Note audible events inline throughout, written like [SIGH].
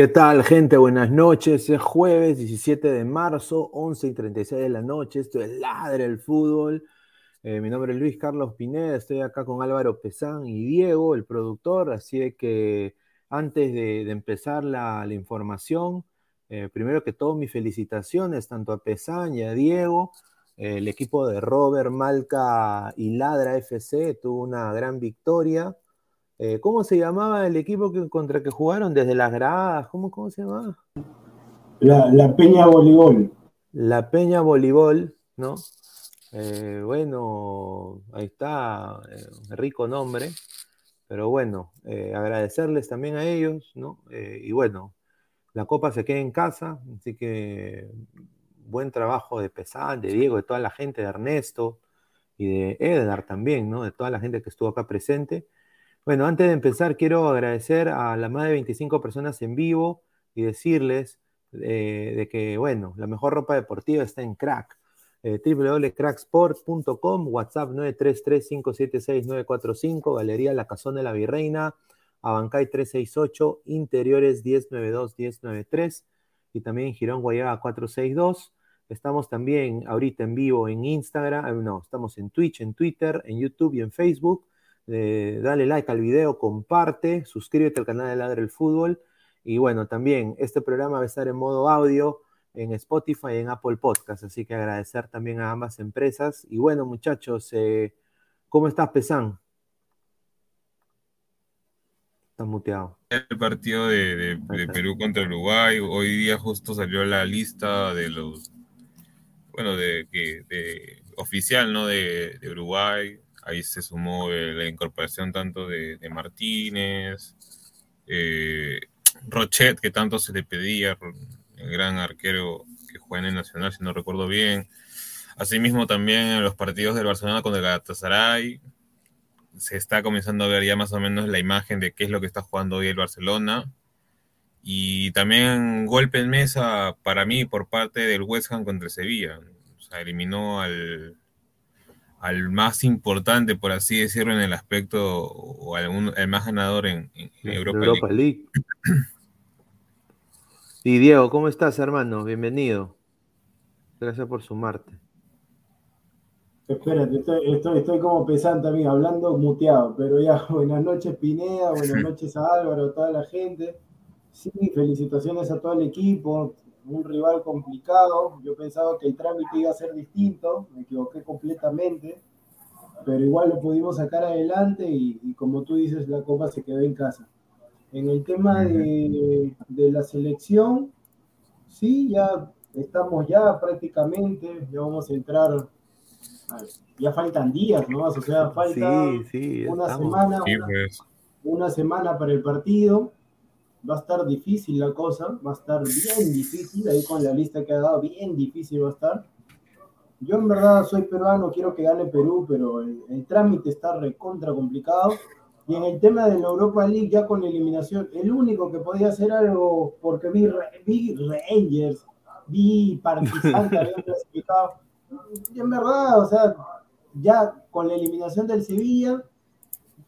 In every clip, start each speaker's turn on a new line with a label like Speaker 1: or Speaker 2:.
Speaker 1: ¿Qué tal, gente? Buenas noches. Es jueves 17 de marzo, 11 y 36 de la noche. Esto es Ladre el Fútbol. Eh, mi nombre es Luis Carlos Pineda. Estoy acá con Álvaro Pesán y Diego, el productor. Así que antes de, empezar la, información, eh, primero que todo, mis felicitaciones tanto a Pesán y a Diego. el equipo de Robert, Malca y Ladra FC tuvo una gran victoria. Eh, ¿Cómo se llamaba el equipo que, contra que jugaron desde las gradas? ¿Cómo, cómo se llamaba?
Speaker 2: La, Peña Voleibol.
Speaker 1: La Peña Voleibol, ¿no? Eh, bueno, ahí está, eh, rico nombre, pero bueno, agradecerles también a ellos, ¿no? y bueno, la copa se queda en casa, así que buen trabajo de Pesán, de Diego, de toda la gente, de Ernesto y de Edgar también, ¿no? De toda la gente que estuvo acá presente. Bueno, antes de empezar, quiero agradecer a las más de 25 personas en vivo y decirles eh, de que, bueno, la mejor ropa deportiva está en Crack. Eh, www.cracksport.com, WhatsApp 933-576-945, Galería La Cazón de la Virreina, Abancay 368, Interiores 1092-1093 y también Girón Guayaba 462. Estamos también ahorita en vivo en Instagram, eh, no, estamos en Twitch, en Twitter, en YouTube y en Facebook. Eh, dale like al video, comparte, suscríbete al canal de Ladre el Fútbol. Y bueno, también este programa va a estar en modo audio en Spotify y en Apple Podcast, así que agradecer también a ambas empresas. Y bueno, muchachos, eh, ¿cómo estás, Pesan? muteado.
Speaker 3: El partido de, Perú contra Uruguay, hoy día justo salió la lista de los, bueno, de, de oficial, ¿no? De, Uruguay, ahí se sumó la incorporación tanto de, Martínez, eh, Rochet, que tanto se le pedía, el gran arquero que juega en el Nacional, si no recuerdo bien. Asimismo también en los partidos del Barcelona con el Galatasaray, se está comenzando a ver ya más o menos la imagen de qué es lo que está jugando hoy el Barcelona. Y también golpe en mesa para mí por parte del West Ham contra Sevilla. O sea, eliminó al, al más importante, por así decirlo, en el aspecto, o al el más ganador en, Europa, League.
Speaker 1: Y [CLEARS THROAT] Diego, ¿cómo estás, hermano? Bienvenido. Gracias por sumarte.
Speaker 2: Espérate, estoy, estoy, como pesante también, hablando muteado, pero ya, [LAUGHS] buenas noches Pineda, buenas noches a Álvaro, a toda la gente. Sí, felicitaciones a todo el equipo, un rival complicado. Yo pensaba que el trámite iba a ser distinto, me equivoqué completamente, pero igual lo pudimos sacar adelante y, como tú dices, la copa se quedó en casa. En el tema de, de la selección, sí, ya estamos ya prácticamente, ya vamos a entrar ya faltan días, ¿no? O sea, falta una semana, pues. una, semana para el partido. Va a estar difícil la cosa, va a estar bien difícil, ahí con la lista que ha dado, bien difícil va a estar. Yo en verdad soy peruano, quiero que gane Perú, pero el, trámite está recontra complicado. Y en el tema de la Europa League, ya con eliminación, el único que podía hacer algo, porque vi, vi Rangers, vi Partizan que [LAUGHS] habían clasificado, y en verdad, o sea, ya con la eliminación del Sevilla,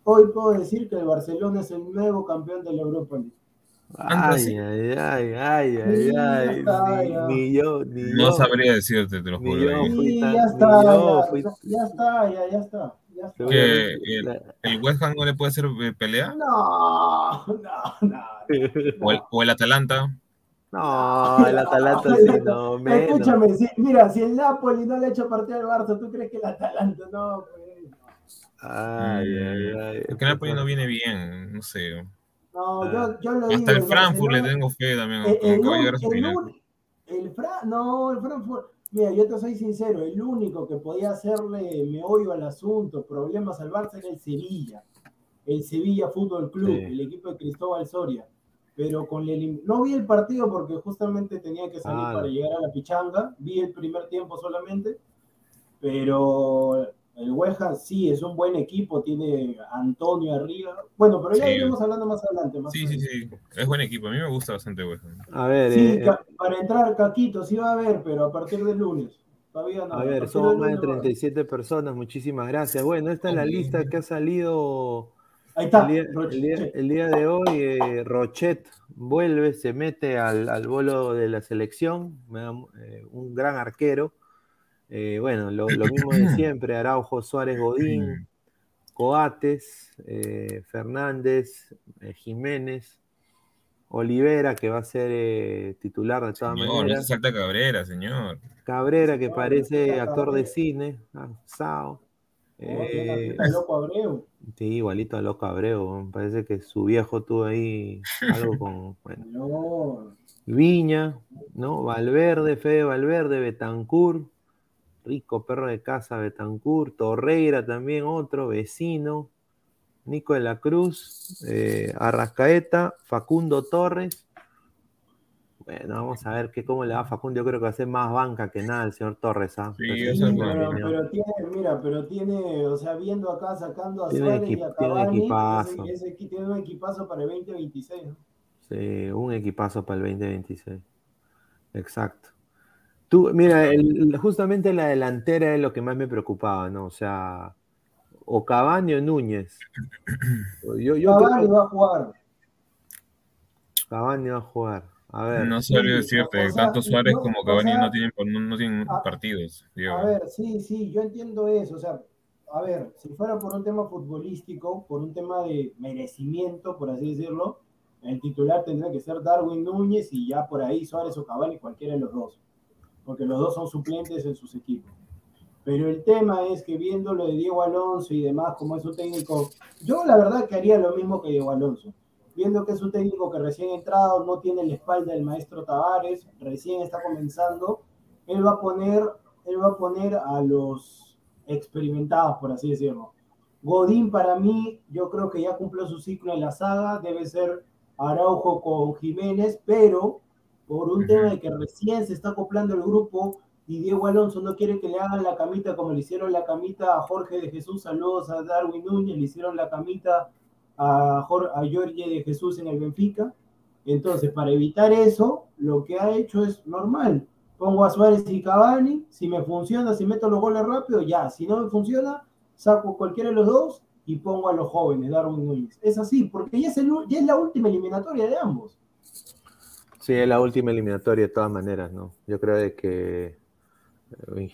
Speaker 2: hoy puedo decir que el Barcelona es el nuevo campeón de la Europa League.
Speaker 1: Ay, ay, ay, ay, ay, ay, ni, yo, ni yo.
Speaker 3: No sabría decirte, te lo juro.
Speaker 2: ya, está, ya, está, ya, ya está.
Speaker 3: ¿Que el, West Ham no le puede hacer eh, pelea?
Speaker 2: No, no, no. [LAUGHS]
Speaker 3: ¿O el, o el Atalanta?
Speaker 1: No, el Atalanta sí, [LAUGHS] no.
Speaker 2: Escúchame, mira, si el Napoli no le ha hecho partido al Barça, ¿tú crees que el Atalanta no?
Speaker 1: Ay, ay, ay.
Speaker 3: Porque el Napoli no viene bien, no sé.
Speaker 2: No, yo, yo lo
Speaker 3: Hasta el Frankfurt le tengo fe también.
Speaker 2: El, el, el, el Fra no, el Frankfurt. Mira, yo te soy sincero, el único que podía hacerle meollo al asunto, problemas al Barça era el Sevilla. El Sevilla Fútbol Club, el equipo de Cristóbal Soria pero con el, no vi el partido porque justamente tenía que salir para llegar a la pichanga, vi el primer tiempo solamente, pero el Hueja sí es un buen equipo, tiene Antonio arriba. Bueno, pero ya iremos hablando más adelante.
Speaker 3: sí, sí, sí, es buen equipo, a mí me gusta bastante Hueja.
Speaker 1: A ver,
Speaker 2: sí, eh, para entrar Caquito sí va a haber, pero a partir del lunes. Todavía no.
Speaker 1: A ver, somos más de 37 personas, muchísimas gracias. Bueno, esta es la lista que ha salido
Speaker 2: Ahí está.
Speaker 1: El día, de hoy, eh, Rochet vuelve, se mete al, al, bolo de la selección, eh, un gran arquero. Eh, bueno, lo, mismo de [CLEARS THROAT] siempre, Araujo, Suárez, Godín, Coates, Fernández, Jiménez, Olivera, que va a ser titular de todas señor, maneras.
Speaker 3: No salta Cabrera, señor.
Speaker 1: Cabrera, que parece actor de cine, ah, Sao.
Speaker 2: Eh, loco Abreu.
Speaker 1: Sí, igualito a Loco Abreu. Parece que su viejo tuvo ahí algo [LAUGHS] con. Bueno. Viña, ¿no? Valverde, Fede Valverde, Betancur, rico perro de casa, Betancur, Torreira también, otro, vecino, Nico de la Cruz, eh, Arrascaeta, Facundo Torres, Bueno, vamos a ver qué, cómo le va a Facundo. Yo creo que va a ser más banca que nada el señor Torres. ¿ah?
Speaker 3: Sí,
Speaker 1: Pero
Speaker 3: eso es
Speaker 1: mi
Speaker 2: pero,
Speaker 1: opinión.
Speaker 2: pero tiene, mira, pero tiene, o sea, viendo acá, sacando a
Speaker 1: Tiene
Speaker 2: Suárez y a
Speaker 1: tiene
Speaker 2: Cavani, ese, ese tiene un equipazo para el 2026, ¿no?
Speaker 1: Sí, un equipazo para el 2026. Exacto. Tú, mira, el- justamente la delantera es lo que más me preocupaba, ¿no? O sea, o Cavani o Núñez. [CLEARS THROAT] Yo, yo
Speaker 2: Cavani va a jugar.
Speaker 1: Cavani va a jugar. A ver,
Speaker 3: No sabría decirte,
Speaker 2: o sea,
Speaker 3: tanto Suárez
Speaker 2: no,
Speaker 3: como
Speaker 2: o
Speaker 3: Cavani
Speaker 2: sea,
Speaker 3: no tienen, no, no tienen
Speaker 2: a-
Speaker 3: partidos.
Speaker 2: A ver, sí, sí, yo entiendo eso. O sea, a ver, si fuera por un tema futbolístico, por un tema de merecimiento, por así decirlo, el titular tendría que ser Darwin Núñez y ya por ahí Suárez o Cavani, cualquiera de los dos. Porque los dos son suplentes en sus equipos. Pero el tema es que viendo lo de Diego Alonso y demás, como es un técnico, yo la verdad que haría lo mismo que Diego Alonso. Viendo que es un técnico que recién entrado, no tiene la espalda del maestro Tavares, recién está comenzando, él va a poner, él va a poner a los experimentados, por así decirlo. Godín para mí, yo creo que ya cumplió su ciclo en la saga, debe ser Araujo con Jiménez, pero por un tema de que recién se está acoplando el grupo y Diego Alonso no quiere que le hagan la camita como le hicieron la camita a Jorge de Jesús, saludos a Darwin Núñez, le hicieron la camita a, Jor- a Jorge de Jesús en el Benfica. Entonces, para evitar eso, lo que ha hecho es normal. Pongo a Suárez y Cavani, si me funciona, si meto los goles rápido, ya. Si no me funciona, saco cualquiera de los dos y pongo a los jóvenes, Darwin Núñez. Es así, porque ya es, el ya es la última eliminatoria de ambos.
Speaker 1: Sí, es la última eliminatoria de todas maneras, ¿no? Yo creo de que. uy,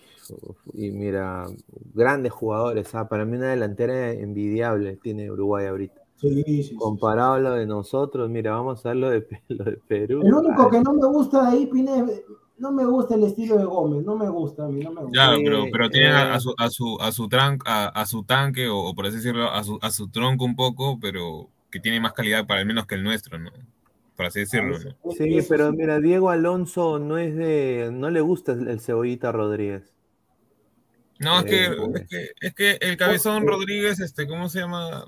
Speaker 1: y mira, grandes jugadores, ¿ah? Para mí una delantera envidiable tiene Uruguay ahorita.
Speaker 2: Sí, sí, sí.
Speaker 1: Comparado a lo de nosotros, mira, vamos a ver lo de, lo de Perú.
Speaker 2: El único
Speaker 1: Ay,
Speaker 2: que no me gusta de ahí, Pine, no me gusta el estilo de Gómez, no me gusta a mí, no me gusta.
Speaker 3: Ya, pero, pero tienen a,
Speaker 1: eh.
Speaker 3: a su, a, su, a, su tran- a, a su tanque, o, o por así decirlo, a su, a su tronco un poco, pero que tiene más calidad para al menos que el nuestro, ¿no? Por así decirlo, ¿no?
Speaker 1: Sí, pero mira, Diego Alonso no es de. No le gusta el, el Cebollita Rodríguez.
Speaker 3: No, es que,
Speaker 1: Eh,
Speaker 3: es que, es que el Cabezón Rodríguez, este, ¿cómo se llama?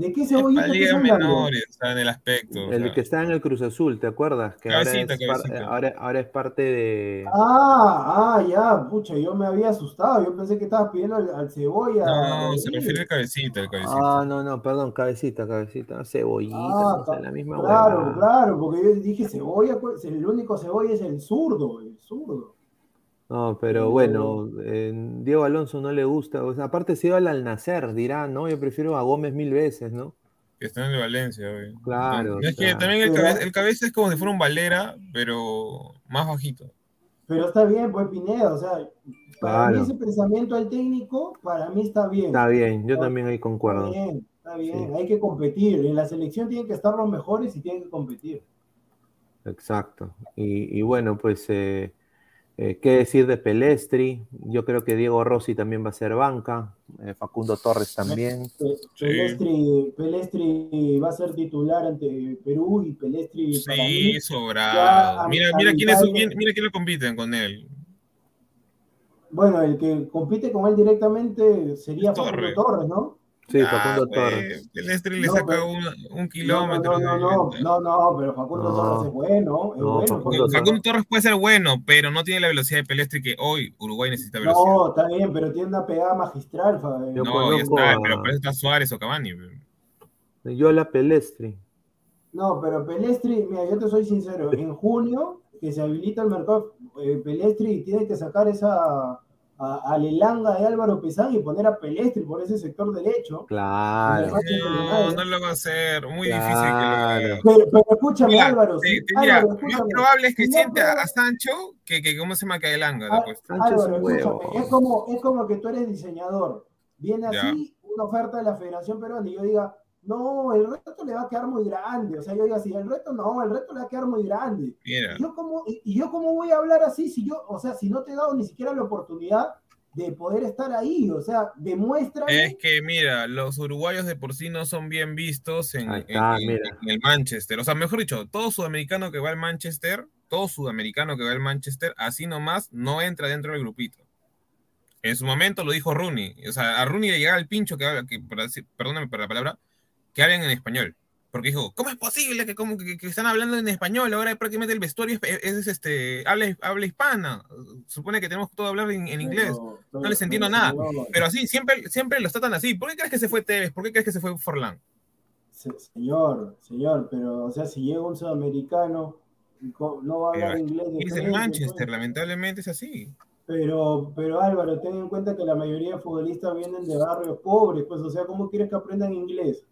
Speaker 2: ¿De qué
Speaker 3: Es
Speaker 2: cebollita hablando?
Speaker 3: menores, o sea, en el aspecto. o
Speaker 1: El
Speaker 3: sea.
Speaker 1: que está en el Cruz Azul, ¿te acuerdas? Que ahora
Speaker 3: Cabecita,
Speaker 1: es, par-
Speaker 3: cabecita.
Speaker 1: ahora, ahora es parte de.
Speaker 2: Ah, ah, ya, pucha, yo me había asustado, yo pensé que estabas pidiendo al, al cebolla.
Speaker 3: No, se refiere al cabecita, cabecita.
Speaker 1: Ah, no, no, perdón, cabecita, cabecita, cebollita,
Speaker 2: Ah,
Speaker 1: no sé, la misma
Speaker 2: claro, claro, porque yo dije cebolla, pues, el único cebolla es el zurdo, el zurdo.
Speaker 1: No, pero bueno, eh, Diego Alonso no le gusta. O sea, aparte se iba al Nacer, dirá, ¿no? Yo prefiero a Gómez mil veces, ¿no?
Speaker 3: Que está en el Valencia, güey.
Speaker 1: Claro,
Speaker 3: No, es que también el cabeza, el cabeza es como si fuera un Valera, pero más bajito.
Speaker 2: Pero está bien, pues Pineda, o sea, para
Speaker 1: Claro.
Speaker 2: mí ese pensamiento al técnico, para mí está bien.
Speaker 1: Está bien, yo también ahí
Speaker 2: Está
Speaker 1: concuerdo.
Speaker 2: bien, está bien,
Speaker 1: Sí.
Speaker 2: hay que competir. En la selección tienen que estar los mejores y tienen que competir.
Speaker 1: Exacto. Y, y bueno, pues, eh, eh, ¿qué decir de Pelestri? Yo creo que Diego Rossi también va a ser banca, eh, Facundo Torres también.
Speaker 2: Pelestri, Pelestri va a ser titular ante Perú y Pelestri para mí.
Speaker 3: Sí, sobrado. mira, mira quién es mira quién lo compiten con él.
Speaker 2: Bueno, el que compite con él directamente sería Facundo.
Speaker 3: Torres,
Speaker 2: ¿no?
Speaker 1: Sí,
Speaker 3: Ah,
Speaker 1: Facundo
Speaker 3: güey,
Speaker 1: Torres.
Speaker 3: El Estri le
Speaker 2: No,
Speaker 3: saca
Speaker 2: pero-
Speaker 3: un, kilómetro.
Speaker 2: no, no, no, no, no, pero Facundo
Speaker 1: No.
Speaker 2: Torres es bueno, es
Speaker 1: No,
Speaker 2: bueno.
Speaker 1: Facundo
Speaker 2: Facundo
Speaker 3: Facundo Torres puede ser bueno, pero no tiene la velocidad de Pelestri que hoy Uruguay necesita velocidad.
Speaker 2: No, está bien, pero tiene una pegada magistral. Fa-
Speaker 1: Yo
Speaker 3: No, ya
Speaker 1: conozco
Speaker 3: está,
Speaker 1: a-
Speaker 3: pero por eso está Suárez o Cavani.
Speaker 1: Yo la Pelestri.
Speaker 2: No, pero Pelestri, mira, yo te soy sincero, en junio que se habilita el mercado, eh, Pelestri tiene que sacar esa a, a Lelanga de Álvaro Pesán y poner a Pelestri por ese sector derecho.
Speaker 1: Claro.
Speaker 3: No, no lo va a hacer. Muy difícil que lo haga.
Speaker 2: Pero, pero escúchame,
Speaker 3: Mira,
Speaker 2: Álvaro. sí,
Speaker 3: te- mira,
Speaker 2: Álvaro,
Speaker 3: lo más probable es que
Speaker 2: no
Speaker 3: siente a, a Sancho que, que ¿cómo se llama? Que.
Speaker 2: Ah,
Speaker 3: pues.
Speaker 1: Sánchez es
Speaker 2: Álvaro, escúchame, es como, es como que tú eres diseñador. Viene
Speaker 3: Ya.
Speaker 2: así una oferta de la Federación Peruana y yo diga, no, el reto le va a quedar muy grande. O sea, yo diga así, el reto no, el reto le va a quedar muy grande.
Speaker 3: Mira,
Speaker 2: ¿Y yo cómo, y yo cómo voy a hablar así si yo, o sea, si no te he dado ni siquiera la oportunidad de poder estar ahí? O sea, demuéstrame.
Speaker 3: es que mira, los uruguayos de por sí no son bien vistos en,
Speaker 1: Ahí está,
Speaker 3: en- en-
Speaker 1: mira.
Speaker 3: en el Manchester. O sea, mejor dicho, todo sudamericano que va al Manchester, todo sudamericano que va al Manchester, así nomás no entra dentro del grupito. En su momento lo dijo Rooney. O sea, a Rooney le llegaba el pincho que habla, que, perdóname por la palabra, que hablan en español. porque dijo, ¿cómo es posible que, como que, están hablando en español? Ahora prácticamente el vestuario es, este, habla, habla hispana. Supone que tenemos que todo hablar en, inglés. no les entiendo nada. Pero así, siempre, siempre lo tratan así. ¿Por qué crees que se fue Tevez? ¿Por qué crees que se fue Forlán?
Speaker 2: Señor, señor, pero, o sea, si llega un sudamericano, no va a hablar inglés.
Speaker 3: Es el Manchester, lamentablemente es así.
Speaker 2: Pero, pero Álvaro, ten en cuenta que la mayoría de futbolistas vienen de barrios pobres, pues, o sea, ¿cómo quieres que aprendan inglés?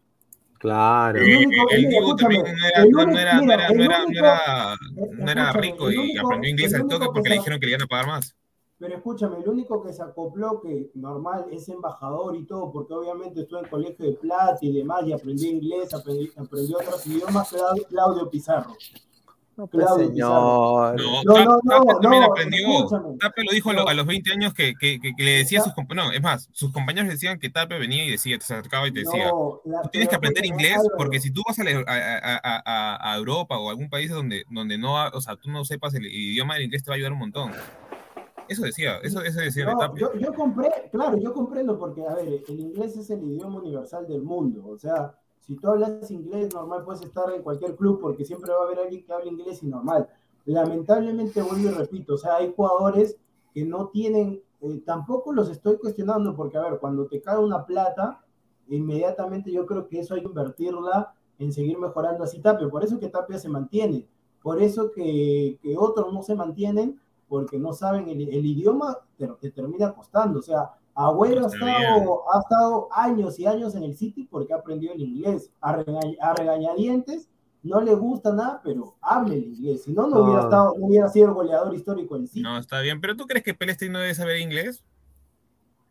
Speaker 1: Claro.
Speaker 3: El, Diego también no era, no era, no era, no era, no era rico y aprendió inglés al toque porque le dijeron que le iban a pagar más.
Speaker 2: Pero escúchame, el único que se acopló, que normal es embajador y todo, porque obviamente estuvo en colegio de plata y demás, y aprendió inglés, aprendió, aprendió otros idiomas, Claudio Pizarro.
Speaker 1: No, pues, señor.
Speaker 3: No, no, no, también aprendió. Tape lo dijo a los 20 años que, que, que, le decía a sus compañeros. No, es más, sus compañeros decían que Tape venía y decía, te acercaba y te decía: Tú tienes que aprender inglés porque si tú vas a, a, a, a, Europa o a algún país donde, donde no, o sea, tú no sepas el idioma del inglés, te va a ayudar un montón. Eso decía, eso, eso decía
Speaker 2: no, yo, yo, compré, claro, yo comprendo porque, a ver, el inglés es el idioma universal del mundo. O sea, si tú hablas inglés, normal puedes estar en cualquier club porque siempre va a haber alguien que hable inglés y normal. Lamentablemente, vuelvo y repito, o sea, hay jugadores que no tienen, eh, tampoco los estoy cuestionando porque, a ver, cuando te cae una plata, inmediatamente yo creo que eso hay que invertirla en seguir mejorando así Tapia. Por eso que Tapia se mantiene, por eso que, que otros no se mantienen, porque no saben el, el idioma, pero te termina costando. O sea, Agüero ha estado, ha estado, años y años en el City porque ha aprendido el inglés. A, regañadientes, no le gusta nada, pero hable el inglés. Si no, no, Hubiera, estado, no hubiera sido el goleador histórico en City.
Speaker 3: No, está bien. ¿Pero tú crees que Pelestri no debe saber inglés?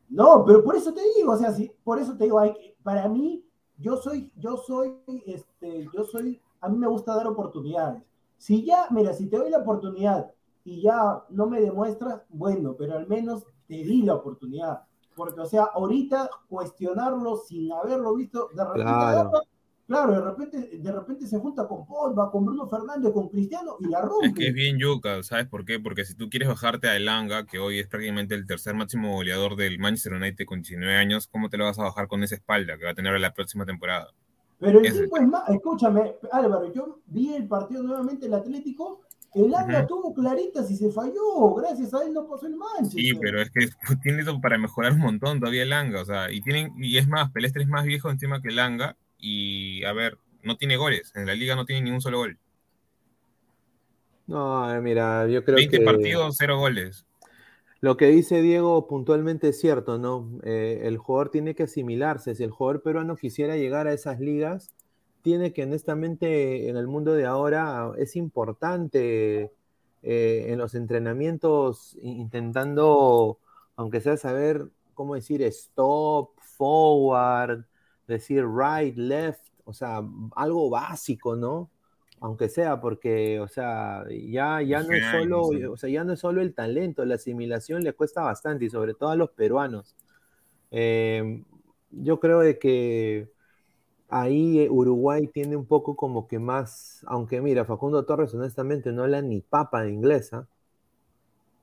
Speaker 2: No, pero por eso te digo, o sea, sí, por eso te digo, hay, para mí, yo soy, yo soy, este, yo soy, a mí me gusta dar oportunidades. Si ya, mira, si te doy la oportunidad y ya no me demuestras, bueno, pero al menos te di la oportunidad. Porque, o sea, ahorita cuestionarlo sin haberlo visto, de repente, claro, de repente, de repente se junta con Pogba, con Bruno Fernández, con Cristiano y la rompe.
Speaker 3: Es que es bien yuca, ¿sabes por qué? Porque si tú quieres bajarte a Elanga, que hoy es prácticamente el tercer máximo goleador del Manchester United con 19 años, ¿cómo te lo vas a bajar con esa espalda que va a tener en la próxima temporada?
Speaker 2: Pero el tipo es más, escúchame, Álvaro, yo vi el partido nuevamente el Atlético el Anga tuvo claritas y se falló. Gracias a él no pasó el Manchester.
Speaker 3: Sí, pero es que [LAUGHS] tiene eso para mejorar un montón todavía el Anga. O sea, y, tienen, y es más, Pelestre es más viejo encima que el Anga. Y a ver, no tiene goles. En la liga no tiene ningún solo gol.
Speaker 1: No, mira, yo creo que.
Speaker 3: 20 partidos, cero goles.
Speaker 1: Lo que dice Diego puntualmente es cierto, ¿no? Eh, el jugador tiene que asimilarse. Si el jugador peruano quisiera llegar a esas ligas, tiene que honestamente en el mundo de ahora es importante eh, en los entrenamientos intentando, aunque sea saber cómo decir stop, forward, decir right, left, o sea, algo básico, ¿no? Aunque sea porque, o sea, ya, ya no es solo, o sea, ya no es solo el talento, la asimilación le cuesta bastante y sobre todo a los peruanos. Eh, yo creo de que ahí eh, Uruguay tiene un poco como que más, aunque mira, Facundo Torres honestamente no habla ni papa de inglesa.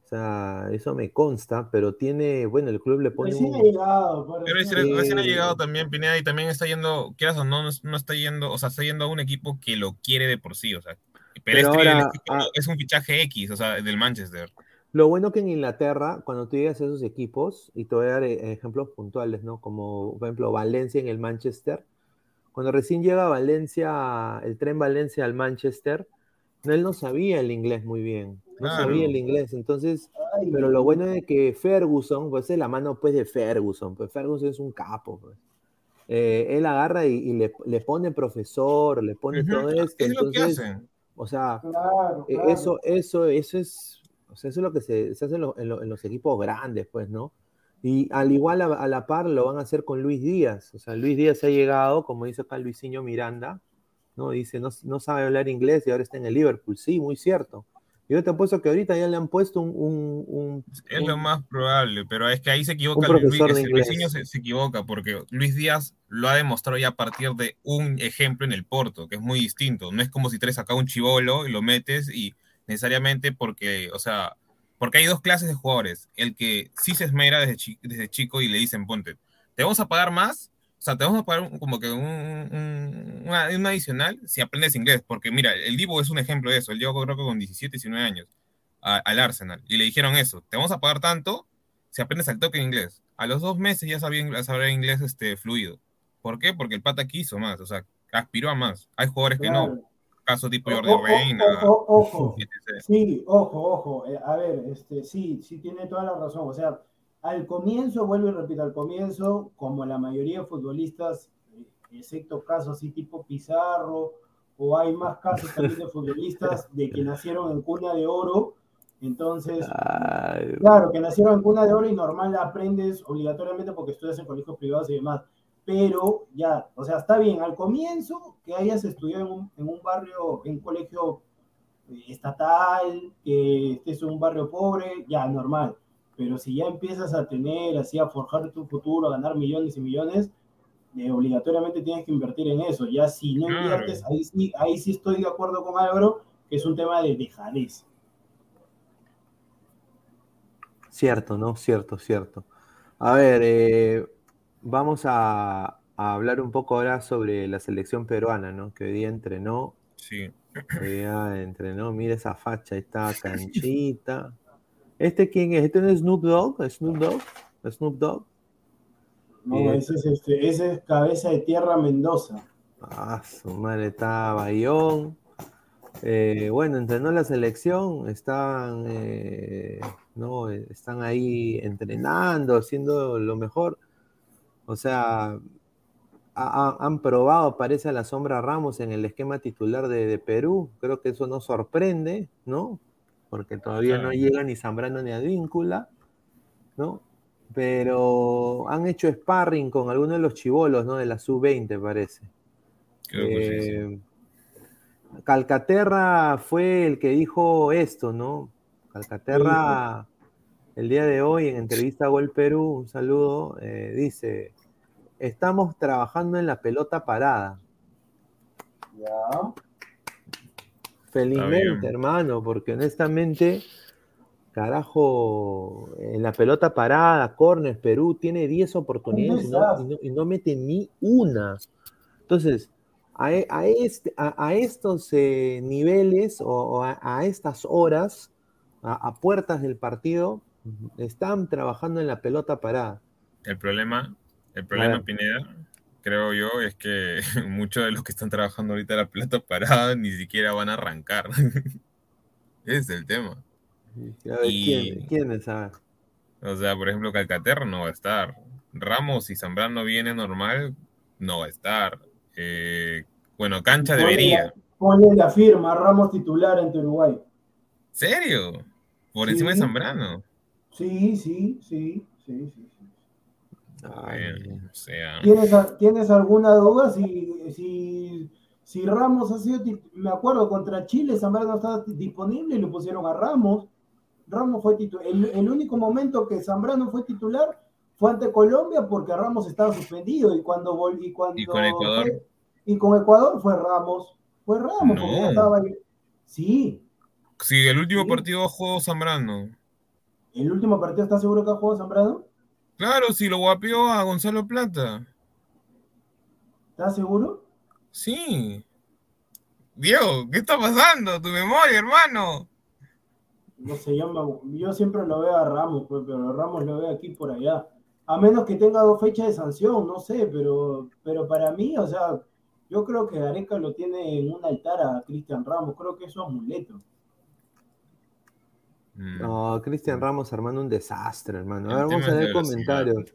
Speaker 1: O sea, eso me consta, pero tiene, bueno, el club le pone.
Speaker 2: Recién ha llegado,
Speaker 3: pero recién ha llegado también Pineda y también está yendo, quieras o no, no está yendo, o sea, está yendo a un equipo que lo quiere de por sí, o sea, pero ahora, ah es un fichaje X, o sea, del Manchester.
Speaker 1: Lo bueno que en Inglaterra, cuando tú llegas a esos equipos, y te voy a dar eh, ejemplos puntuales, ¿no? Como, por ejemplo, Valencia en el Manchester, cuando recién llega a Valencia, el tren Valencia al Manchester, él no sabía el inglés muy bien, no sabía el inglés, entonces, pero lo bueno es que Ferguson, pues es la mano pues de Ferguson, pues Ferguson es un capo, pues. Eh, él agarra y, le, pone profesor, le pone todo esto, entonces, o sea, eh, eso, eso, eso es, o sea, eso es lo que se, hace en, en los equipos grandes, pues, ¿no? Y al igual a, la par lo van a hacer con Luis Díaz. O sea, Luis Díaz ha llegado, como dice acá Luisinho Miranda, ¿no? Dice, no, no sabe hablar inglés y ahora está en el Liverpool. Sí, muy cierto. Yo te apuesto que ahorita ya le han puesto un...
Speaker 3: es lo más probable, pero es que ahí se equivoca Luis, Luisinho se, se, equivoca porque Luis Díaz lo ha demostrado ya a partir de un ejemplo en el Porto, que es muy distinto. No es como si traes acá un chivolo y lo metes y necesariamente porque, o sea, porque hay dos clases de jugadores. El que sí se esmera desde, desde chico y le dicen, ponte, te vamos a pagar más, O sea, te vamos a pagar como que un, una, adicional si aprendes inglés. Porque mira, el Divo es un ejemplo de eso. Él llegó creo que con 17, 19 años al Arsenal. Y le dijeron eso, te vamos a pagar tanto si aprendes al toque inglés. A los dos meses ya sabía, sabía inglés este, fluido. ¿Por qué? Porque el pata quiso más, o sea, aspiró a más. Hay jugadores que no. Caso tipo Jordi Reina.
Speaker 2: Ojo, [LAUGHS] sí, ojo, ojo. Eh, a ver, este, sí, sí tiene toda la razón. O sea, al comienzo, vuelvo y repito, al comienzo, como la mayoría de futbolistas, eh, excepto casos así tipo Pizarro, o hay más casos también de futbolistas de que nacieron en cuna de oro, entonces, claro, que nacieron en cuna de oro y normal aprendes obligatoriamente porque estudias en colegios privados y demás. Pero ya, o sea, está bien, al comienzo que hayas estudiado en un, en un barrio, en un colegio eh, estatal, que estés en un barrio pobre, ya, normal. Pero si ya empiezas a tener, así, a forjar tu futuro, a ganar millones y millones, eh, obligatoriamente tienes que invertir en eso. Ya si no inviertes, ahí sí, ahí sí estoy de acuerdo con Álvaro, que es un tema de dejadez.
Speaker 1: Cierto, ¿no? Cierto, cierto. A ver, eh, vamos a, hablar un poco ahora sobre la selección peruana, ¿no? Que hoy día entrenó.
Speaker 3: Sí.
Speaker 1: Hoy día [CLEARS THROAT] entrenó, mira esa facha, está canchita. ¿Este quién es? ¿Este no es Snoop Dogg? ¿Snoop Dogg? ¿Snoop Dogg?
Speaker 2: No, eh, ese, es este, ese es Cabeza de Tierra Mendoza.
Speaker 1: Ah, su madre está Bayón. Eh, bueno, entrenó la selección, están, eh, ¿no? están ahí entrenando, haciendo lo mejor. O sea, han probado, parece a la sombra Ramos en el esquema titular de, Perú. Creo que eso no sorprende, ¿no? Porque todavía no llega ni Zambrano ni Advíncula, ¿no? Pero han hecho sparring con algunos de los chivolos, ¿no? De la sub-20, parece. Creo que sí. Eh, Calcaterra fue el que dijo esto, ¿no? Calcaterra, el día de hoy, en entrevista a Gol Perú, un saludo, eh, dice, estamos trabajando en la pelota parada.
Speaker 2: Ya.
Speaker 1: Felizmente, hermano, porque honestamente, carajo, en la pelota parada, Corner, Perú tiene 10 oportunidades y no mete ni una. Entonces, e, a, este, a, estos eh, niveles o, a, estas horas, a, puertas del partido, están trabajando en la pelota parada.
Speaker 3: El problema, el problema, Pineda, creo yo, es que [LAUGHS] muchos de los que están trabajando ahorita en la pelota parada ni siquiera van a arrancar. [LAUGHS] Ese es el tema.
Speaker 1: y, ¿quién, es?
Speaker 3: O sea, por ejemplo, Calcaterra no va a estar. Ramos y Zambrano viene normal, no va a estar. Eh, bueno, cancha debería.
Speaker 2: Ponle la firma, Ramos titular en Uruguay.
Speaker 3: ¿Serio? ¿Por encima de Zambrano?
Speaker 2: Sí, sí, sí, sí, sí.
Speaker 3: sea...
Speaker 2: ¿Tienes, alguna duda si, si, Ramos ha sido, me acuerdo, contra Chile, Zambrano estaba disponible y lo pusieron a Ramos. Ramos fue titular. El, único momento que Zambrano fue titular fue ante Colombia porque Ramos estaba suspendido y cuando volví, cuando
Speaker 3: y con Ecuador.
Speaker 2: y con Ecuador fue Ramos. Fue Ramos, porque estaba ahí. Sí.
Speaker 3: Sí, el último partido jugó Zambrano.
Speaker 2: ¿El último partido está seguro que ha jugado Zambrano?
Speaker 3: Claro, si lo guapió a Gonzalo Plata.
Speaker 2: ¿Estás seguro?
Speaker 3: Sí. Diego, ¿qué está pasando? Tu memoria, hermano.
Speaker 2: No sé, yo, yo siempre lo veo a Ramos, pues, pero Ramos lo veo aquí por allá a menos que tenga dos fechas de sanción, no sé, pero, pero para mí, o sea, yo creo que Gareca lo tiene en un altar a Cristian Ramos, creo que es su amuleto.
Speaker 1: Mm. No, Cristian Ramos armando un desastre, hermano. A ver, vamos a ver comentarios.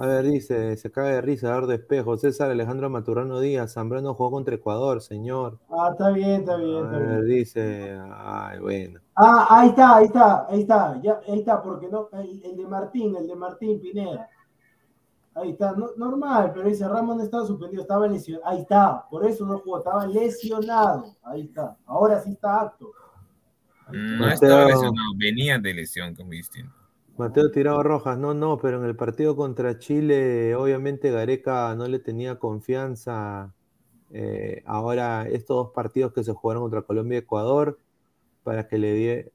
Speaker 1: A ver, dice, se cae de risa, a ver de espejo. César Alejandro Maturano Díaz, Zambrano jugó contra Ecuador, señor.
Speaker 2: Ah, está bien, está bien. Está a ver,
Speaker 1: dice, ay, bueno.
Speaker 2: Ah, ahí está, ahí está, ahí está, ya, ahí está, porque no, el, de Martín, el de Martín Pineda. Ahí está, normal, pero dice Ramos no estaba suspendido, estaba lesionado. Ahí está, por eso no jugó, estaba lesionado. Ahí está, ahora sí está acto.
Speaker 3: No estaba lesionado, venía de lesión, como distinto.
Speaker 1: Mateo Tirado Rojas, no, no, pero en el partido contra Chile, obviamente Gareca no le tenía confianza. Eh, ahora, estos dos partidos que se jugaron contra Colombia y Ecuador, para que le dé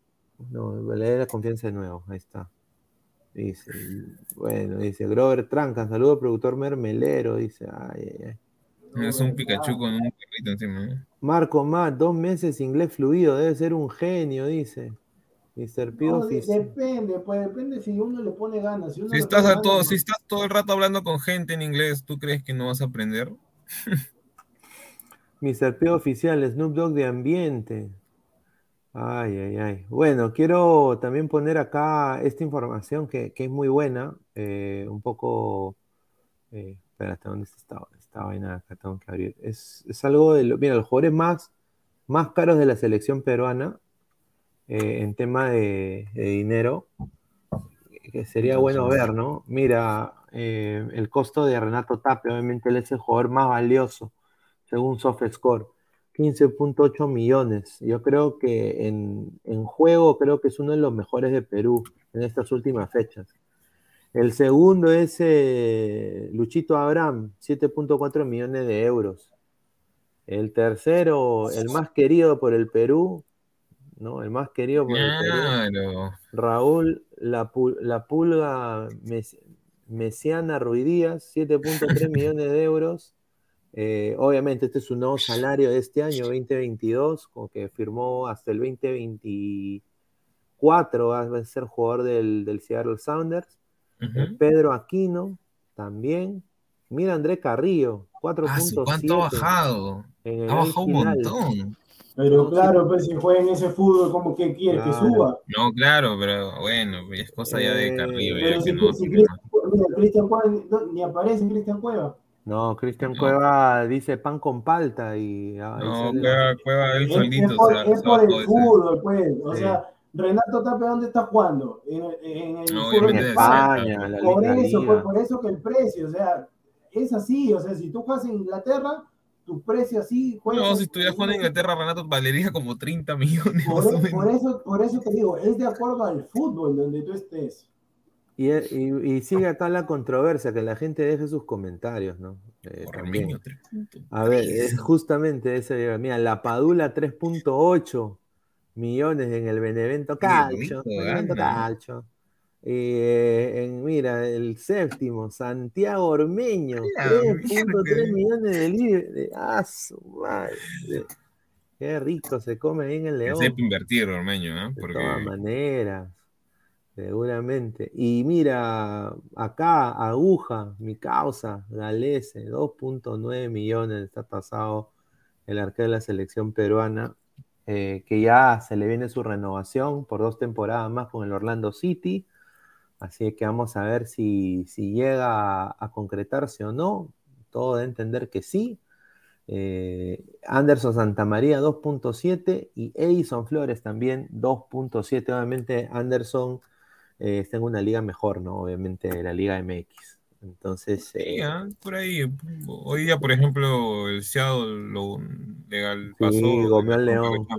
Speaker 1: no, le dé la confianza de nuevo. Ahí está. Dice, bueno, dice Grover Tranca, saludo productor mermelero, dice, ay, ay, ay.
Speaker 3: Es un Pikachu con un perrito encima. ¿no?
Speaker 1: Marco Matt, dos meses inglés fluido, debe ser un genio, dice. Mr. P.
Speaker 2: No, depende, pues depende si uno le pone ganas. Si, uno
Speaker 3: Si
Speaker 2: le
Speaker 3: estás,
Speaker 2: pone
Speaker 3: a todo,
Speaker 2: ganas,
Speaker 3: si estás todo el rato hablando con gente en inglés, ¿tú crees que no vas a aprender? [LAUGHS]
Speaker 1: Mr. P oficial, Snoop Dogg de ambiente. Ay, ay, ay. Bueno, quiero también poner acá esta información que, que es muy buena. eh, un poco. Eh, espérate, ¿dónde está esta, esta vaina acá? Tengo que abrir. Es, es algo de. lo- mira, los jugadores más, más caros de la selección peruana eh, en tema de, de dinero. Que sería bueno ver, ¿no? Mira, eh, el costo de Renato Tapia, obviamente él es el jugador más valioso según SoftScore. 15.8 millones. Yo creo que en, en juego creo que es uno de los mejores de Perú en estas últimas fechas. El segundo es eh, Luchito Abraham, 7.4 millones de euros. El tercero, el más querido por el Perú, ¿no? El más querido por el Perú. Raúl La, La Pulga Mes- Mesiana Ruidíaz, 7.3 [LAUGHS] millones de euros. Eh, obviamente este es su nuevo salario de este año, 2022, como que firmó hasta el 2024, va a ser jugador del, del Seattle Sounders. Eh, Pedro Aquino, también. Mira André Carrillo,
Speaker 3: Ah, su ¿Cuánto ha
Speaker 1: 4.7
Speaker 3: bajado? Ha bajado un montón.
Speaker 2: Pero claro, pues si juega en ese fútbol, ¿cómo que quiere que suba?
Speaker 3: No, claro, pero bueno, es cosa ya de
Speaker 1: Eh,
Speaker 3: Carrillo. ya
Speaker 2: Pero si,
Speaker 3: no,
Speaker 2: si
Speaker 3: que
Speaker 2: Cristian,
Speaker 3: no.
Speaker 2: mira, Cristian Cueva ni- ni aparece Cristian Cueva.
Speaker 1: No, Cristian
Speaker 3: No.
Speaker 1: Cueva dice pan con palta y, ah,
Speaker 3: No, Cueva, Cueva, él
Speaker 2: Es,
Speaker 3: solito.
Speaker 2: es por,
Speaker 3: se-
Speaker 2: es
Speaker 3: se
Speaker 2: por el fútbol, pues. O
Speaker 1: Sí.
Speaker 2: sea, Renato Tapia, ¿dónde está jugando? En, el- en el
Speaker 3: No,
Speaker 1: en
Speaker 2: de España. Por eso,
Speaker 1: liga.
Speaker 2: por eso que el precio, o sea, es así. O sea, si tú juegas en Inglaterra, tu precio así juegas.
Speaker 3: No, si estuviera jugando en Inglaterra, Renato valería como 30 millones
Speaker 2: Por, e- por eso, por eso te digo, es de acuerdo al fútbol donde tú estés.
Speaker 1: Y, y, y sigue acá la controversia, que la gente deje sus comentarios, ¿no? Eh,
Speaker 3: puntos.
Speaker 1: A ver, es justamente ese, mira, la Padula 3.8 millones en el Benevento Calcio. Benevento. Calcio. Y eh, en, mira, el séptimo, Santiago Ormeño,
Speaker 3: La
Speaker 1: 3.3
Speaker 3: mierda.
Speaker 1: millones de libras. ¡Ah, su madre! Qué rico se come ahí en el León.
Speaker 3: sepa invertir, Ormeño, ¿no?
Speaker 1: De todas maneras, seguramente. Y mira, acá, Aguja, mi causa, Galese, 2.9 millones está pasado el arquero de la selección peruana, eh, que ya se le viene su renovación por dos temporadas más con el Orlando City. Así que vamos a ver si, si llega a, concretarse o no. Todo de entender que sí. Eh, Anderson Santamaría 2.7 y Edison Flores también 2.7. Obviamente Anderson eh, está en una liga mejor, ¿no? Obviamente la Liga MX. Entonces,
Speaker 3: Sí,
Speaker 1: eh,
Speaker 3: ah, por ahí. Hoy día, por ejemplo, el Seattle lo legal
Speaker 1: Sí,
Speaker 3: pasó.
Speaker 1: gomeó al León.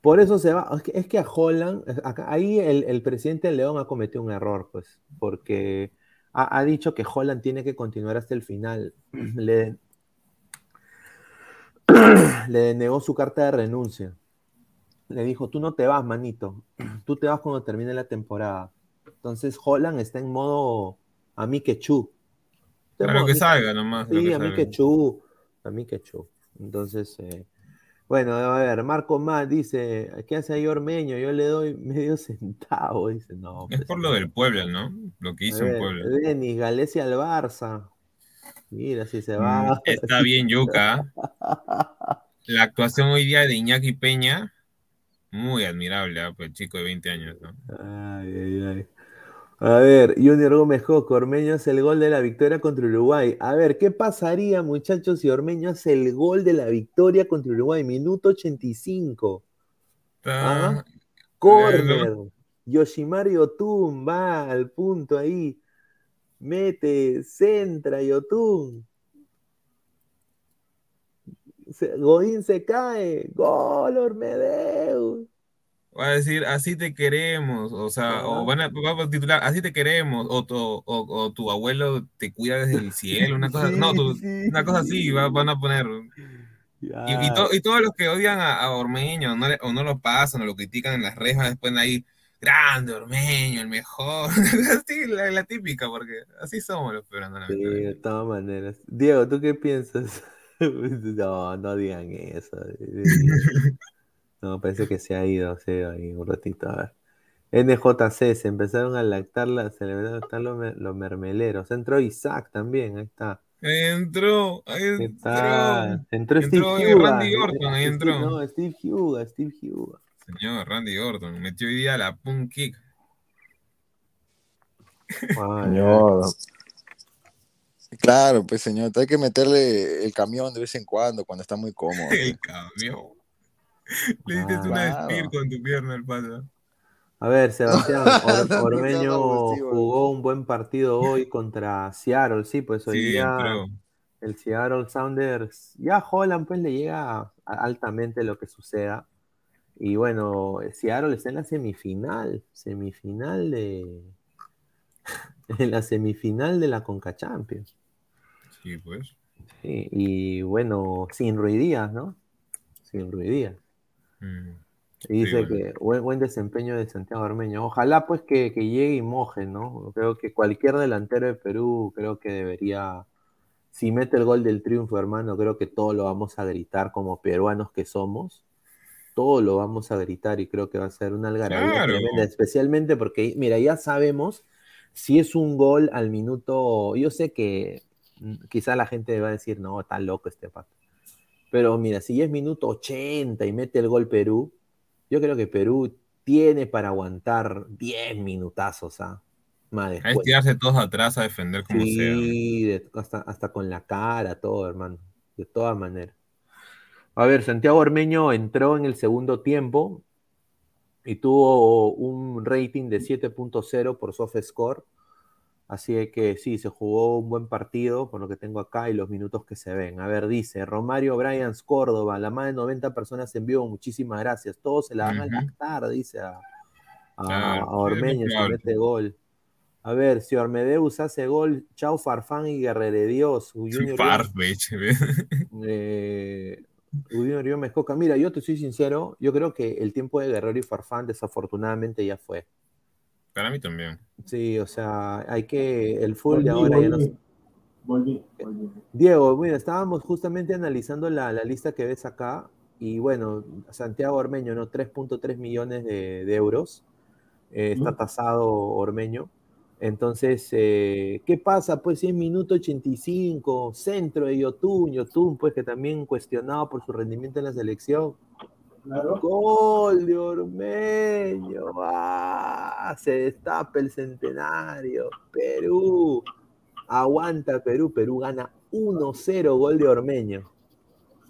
Speaker 1: por eso se va. Es que, es que a Holland, acá- ahí el, el presidente León ha cometido un error, pues, porque ha, ha dicho que Holland tiene que continuar hasta el final. [CLEARS THROAT] Le, [CLEARS THROAT] le denegó su carta de renuncia. Le dijo, tú no te vas, manito. [CLEARS THROAT] Tú te vas cuando termine la temporada. Entonces Holland está en modo a mí que chu.
Speaker 3: Claro que salga nomás.
Speaker 1: Sí,
Speaker 3: que
Speaker 1: a mí que chu, a mí que chu. Entonces, eh, bueno, a ver, Marco Más dice, ¿qué hace ahí Ormeño? Yo le doy [LAUGHS] medio centavo, dice, no.
Speaker 3: Es
Speaker 1: pues,
Speaker 3: por lo del Puebla, ¿no? Lo que hizo en Puebla.
Speaker 1: Denis, Galecia al Barça. Mira, si se
Speaker 3: Mm,
Speaker 1: va.
Speaker 3: Está bien, Yuka. [LAUGHS] La actuación hoy día de Iñaki Peña, muy admirable, ¿ah? pues chico de 20 años, ¿no?
Speaker 1: Ay, ay, ay. A ver, Junior Gómez Joco, Ormeño hace el gol de la victoria contra Uruguay. A ver, ¿qué pasaría, muchachos, si Ormeño hace el gol de la victoria contra Uruguay? Minuto 85.
Speaker 3: Está-
Speaker 1: Ajá. Corner. Yoshimari Otun va al punto ahí. Mete, centra Yotun. Godín se cae. Gol, Ormedeus.
Speaker 3: Va a decir, así te queremos, o sea, o van a, va a titular, así te queremos, o, tu- o- o tu abuelo te cuida desde el cielo, una cosa,
Speaker 1: Sí,
Speaker 3: no, tu-
Speaker 1: sí,
Speaker 3: una cosa así, va- van a poner. Y, y, to- y todos los que odian a, a Ormeño, o no, le- o no lo pasan, o lo critican en las rejas, después ahí, grande, Ormeño, el mejor. [LAUGHS] sí, la, la, típica, porque así somos los peruanos.
Speaker 1: Sí, de todas maneras. Diego, ¿tú qué piensas? [LAUGHS] no, no digan eso. No, parece que se ha ido, se ha ido ahí un ratito. A ver. NJC, se empezaron a lactar, la, se le los, los mermeleros. Entró Isaac también, ahí está.
Speaker 3: Entró, ahí
Speaker 1: entró. Entró Steve
Speaker 3: entró Randy Orton, ahí entró.
Speaker 1: No, Steve Huga, Steve Huga.
Speaker 3: Señor, Randy Orton, metió hoy día la punk kick.
Speaker 4: Señor. Claro, pues señor, hay que meterle el camión de vez en cuando, cuando está muy cómodo. [LAUGHS]
Speaker 3: el camión. Le diste ah, una claro. con tu pierna al pato.
Speaker 1: A ver, Sebastián, [LAUGHS] Or Ormeño jugó un buen partido hoy contra Seattle, sí, pues hoy
Speaker 3: sí,
Speaker 1: día el Seattle Sounders, ya Holland pues le llega altamente lo que suceda. Y bueno, Seattle está en la semifinal, semifinal de... [LAUGHS] en la semifinal de la Conca Champions.
Speaker 3: Sí, pues.
Speaker 1: Sí, y bueno, sin ruidías, ¿no? Sin ruidías.
Speaker 3: Mm.
Speaker 1: Y dice sí, bueno. que buen, buen, desempeño de Santiago Armeño. Ojalá pues que, que, llegue y moje, ¿no? Creo que cualquier delantero de Perú creo que debería, si mete el gol del triunfo, hermano, creo que todo lo vamos a gritar como peruanos que somos. Todo lo vamos a gritar y creo que va a ser una algarabía
Speaker 3: claro.
Speaker 1: tremenda, especialmente porque, mira, ya sabemos si es un gol al minuto, yo sé que mm, quizá la gente va a decir, no, está loco este pato. Pero mira, si es minuto 80 y mete el gol Perú, yo creo que Perú tiene para aguantar 10 minutazos, ¿ah? Más
Speaker 3: después. Hay que tirarse todos atrás a defender como
Speaker 1: sí,
Speaker 3: sea.
Speaker 1: Sí, hasta, hasta con la cara, todo, hermano. De todas maneras. A ver, Santiago Ormeño entró en el segundo tiempo y tuvo un rating de 7.0 por SoftScore. Así que sí, se jugó un buen partido, por lo que tengo acá y los minutos que se ven. A ver, dice Romario Bryans Córdoba, la más de 90 personas en vivo, muchísimas gracias. Todos se la van uh -huh. a lactar, dice a, a,
Speaker 3: claro,
Speaker 1: a Ormeño, si mete gol. A ver, si Ormedeus hace gol, chau Farfán y Guerrero Dios.
Speaker 3: Farfetch. [LAUGHS]
Speaker 1: eh. Mira, yo te soy sincero, yo creo que el tiempo de Guerrero y Farfán desafortunadamente ya fue.
Speaker 3: Para mí también.
Speaker 1: Sí, o sea, hay que. El full de ahora
Speaker 2: volví,
Speaker 1: ya no.
Speaker 2: Volví, volví.
Speaker 1: Diego, mira, estábamos justamente analizando la, la, lista que ves acá. Y bueno, Santiago Ormeño, ¿no? 3.3 millones de, de euros. Eh, está tasado Ormeño. Entonces, eh, ¿qué pasa? Pues si es minuto 85, centro de Yotun, Yotun, pues que también cuestionado por su rendimiento en la selección.
Speaker 2: Claro.
Speaker 1: Gol de Ormeño. ¡Ah! Se destapa el centenario. Perú. Aguanta Perú. Perú gana 1-0 gol de Ormeño.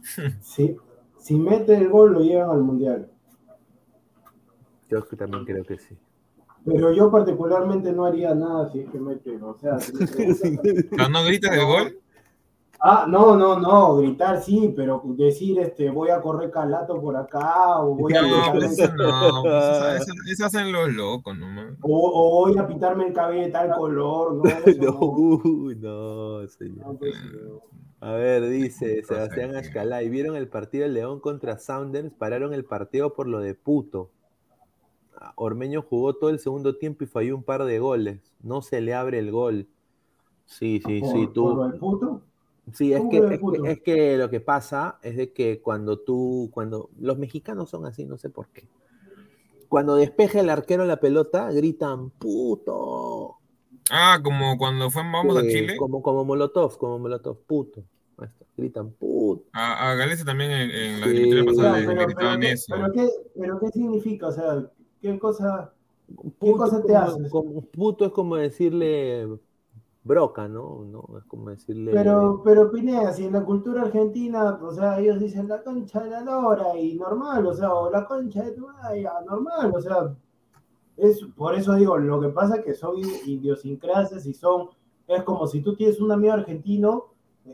Speaker 1: [LAUGHS]
Speaker 2: Sí. Si mete el gol lo llevan al Mundial.
Speaker 1: Yo también creo que sí.
Speaker 2: Pero yo particularmente no haría nada si es que mete, o sea... Si [LAUGHS]
Speaker 3: ¿No, ¿No gritas el gol?
Speaker 2: Ah, no, no, no, gritar sí, pero decir, este, voy a correr calato por acá, o voy
Speaker 3: no,
Speaker 2: a...
Speaker 3: Pues no, pues eso, hacen los locos nomás.
Speaker 2: O, o, voy a pintarme el cabello de tal color, no, [LAUGHS]
Speaker 1: no, uy, no, señor. No, pues, a ver, dice [LAUGHS] Sebastián Ascalay, ¿vieron el partido del León contra Sounders? Pararon el partido por lo de puto. Ormeño jugó todo el segundo tiempo y falló un par de goles. No se le abre el gol. Sí, sí,
Speaker 2: ¿Por,
Speaker 1: sí. Tú...
Speaker 2: ¿Por el puto?
Speaker 1: Sí, es que, es que, es, que, lo que pasa es de que cuando tú, cuando los mexicanos son así, no sé por qué. Cuando despeja el arquero la pelota, gritan puto.
Speaker 3: Ah, como cuando fue Vamos
Speaker 1: sí,
Speaker 3: a Chile.
Speaker 1: Como, como Molotov, como Molotov, puto. Gritan puto.
Speaker 3: A, a Galese también en, en la
Speaker 1: sí,
Speaker 3: pasada
Speaker 2: pero,
Speaker 3: le gritaban
Speaker 2: pero,
Speaker 3: eso.
Speaker 2: Pero ¿qué, pero ¿qué significa? O sea, ¿qué cosa,
Speaker 1: puto,
Speaker 2: qué cosa te
Speaker 1: como,
Speaker 2: haces?
Speaker 1: Como, puto es como decirle broca, ¿no? ¿no? Es como decirle.
Speaker 2: Pero, pero Pineda, si en la cultura argentina, o sea, ellos dicen la concha de la lora y normal, o sea, o la concha de tu madre, normal, o sea, es, por eso digo, lo que pasa es que son idiosincrasias y son, es como si tú tienes un amigo argentino,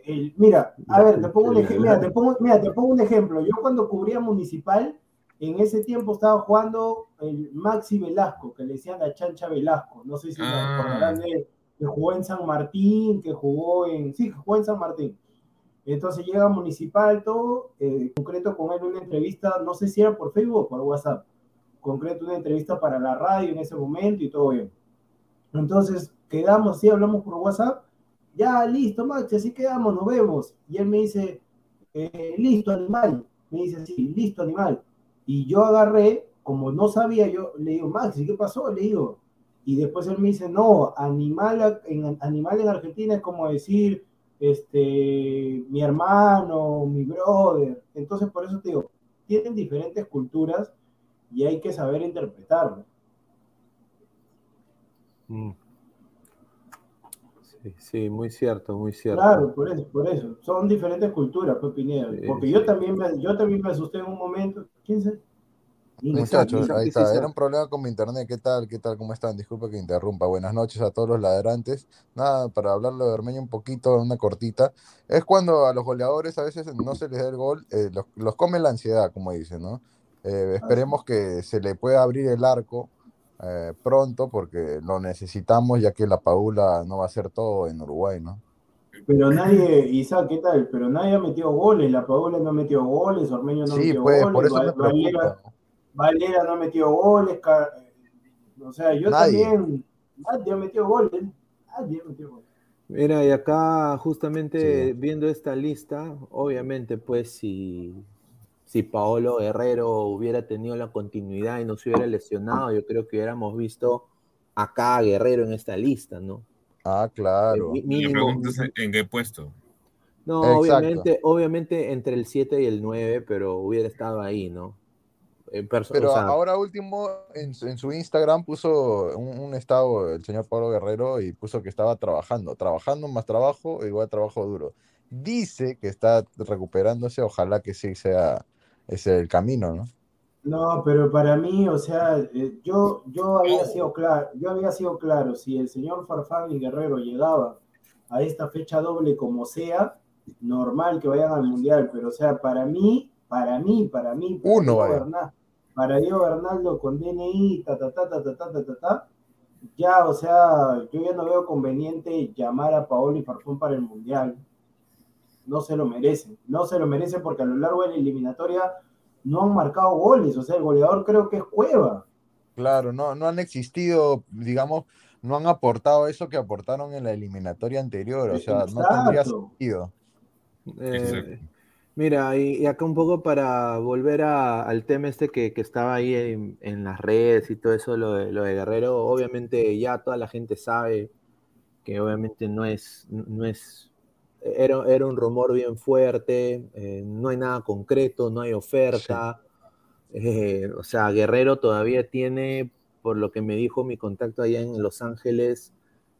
Speaker 2: el, mira, a ver, te pongo, un ejemplo, mira, te pongo, mira, te pongo un ejemplo, yo cuando cubría municipal, en ese tiempo estaba jugando el Maxi Velasco, que le decían la chancha Velasco, no sé si
Speaker 3: Ah.
Speaker 2: recordarán de él que jugó en San Martín, que jugó en. Sí, jugó en San Martín. Entonces llega Municipal, todo, eh, concreto con él una entrevista, no sé si era por Facebook o por WhatsApp. concreto una entrevista para la radio en ese momento y todo bien. Entonces, quedamos, sí, hablamos por WhatsApp, ya, listo, Max, así quedamos, nos vemos. Y él me dice, eh, listo, animal. Me dice, sí, listo, animal. Y yo agarré, como no sabía, yo le digo, Max, ¿y qué pasó? Le digo. Y después él me dice, no, animal en, animal en Argentina es como decir, este, mi hermano, mi brother. Entonces, por eso te digo, tienen diferentes culturas y hay que saber interpretarlo.
Speaker 1: Mm. Sí, sí, muy cierto, muy cierto.
Speaker 2: Claro, por eso, por eso. Son diferentes culturas, pues Pineda.
Speaker 1: Sí,
Speaker 2: Porque
Speaker 1: sí.
Speaker 2: yo también me, yo también me asusté en un momento. ¿Quién se?
Speaker 4: Muchachos, ahí está. Era un problema con mi internet. ¿Qué tal? ¿Qué tal? ¿Cómo están? Disculpa que interrumpa. Buenas noches a todos los ladrantes. Nada, para hablarlo de Ormeño un poquito, una cortita. Es cuando a los goleadores a veces no se les da el gol, eh, los, los come la ansiedad, como dicen, ¿no? Eh, esperemos que se le pueda abrir el arco eh, pronto porque lo necesitamos ya que la Paula no va a hacer todo en Uruguay, ¿no?
Speaker 2: Pero nadie, Isaac, ¿qué tal? Pero nadie ha metido goles. La Paola no ha metido goles, Ormeño no ha
Speaker 4: Sí,
Speaker 2: metido
Speaker 4: pues,
Speaker 2: goles,
Speaker 4: por eso me preocupa.
Speaker 2: Valera no ha metido goles. Ca- O sea, yo
Speaker 4: Nadie.
Speaker 2: también. Nadie ha metido goles. Nadie ha metido goles.
Speaker 1: Mira, y acá justamente
Speaker 4: Sí.
Speaker 1: viendo esta lista, obviamente, pues si, si Paolo Guerrero hubiera tenido la continuidad y no se hubiera lesionado, yo creo que hubiéramos visto acá a Guerrero en esta lista, ¿no?
Speaker 4: Ah, claro.
Speaker 3: La
Speaker 1: mínimo,
Speaker 3: en qué puesto.
Speaker 1: no,
Speaker 4: Exacto.
Speaker 1: obviamente, obviamente entre el 7 y el 9, pero hubiera estado ahí, ¿no?
Speaker 4: Pero
Speaker 1: o sea,
Speaker 4: ahora último, en, su- en su Instagram puso un, un estado el señor Pablo Guerrero y puso que estaba trabajando, trabajando más trabajo, igual trabajo duro. Dice que está recuperándose, ojalá que sí sea ese el camino, ¿no?
Speaker 2: No, pero para mí, o sea, eh, yo, yo había sido claro, yo había sido claro, si el señor Farfán y Guerrero llegaba a esta fecha doble como sea, normal que vayan al mundial, pero o sea, para mí, para mí, para mí, para
Speaker 4: Uno.
Speaker 2: Bernal- para Diego Bernaldo con DNI, ta, ta, ta, ta, ta, ta, ta, ta, ta, ya, o sea, yo ya no veo conveniente llamar a Paolo y Farfán para el mundial. No se lo merecen, no se lo merecen porque a lo largo de la eliminatoria no han marcado goles, o sea, el goleador creo que es Cueva.
Speaker 4: Claro, no, no han existido, digamos, no han aportado eso que aportaron en la eliminatoria anterior, o sea, no tendría sentido.
Speaker 1: Eh. Mira, y, y acá un poco para volver a- al tema este que, que estaba ahí en, en las redes y todo eso, lo de, lo de Guerrero, obviamente ya toda la gente sabe que obviamente no es, no es, era, era un rumor bien fuerte, eh, no hay nada concreto, no hay oferta, eh, o sea, Guerrero todavía tiene, por lo que me dijo mi contacto allá en Los Ángeles,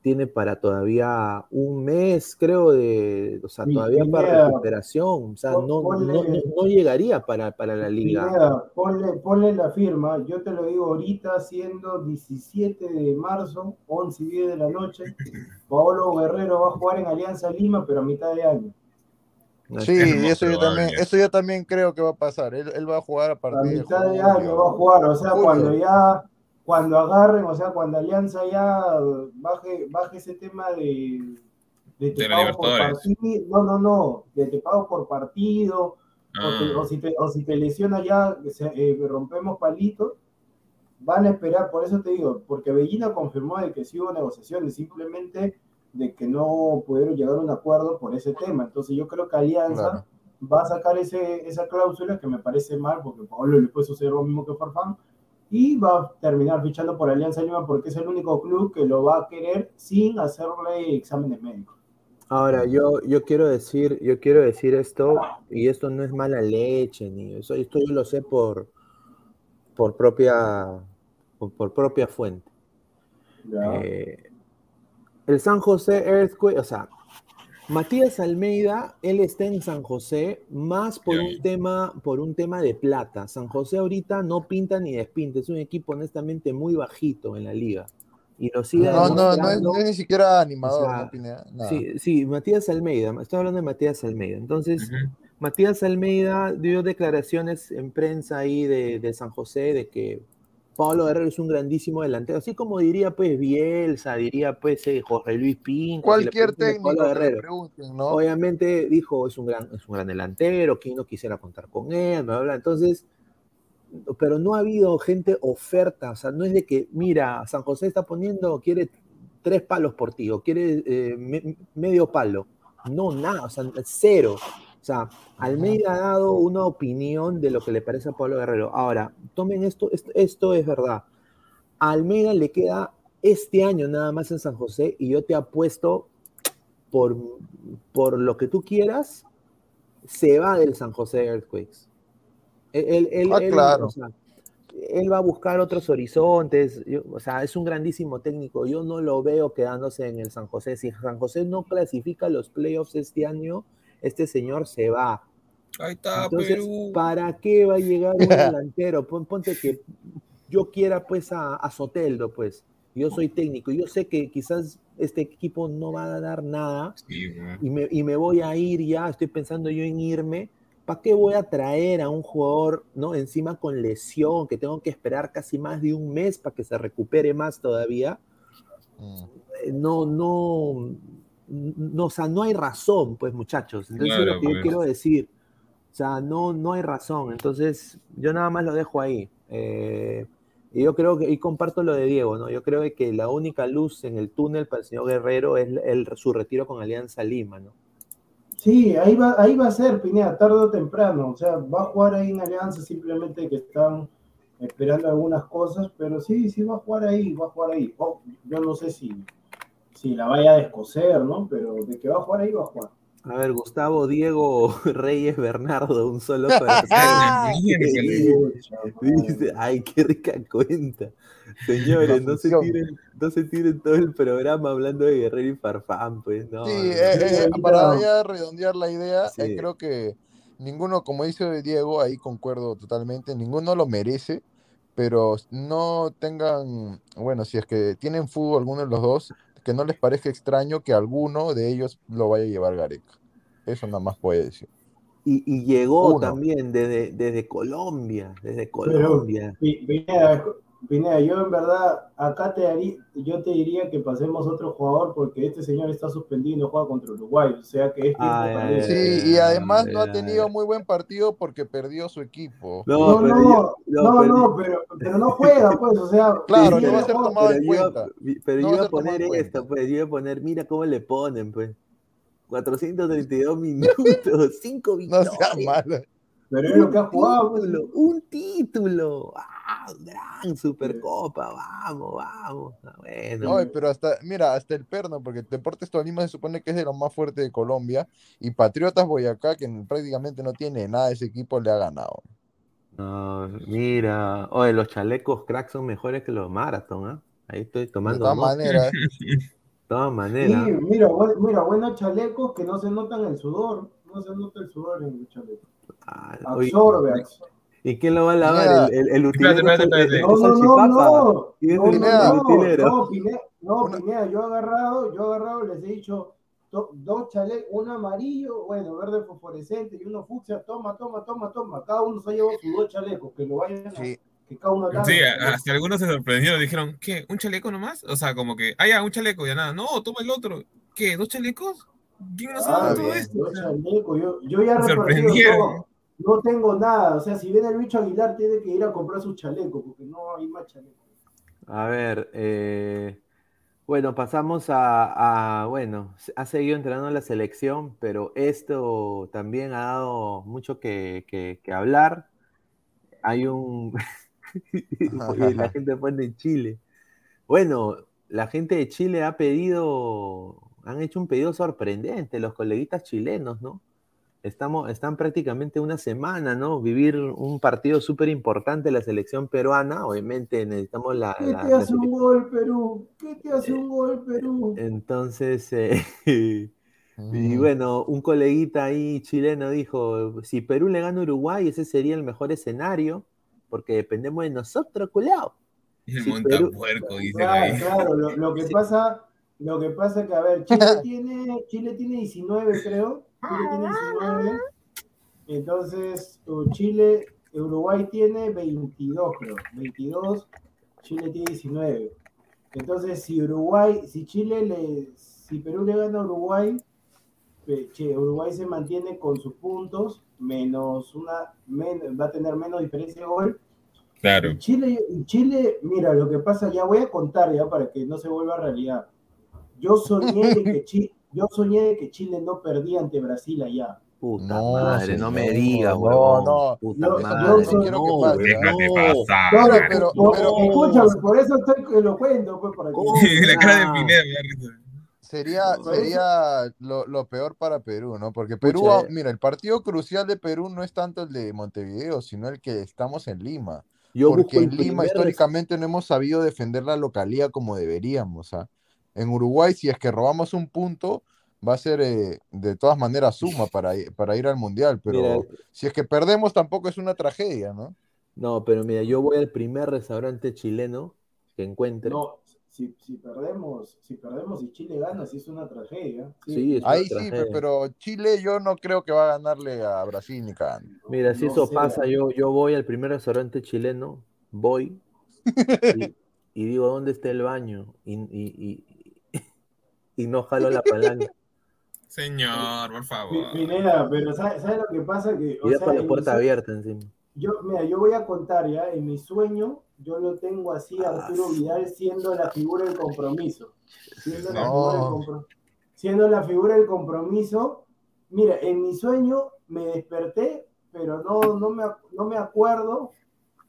Speaker 1: tiene para todavía un mes, creo, de, o sea, todavía para recuperación, o sea, no,
Speaker 2: ponle-
Speaker 1: no, no- llegaría para, para la liga.
Speaker 2: Pineda, ponle, ponle la firma, yo te lo digo ahorita, siendo 17 de marzo, 11 y 10 de la noche, Paolo Guerrero va a jugar en Alianza Lima, pero a mitad de año.
Speaker 4: Sí, eso yo también, eso yo también creo que va a pasar. Él, él va a jugar a
Speaker 2: A
Speaker 4: partir de
Speaker 2: mitad de año va a jugar, o sea, cuando ya, cuando agarren, o sea, cuando Alianza ya baje, baje ese tema de, de te
Speaker 3: De
Speaker 2: pago por partido, no, no, no, de te pago por partido, o, te-
Speaker 3: Ah,
Speaker 2: o si te, o si te lesiona ya, se- eh, rompemos palitos, van a esperar, por eso te digo, porque Bellina confirmó de que sí hubo negociaciones, simplemente de que no pudieron llegar a un acuerdo por ese tema. Entonces yo creo que Alianza
Speaker 4: Claro.
Speaker 2: va a sacar ese, esa cláusula que me parece mal, porque a Pablo le puede suceder lo mismo que Farfán, y va a terminar fichando por Alianza Lima porque es el único club que lo va a querer sin hacerle exámenes médicos.
Speaker 1: Ahora, yo, yo quiero decir, yo quiero decir esto, y esto no es mala leche, ni eso, esto yo lo sé por, por propia, por, por propia fuente. Eh, el San José Earthquake, o sea, Matías Almeida, él está en San José más por un tema, por un tema de plata. San José ahorita no pinta ni despinta, es un equipo honestamente muy bajito en la liga. Y lo sigue
Speaker 4: No, no, no es,
Speaker 1: demostrando.
Speaker 4: no es ni siquiera animador,
Speaker 1: O sea,
Speaker 4: no nada.
Speaker 1: Sí, sí, Matías Almeida, estoy hablando de Matías Almeida. Entonces. Matías Almeida dio declaraciones en prensa ahí de, de San José de que Pablo Guerrero es un grandísimo delantero, así como diría pues Bielsa, diría pues eh, Jorge Luis Pinto.
Speaker 4: Cualquier técnico
Speaker 1: Pablo Guerrero.
Speaker 4: pregunten, ¿no?
Speaker 1: Obviamente dijo, es un gran, es un gran delantero, quien no quisiera contar con él, bla, bla, bla. Entonces, pero no ha habido gente oferta, o sea, no es de que, mira, San José está poniendo, quiere tres palos por ti, o quiere eh, me- medio palo. No, nada, o sea, cero. O sea, Almeida ha dado una opinión de lo que le parece a Pablo Guerrero. Ahora, tomen esto, esto, esto es verdad. A Almeida le queda este año nada más en San José y yo te apuesto por, por lo que tú quieras, se va del San José Earthquakes. Él, él-
Speaker 4: Ah,
Speaker 1: él-
Speaker 4: claro.
Speaker 1: o sea, él va a buscar otros horizontes, yo- o sea, es un grandísimo técnico. Yo no lo veo quedándose en el San José. Si San José no clasifica los playoffs este año, este señor se va.
Speaker 3: Ahí está,
Speaker 1: Entonces,
Speaker 3: Perú.
Speaker 1: ¿para qué va a llegar un [LAUGHS] delantero? Pon- Ponte que yo quiera pues a, a Soteldo, pues. Yo soy técnico, yo sé que quizás este equipo no va a dar nada
Speaker 3: Sí,
Speaker 1: y me, y me voy a ir ya, estoy pensando yo en irme. ¿Para qué voy a traer a un jugador, no? Encima con lesión, que tengo que esperar casi más de un mes para que se recupere más todavía.
Speaker 4: Mm.
Speaker 1: Eh, No, no, no, o sea, no hay razón, pues, muchachos. Entonces,
Speaker 3: Claro,
Speaker 1: es lo que yo
Speaker 3: pues.
Speaker 1: quiero decir. O sea, no, no hay razón. Entonces, yo nada más lo dejo ahí. Eh, y yo creo que, y comparto lo de Diego, ¿no? Yo creo que la única luz en el túnel para el señor Guerrero es el, su retiro con Alianza Lima, ¿no?
Speaker 2: Sí, ahí va, ahí va a ser, Pineda, tarde o temprano. O sea, va a jugar ahí en Alianza, simplemente que están esperando algunas cosas, pero sí, sí va a jugar ahí, va a jugar ahí. Oh, yo no sé si, si la vaya a descoser, ¿no? Pero de que va a jugar ahí, va a jugar.
Speaker 1: A ver, Gustavo, Diego, [LAUGHS] Reyes, Bernardo, un solo [LAUGHS]
Speaker 2: madre.
Speaker 1: Dice, ay, qué rica cuenta. Señores, no se, tiren, no se tiren todo el programa hablando de Guerrero y Farfán, pues no.
Speaker 4: Sí, eh, eh, para ya redondear la idea,
Speaker 1: Sí.
Speaker 4: eh, creo que ninguno, como dice Diego, ahí concuerdo totalmente, ninguno lo merece, pero no tengan, bueno, si es que tienen fútbol alguno de los dos, que no les parezca extraño que alguno de ellos lo vaya a llevar Gareca. Eso nada más puede decir.
Speaker 1: Y, y llegó
Speaker 4: Uno.
Speaker 1: también desde, desde Colombia, desde
Speaker 2: Pero,
Speaker 1: Colombia.
Speaker 2: Pi- Pineda, yo en verdad, acá te haría, yo te diría que pasemos otro jugador porque este señor está suspendido y no juega contra Uruguay. O sea que es
Speaker 1: ay,
Speaker 2: eso.
Speaker 1: ay,
Speaker 4: Sí, y además no
Speaker 1: ay,
Speaker 4: ha tenido
Speaker 1: ay.
Speaker 4: muy buen partido porque perdió su equipo.
Speaker 2: No,
Speaker 1: pero
Speaker 2: no,
Speaker 1: yo-
Speaker 2: no,
Speaker 1: pero-
Speaker 2: no, pero, pero no juega, pues, o sea. [LAUGHS]
Speaker 4: Claro, no va a ser
Speaker 2: no,
Speaker 4: tomado
Speaker 1: pero
Speaker 4: en
Speaker 1: yo,
Speaker 4: cuenta.
Speaker 1: pero
Speaker 4: No
Speaker 1: yo iba a poner esto, pues yo iba a poner, mira cómo le ponen, pues. 432 minutos, 5 [LAUGHS]
Speaker 4: No
Speaker 1: victorias.
Speaker 4: sea malo.
Speaker 2: Pero es lo que ha jugado. pues.
Speaker 1: título, un título. ¡Ah, gran Supercopa! Vamos, vamos. Ah, Bueno,
Speaker 4: Oye, pero hasta, mira, hasta el perno, porque Deportes Tolima se supone que es de lo más fuerte de Colombia, y Patriotas Boyacá, que prácticamente no tiene nada de ese equipo, le ha ganado.
Speaker 1: no, mira. Oye, los chalecos cracks son mejores que los marathon, ¿ah? Ahí estoy
Speaker 4: De
Speaker 1: tomando
Speaker 4: todas
Speaker 1: nota.
Speaker 4: maneras, [LAUGHS]
Speaker 1: De todas
Speaker 2: Sí,
Speaker 1: maneras.
Speaker 2: mira, buen- mira, buenos chalecos que no se notan el sudor. No se nota el sudor en el chaleco.
Speaker 1: Ah, oye,
Speaker 2: Absorbe, absorbe.
Speaker 1: ¿Y quién lo va a lavar? El, el, el utilero
Speaker 3: Espérate, espérate,
Speaker 1: es- es-
Speaker 2: No, no, no, no.
Speaker 1: ¿Quién es
Speaker 2: No,
Speaker 1: el-
Speaker 4: Pineda?
Speaker 2: no,
Speaker 1: utilero?
Speaker 2: no, Pineda, no, yo he agarrado, yo he agarrado, les he dicho do- dos chalecos, uno amarillo, bueno, verde fosforescente y uno fucsia, toma, toma, toma, toma, cada uno se ha llevado sus dos chalecos, que lo vayan a,
Speaker 4: sí,
Speaker 2: que cada uno agarre
Speaker 3: Sí, hasta algunos se sorprendieron, dijeron, ¿qué? ¿Un chaleco nomás? O sea, como que, ah, ya, un chaleco, ya nada. No, toma el otro. ¿Qué? ¿Dos chalecos? ¿Quién nos ha
Speaker 2: Ah,
Speaker 3: dado
Speaker 4: bien.
Speaker 3: todo esto?
Speaker 2: Dos chalecos, yo, yo ya he No tengo nada, o sea, si viene el bicho Aguilar tiene que ir a comprar sus chalecos, porque no hay más chalecos.
Speaker 1: A ver, eh, bueno, pasamos a, bueno, ha seguido entrenando la selección, pero esto también ha dado mucho que, que- hablar. Hay un, [LAUGHS] la gente pone en Chile. Bueno, la gente de Chile ha pedido, han hecho un pedido sorprendente, los coleguitas chilenos, ¿no? Estamos, están prácticamente una semana, ¿no? Vivir un partido súper importante de la selección peruana. Obviamente necesitamos la.
Speaker 2: ¿Qué
Speaker 1: la-
Speaker 2: te
Speaker 1: la
Speaker 2: hace un gol, Perú? ¿Qué te hace un gol, Perú?
Speaker 1: Entonces, eh, [LAUGHS] y bueno, un coleguita ahí chileno dijo: si Perú le gana a Uruguay, ese sería el mejor escenario, porque dependemos de nosotros, culeado.
Speaker 3: El [LAUGHS] montapuerco, dicen
Speaker 2: Claro,
Speaker 3: ahí.
Speaker 2: claro, lo, lo que [LAUGHS]
Speaker 1: Sí.
Speaker 2: pasa, lo que pasa que, a ver, Chile tiene, Chile tiene 19, creo. Chile tiene 19. Entonces, uh, Chile, Uruguay tiene 22, creo. 22, Chile tiene 19. Entonces, si Uruguay, si Chile le, si Perú le gana a Uruguay, che, Uruguay se mantiene con sus puntos, menos una, men- va a tener menos diferencia de gol
Speaker 3: Claro.
Speaker 2: Y Chile, y Chile, mira, lo que pasa, ya voy a contar ya para que no se vuelva realidad. Yo soñé de que Chile, yo soñé de que Chile no perdía ante Brasil allá.
Speaker 1: Puta
Speaker 4: No,
Speaker 1: madre, no me digas,
Speaker 4: no,
Speaker 1: huevón.
Speaker 4: no.
Speaker 1: Puta
Speaker 2: Yo-
Speaker 1: madre.
Speaker 2: yo
Speaker 4: no quiero que
Speaker 1: no,
Speaker 4: pase.
Speaker 3: Déjate
Speaker 1: no.
Speaker 3: pasar.
Speaker 2: Claro,
Speaker 4: pero-
Speaker 2: por-
Speaker 4: pero-
Speaker 2: escúchame, por eso estoy que lo cuento, pues, para
Speaker 3: la cara de. Pineda.
Speaker 4: Sería, sería lo, lo peor para Perú, ¿no? Porque Perú,
Speaker 1: Pucha,
Speaker 4: ah,
Speaker 1: eh.
Speaker 4: mira, el partido crucial de Perú no es tanto el de Montevideo, sino el que estamos en Lima.
Speaker 1: Yo
Speaker 4: Porque en Lima
Speaker 1: primer
Speaker 4: históricamente no hemos sabido defender la localía como deberíamos. ¿ah? En Uruguay, si es que robamos un punto, va a ser eh, de todas maneras suma para, para ir al Mundial. Pero
Speaker 1: Mira,
Speaker 4: si es que perdemos, tampoco es una tragedia, ¿no?
Speaker 1: no, pero mira, yo voy al primer restaurante chileno que encuentre.
Speaker 2: No, si, si perdemos, si perdemos y Chile gana, sí es una tragedia.
Speaker 1: Sí, es-
Speaker 4: Ahí
Speaker 1: una
Speaker 4: sí, pe-
Speaker 1: tragedia.
Speaker 4: pero Chile yo no creo que va a ganarle a Brasil ni cagando.
Speaker 1: Mira, si
Speaker 2: No
Speaker 1: eso pasa, yo, yo voy al primer restaurante chileno, voy [LAUGHS] y, y digo, ¿dónde está el baño? Y, y, y, no jalo la palanca. [LAUGHS]
Speaker 3: Señor, por favor.
Speaker 2: Pineda, pero ¿sabes, sabes lo que pasa? Que, o
Speaker 1: Y
Speaker 2: sea,
Speaker 1: dejo la puerta abierta encima.
Speaker 2: Yo, mira, yo voy a contar ya, en mi sueño, yo lo tengo así, a Arturo Vidal siendo la figura del compromiso. Siendo la, figura del compro- siendo la figura del compromiso. Mira, en mi sueño me desperté, pero no, no, me, no me acuerdo,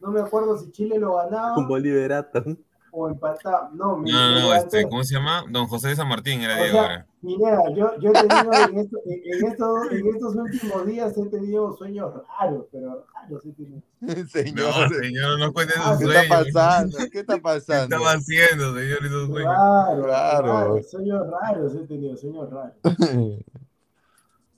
Speaker 2: no me acuerdo si Chile lo ganaba
Speaker 1: Un boliverato.
Speaker 2: O empataba. No, me,
Speaker 3: No, no, este, ¿cómo se llama? Don José de San Martín era
Speaker 2: O
Speaker 3: Diego
Speaker 2: sea,
Speaker 3: ahora.
Speaker 2: Pineda, yo, yo he tenido en, esto- en, en estos, en estos últimos días he tenido sueños raros, pero raros he tenido. [LAUGHS]
Speaker 4: Señor,
Speaker 3: No, señor, no cuente
Speaker 2: Ah,
Speaker 3: esos
Speaker 4: ¿qué está
Speaker 3: sueños.
Speaker 4: pasando? [LAUGHS] ¿Qué está
Speaker 3: ¿Qué
Speaker 4: pasando?
Speaker 3: estaba haciendo, señor, esos sueños?
Speaker 2: Claro,
Speaker 4: Claro.
Speaker 2: claro, sueños raros he tenido, sueños raros.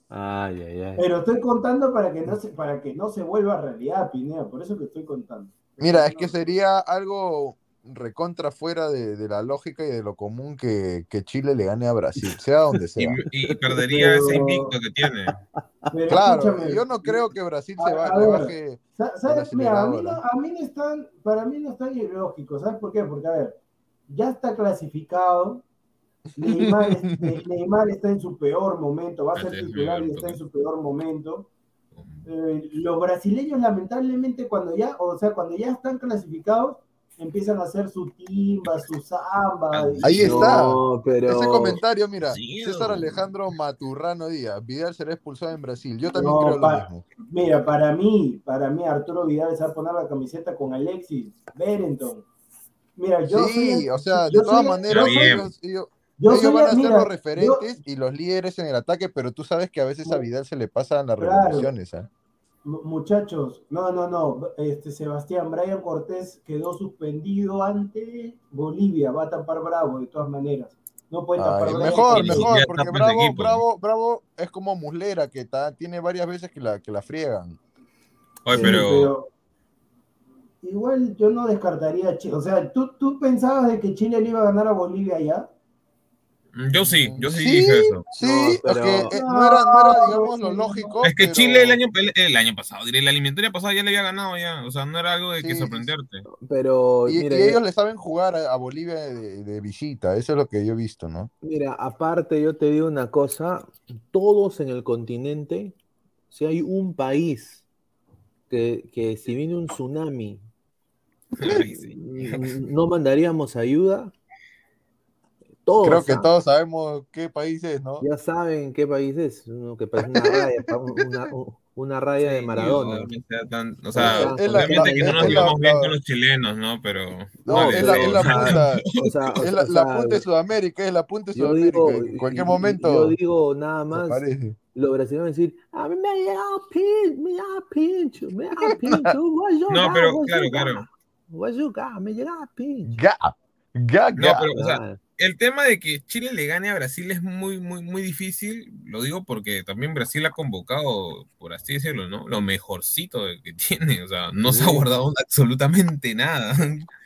Speaker 1: Ay, ay, ay.
Speaker 2: Pero estoy contando para que no se, para que no se vuelva realidad, Pineda, por eso que estoy contando.
Speaker 4: Mira, es que sería algo recontra fuera de, de la lógica y de lo común que, que Chile le gane a Brasil, sea donde [LAUGHS]
Speaker 3: Y,
Speaker 4: sea.
Speaker 3: y perdería
Speaker 2: Pero-
Speaker 3: ese invicto que tiene.
Speaker 2: Pero
Speaker 4: Claro,
Speaker 2: escúchame,
Speaker 4: yo no creo que Brasil se va,
Speaker 2: a
Speaker 4: le baje.
Speaker 2: ¿sabes? Mira, a mí, no, a mí no es tan, para mí no es tan ilógico, ¿sabes por qué? Porque, a ver, ya está clasificado, Neymar, es- [LAUGHS] Neymar está en su peor momento, va a ser titular y está en su peor momento. Eh, los brasileños lamentablemente cuando ya, o sea, cuando ya están clasificados, empiezan a hacer su timba, su samba. y-
Speaker 4: Ahí está.
Speaker 1: No, pero.
Speaker 4: Ese comentario, mira,
Speaker 3: Sí,
Speaker 4: César. Alejandro Maturrano Díaz, Vidal será expulsado en Brasil. Yo también
Speaker 2: No,
Speaker 4: creo lo mismo.
Speaker 2: Mira, para mí, para mí Arturo Vidal se va a poner la camiseta con Alexis Berenton. Mira, yo
Speaker 4: sí,
Speaker 2: soy-
Speaker 4: o sea, de todas
Speaker 2: soy-
Speaker 4: maneras, ellos, ellos-
Speaker 2: yo
Speaker 4: ellos
Speaker 2: soy-
Speaker 4: van a ser
Speaker 2: mira,
Speaker 4: los
Speaker 2: yo-
Speaker 4: referentes y los líderes en el ataque, pero tú sabes que a veces a Vidal se le pasan las
Speaker 2: Claro.
Speaker 4: revoluciones. ¿ah?
Speaker 2: Mu- Muchachos, no, no, no. Este Sebastián Brian Cortés quedó suspendido ante Bolivia. Va a tapar Bravo de todas maneras. No puede
Speaker 4: Ay,
Speaker 2: tapar Bravo.
Speaker 4: mejor, mejor, porque Bravo,
Speaker 3: equipo.
Speaker 4: Bravo, Bravo es como Muslera, que ta- tiene varias veces que la, que la friegan.
Speaker 3: Oye,
Speaker 2: Sí,
Speaker 3: pero
Speaker 2: igual yo no descartaría a Chile. O sea, ¿tú, ¿tú pensabas de que Chile le iba a ganar a Bolivia ya?
Speaker 3: Yo sí, yo sí,
Speaker 4: Sí,
Speaker 3: dije eso.
Speaker 4: Sí,
Speaker 1: No,
Speaker 4: es
Speaker 1: pero-
Speaker 4: que eh, no, era, no era, digamos, lo lógico.
Speaker 3: Es que
Speaker 4: pero-
Speaker 3: Chile el año, el, el año pasado, diré, la eliminatoria pasada ya le había ganado ya. O sea, no era algo de que sorprenderte.
Speaker 1: Pero,
Speaker 4: Y,
Speaker 1: mira,
Speaker 4: y ellos le saben jugar a, a Bolivia de, de visita, eso es lo que yo he visto, ¿no?
Speaker 1: mira, aparte yo te digo una cosa, todos en el continente, si hay un país que, que si viene un tsunami, [LAUGHS] n- no mandaríamos ayuda, todos
Speaker 4: Creo que
Speaker 1: ¿ah?
Speaker 4: todos sabemos qué país es, ¿no?
Speaker 1: ya saben qué país es, uno que parece una raya, una, una raya de Maradona.
Speaker 3: no tan- o sea,
Speaker 1: Es
Speaker 3: obviamente
Speaker 4: la-
Speaker 3: que no nos llevamos bien con los chilenos, ¿no? Pero.
Speaker 4: No,
Speaker 3: vale,
Speaker 4: es la, es punta, [LAUGHS]
Speaker 1: O sea, o
Speaker 4: es la,
Speaker 1: o
Speaker 4: la
Speaker 1: sea,
Speaker 4: punta de Sudamérica, es la punta de
Speaker 1: yo
Speaker 4: Sudamérica.
Speaker 1: digo,
Speaker 4: en cualquier momento
Speaker 1: yo digo nada más, los brasileños van a decir, a mí me ha llegado pincho, me ha pincho, me ha [LAUGHS] pincho, voy a
Speaker 3: No, pero claro, claro.
Speaker 1: voy a jugar, me llega pincho.
Speaker 4: Ga, ga,
Speaker 3: No,
Speaker 4: ga.
Speaker 3: pero, o sea,
Speaker 1: Claro.
Speaker 3: El tema de que Chile le gane a Brasil es muy, muy, muy difícil. Lo digo porque también Brasil ha convocado, por así decirlo, ¿no? Lo mejorcito de que [LAUGHS] tiene. O sea, no se ha guardado absolutamente nada.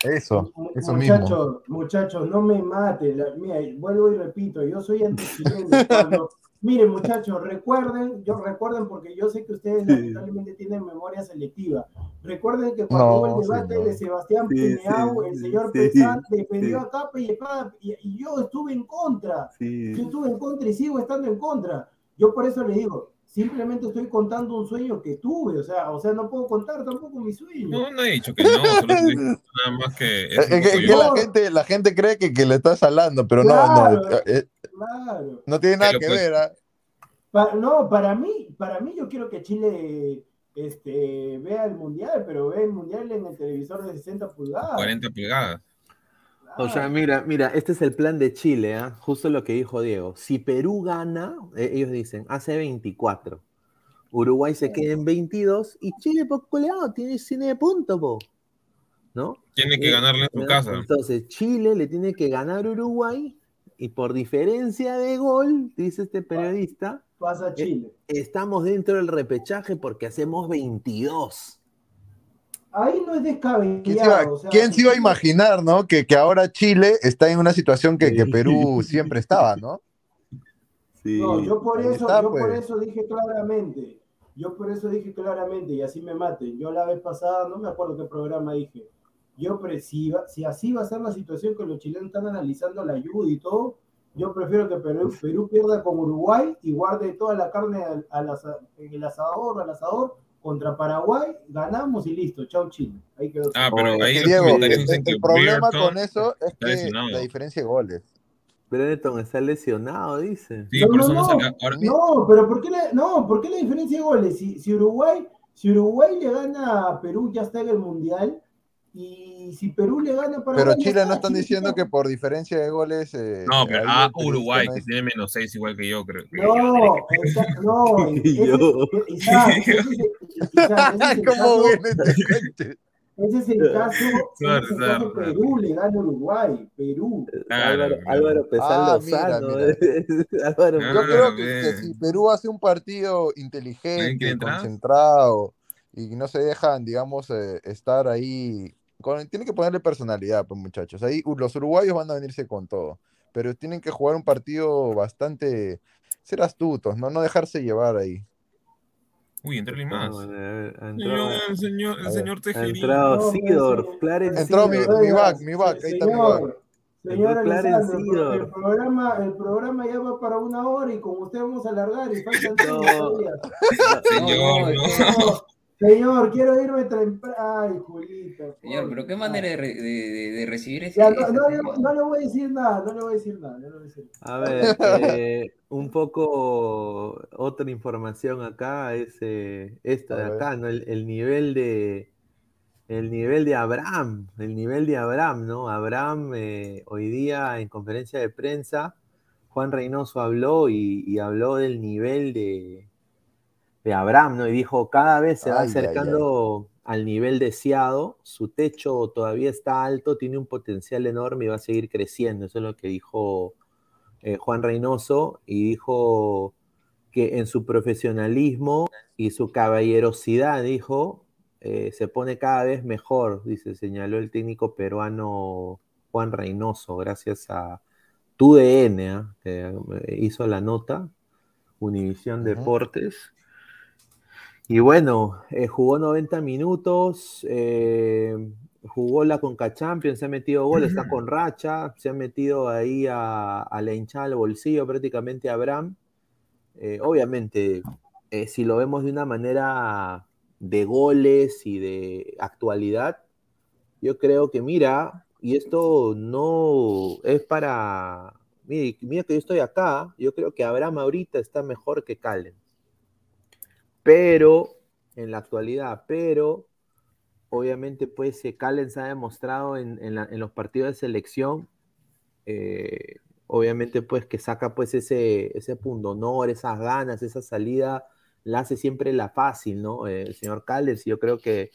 Speaker 4: Eso, eso mismo.
Speaker 2: muchachos, muchachos, no me maten. la- mira, vuelvo y repito, yo soy antichileno. Miren, muchachos, recuerden, yo recuerden porque yo sé que ustedes lamentablemente tienen memoria selectiva. Recuerden que cuando
Speaker 4: No,
Speaker 2: hubo el debate
Speaker 4: señor.
Speaker 2: de Sebastián
Speaker 1: Sí,
Speaker 2: Pineau,
Speaker 1: sí,
Speaker 2: el señor
Speaker 1: sí,
Speaker 2: Pesán defendió
Speaker 1: sí.
Speaker 2: a capa y espada y, y yo estuve en contra.
Speaker 1: Sí.
Speaker 2: Yo estuve en contra y sigo estando en contra. Yo por eso le digo, simplemente estoy contando un sueño que tuve, o sea, o sea, no puedo contar tampoco mi sueño.
Speaker 3: No, no he dicho que no, solo he dicho nada más que... es
Speaker 4: que, la, gente, la gente cree que, que le estás hablando, pero no,
Speaker 2: Claro.
Speaker 4: no, eh,
Speaker 2: Claro.
Speaker 4: no tiene nada
Speaker 3: Pero
Speaker 4: que
Speaker 3: pues-
Speaker 4: ver. ¿ah?
Speaker 2: Pa- no, para mí, para mí yo quiero que Chile este, vea el mundial, pero vea el mundial en el televisor de 60 pulgadas.
Speaker 3: 40 pulgadas.
Speaker 1: O sea, mira, mira, este es el plan de Chile, ¿ah? justo lo que dijo Diego. Si Perú gana, eh, ellos dicen, hace 24. Uruguay se queda en 22 y Chile, por coleado, tiene cine de punto, po. ¿No?
Speaker 3: Tiene que
Speaker 1: Eh,
Speaker 3: ganarle en su casa.
Speaker 1: Entonces, Chile le tiene que ganar a Uruguay y por diferencia de gol, dice este periodista,
Speaker 2: Pasa Chile.
Speaker 1: estamos dentro del repechaje porque hacemos 22.
Speaker 2: Ahí no es descabellado.
Speaker 4: ¿Quién, se iba,
Speaker 2: o sea,
Speaker 4: quién se iba a imaginar, no? Que, que ahora Chile está en una situación que, que Perú siempre estaba, ¿no?
Speaker 1: Sí.
Speaker 2: No, yo por eso,
Speaker 4: está,
Speaker 2: yo por
Speaker 4: pues.
Speaker 2: eso dije claramente, yo por eso dije claramente, y así me maten. Yo la vez pasada, no me acuerdo qué programa dije, yo pre- si, va- si así va a ser la situación que los chilenos están analizando la ayuda y todo, yo prefiero que Perú, Perú pierda con Uruguay y guarde toda la carne al, al asa- en el asador, al asador, contra Paraguay, ganamos y listo, chao Chile. Ahí quedó.
Speaker 3: Ah, pero ahí
Speaker 4: Que Diego, el, problema con eso es que la diferencia de goles.
Speaker 1: Brereton está lesionado, dice.
Speaker 3: Sí,
Speaker 2: No,
Speaker 3: por
Speaker 2: no,
Speaker 3: eso no. Ahora,
Speaker 2: No, pero ¿por qué la, no, ¿por qué la diferencia de goles? Si, si Uruguay, si Uruguay le gana a Perú, ya está en el Mundial. Y si Perú le gana a Paraguay.
Speaker 4: Pero Chile
Speaker 2: está,
Speaker 4: no están
Speaker 2: Chile
Speaker 4: diciendo
Speaker 2: está.
Speaker 4: que por diferencia de goles. eh,
Speaker 3: no, pero
Speaker 4: ahí
Speaker 3: ah, Uruguay, que tiene menos 6 igual que yo, creo. que
Speaker 2: No,
Speaker 3: yo.
Speaker 2: esa- no, ese es el-
Speaker 4: ¿Cómo
Speaker 2: caso-
Speaker 4: este
Speaker 2: ese es el caso,
Speaker 3: Claro, claro,
Speaker 2: Perú le gana a Uruguay, Perú.
Speaker 3: Claro,
Speaker 1: Álvaro. Álvaro
Speaker 4: Ah, mira,
Speaker 1: Lozano.
Speaker 4: mira. [LAUGHS]
Speaker 1: Álvaro,
Speaker 4: Yo creo que, si Perú hace un partido
Speaker 3: ¿Alguien
Speaker 4: inteligente, concentrado y no se dejan, digamos, eh, estar ahí. Con- tienen que ponerle personalidad, pues muchachos. Ahí uh, los uruguayos van a venirse con todo, pero tienen que jugar un partido bastante, ser astutos, no, no dejarse llevar ahí.
Speaker 3: Uy, entró alguien más.
Speaker 1: No,
Speaker 3: el señor, el señor
Speaker 2: No,
Speaker 1: Sidorf,
Speaker 2: pues,
Speaker 1: Clarence
Speaker 4: Entró mi- mi back, mi back, ahí está mi back.
Speaker 2: Señor
Speaker 1: Entró
Speaker 2: Alessandro, el, programa, el programa ya va para una hora y con usted vamos a alargar y faltan
Speaker 1: No.
Speaker 2: cinco todavía. [LAUGHS]
Speaker 3: Señor, no.
Speaker 2: Señor, quiero irme temprano. Ay, Julito.
Speaker 5: Señor, pero qué manera de, re- de, de- de recibir ese.
Speaker 2: Ya, no,
Speaker 5: ese
Speaker 2: no,
Speaker 5: tema?
Speaker 2: le- no le voy a decir nada, no le voy a decir nada. no le voy a decir nada.
Speaker 1: A ver, eh, un poco otra información acá es eh, esta de acá, ¿no? El, el nivel de el nivel de Abraham, el nivel de Abraham, ¿no? Abraham eh, hoy día en conferencia de prensa, Juan Reynoso habló y, y habló del nivel de, de Abraham, ¿no? Y dijo, cada vez se va
Speaker 4: Ay, ay,
Speaker 1: acercando al nivel deseado, su techo todavía está alto, tiene un potencial enorme y va a seguir creciendo, eso es lo que dijo eh, Juan Reynoso y dijo que en su profesionalismo y su caballerosidad, dijo, eh, se pone cada vez mejor, dice, señaló el técnico peruano Juan Reynoso, gracias a TUDN, ¿ah? que eh, hizo la nota, Univisión. Deportes. Y bueno, eh, jugó 90 minutos, eh, jugó la Conca Champions, se ha metido gol, está con racha, se ha metido ahí a, a la hinchada al bolsillo prácticamente a Abraham. Eh, obviamente, si lo vemos de una manera de goles y de actualidad, yo creo que mira, y esto no es para, mira, mira que yo estoy acá, yo creo que Abraham ahorita está mejor que Calen pero en la actualidad, pero obviamente pues eh, Callens ha demostrado en, en la- en los partidos de selección, eh, obviamente pues que saca pues ese, ese pundonor, esas ganas, esa salida, la hace siempre la fácil, ¿no? Eh, el señor Callens, yo creo que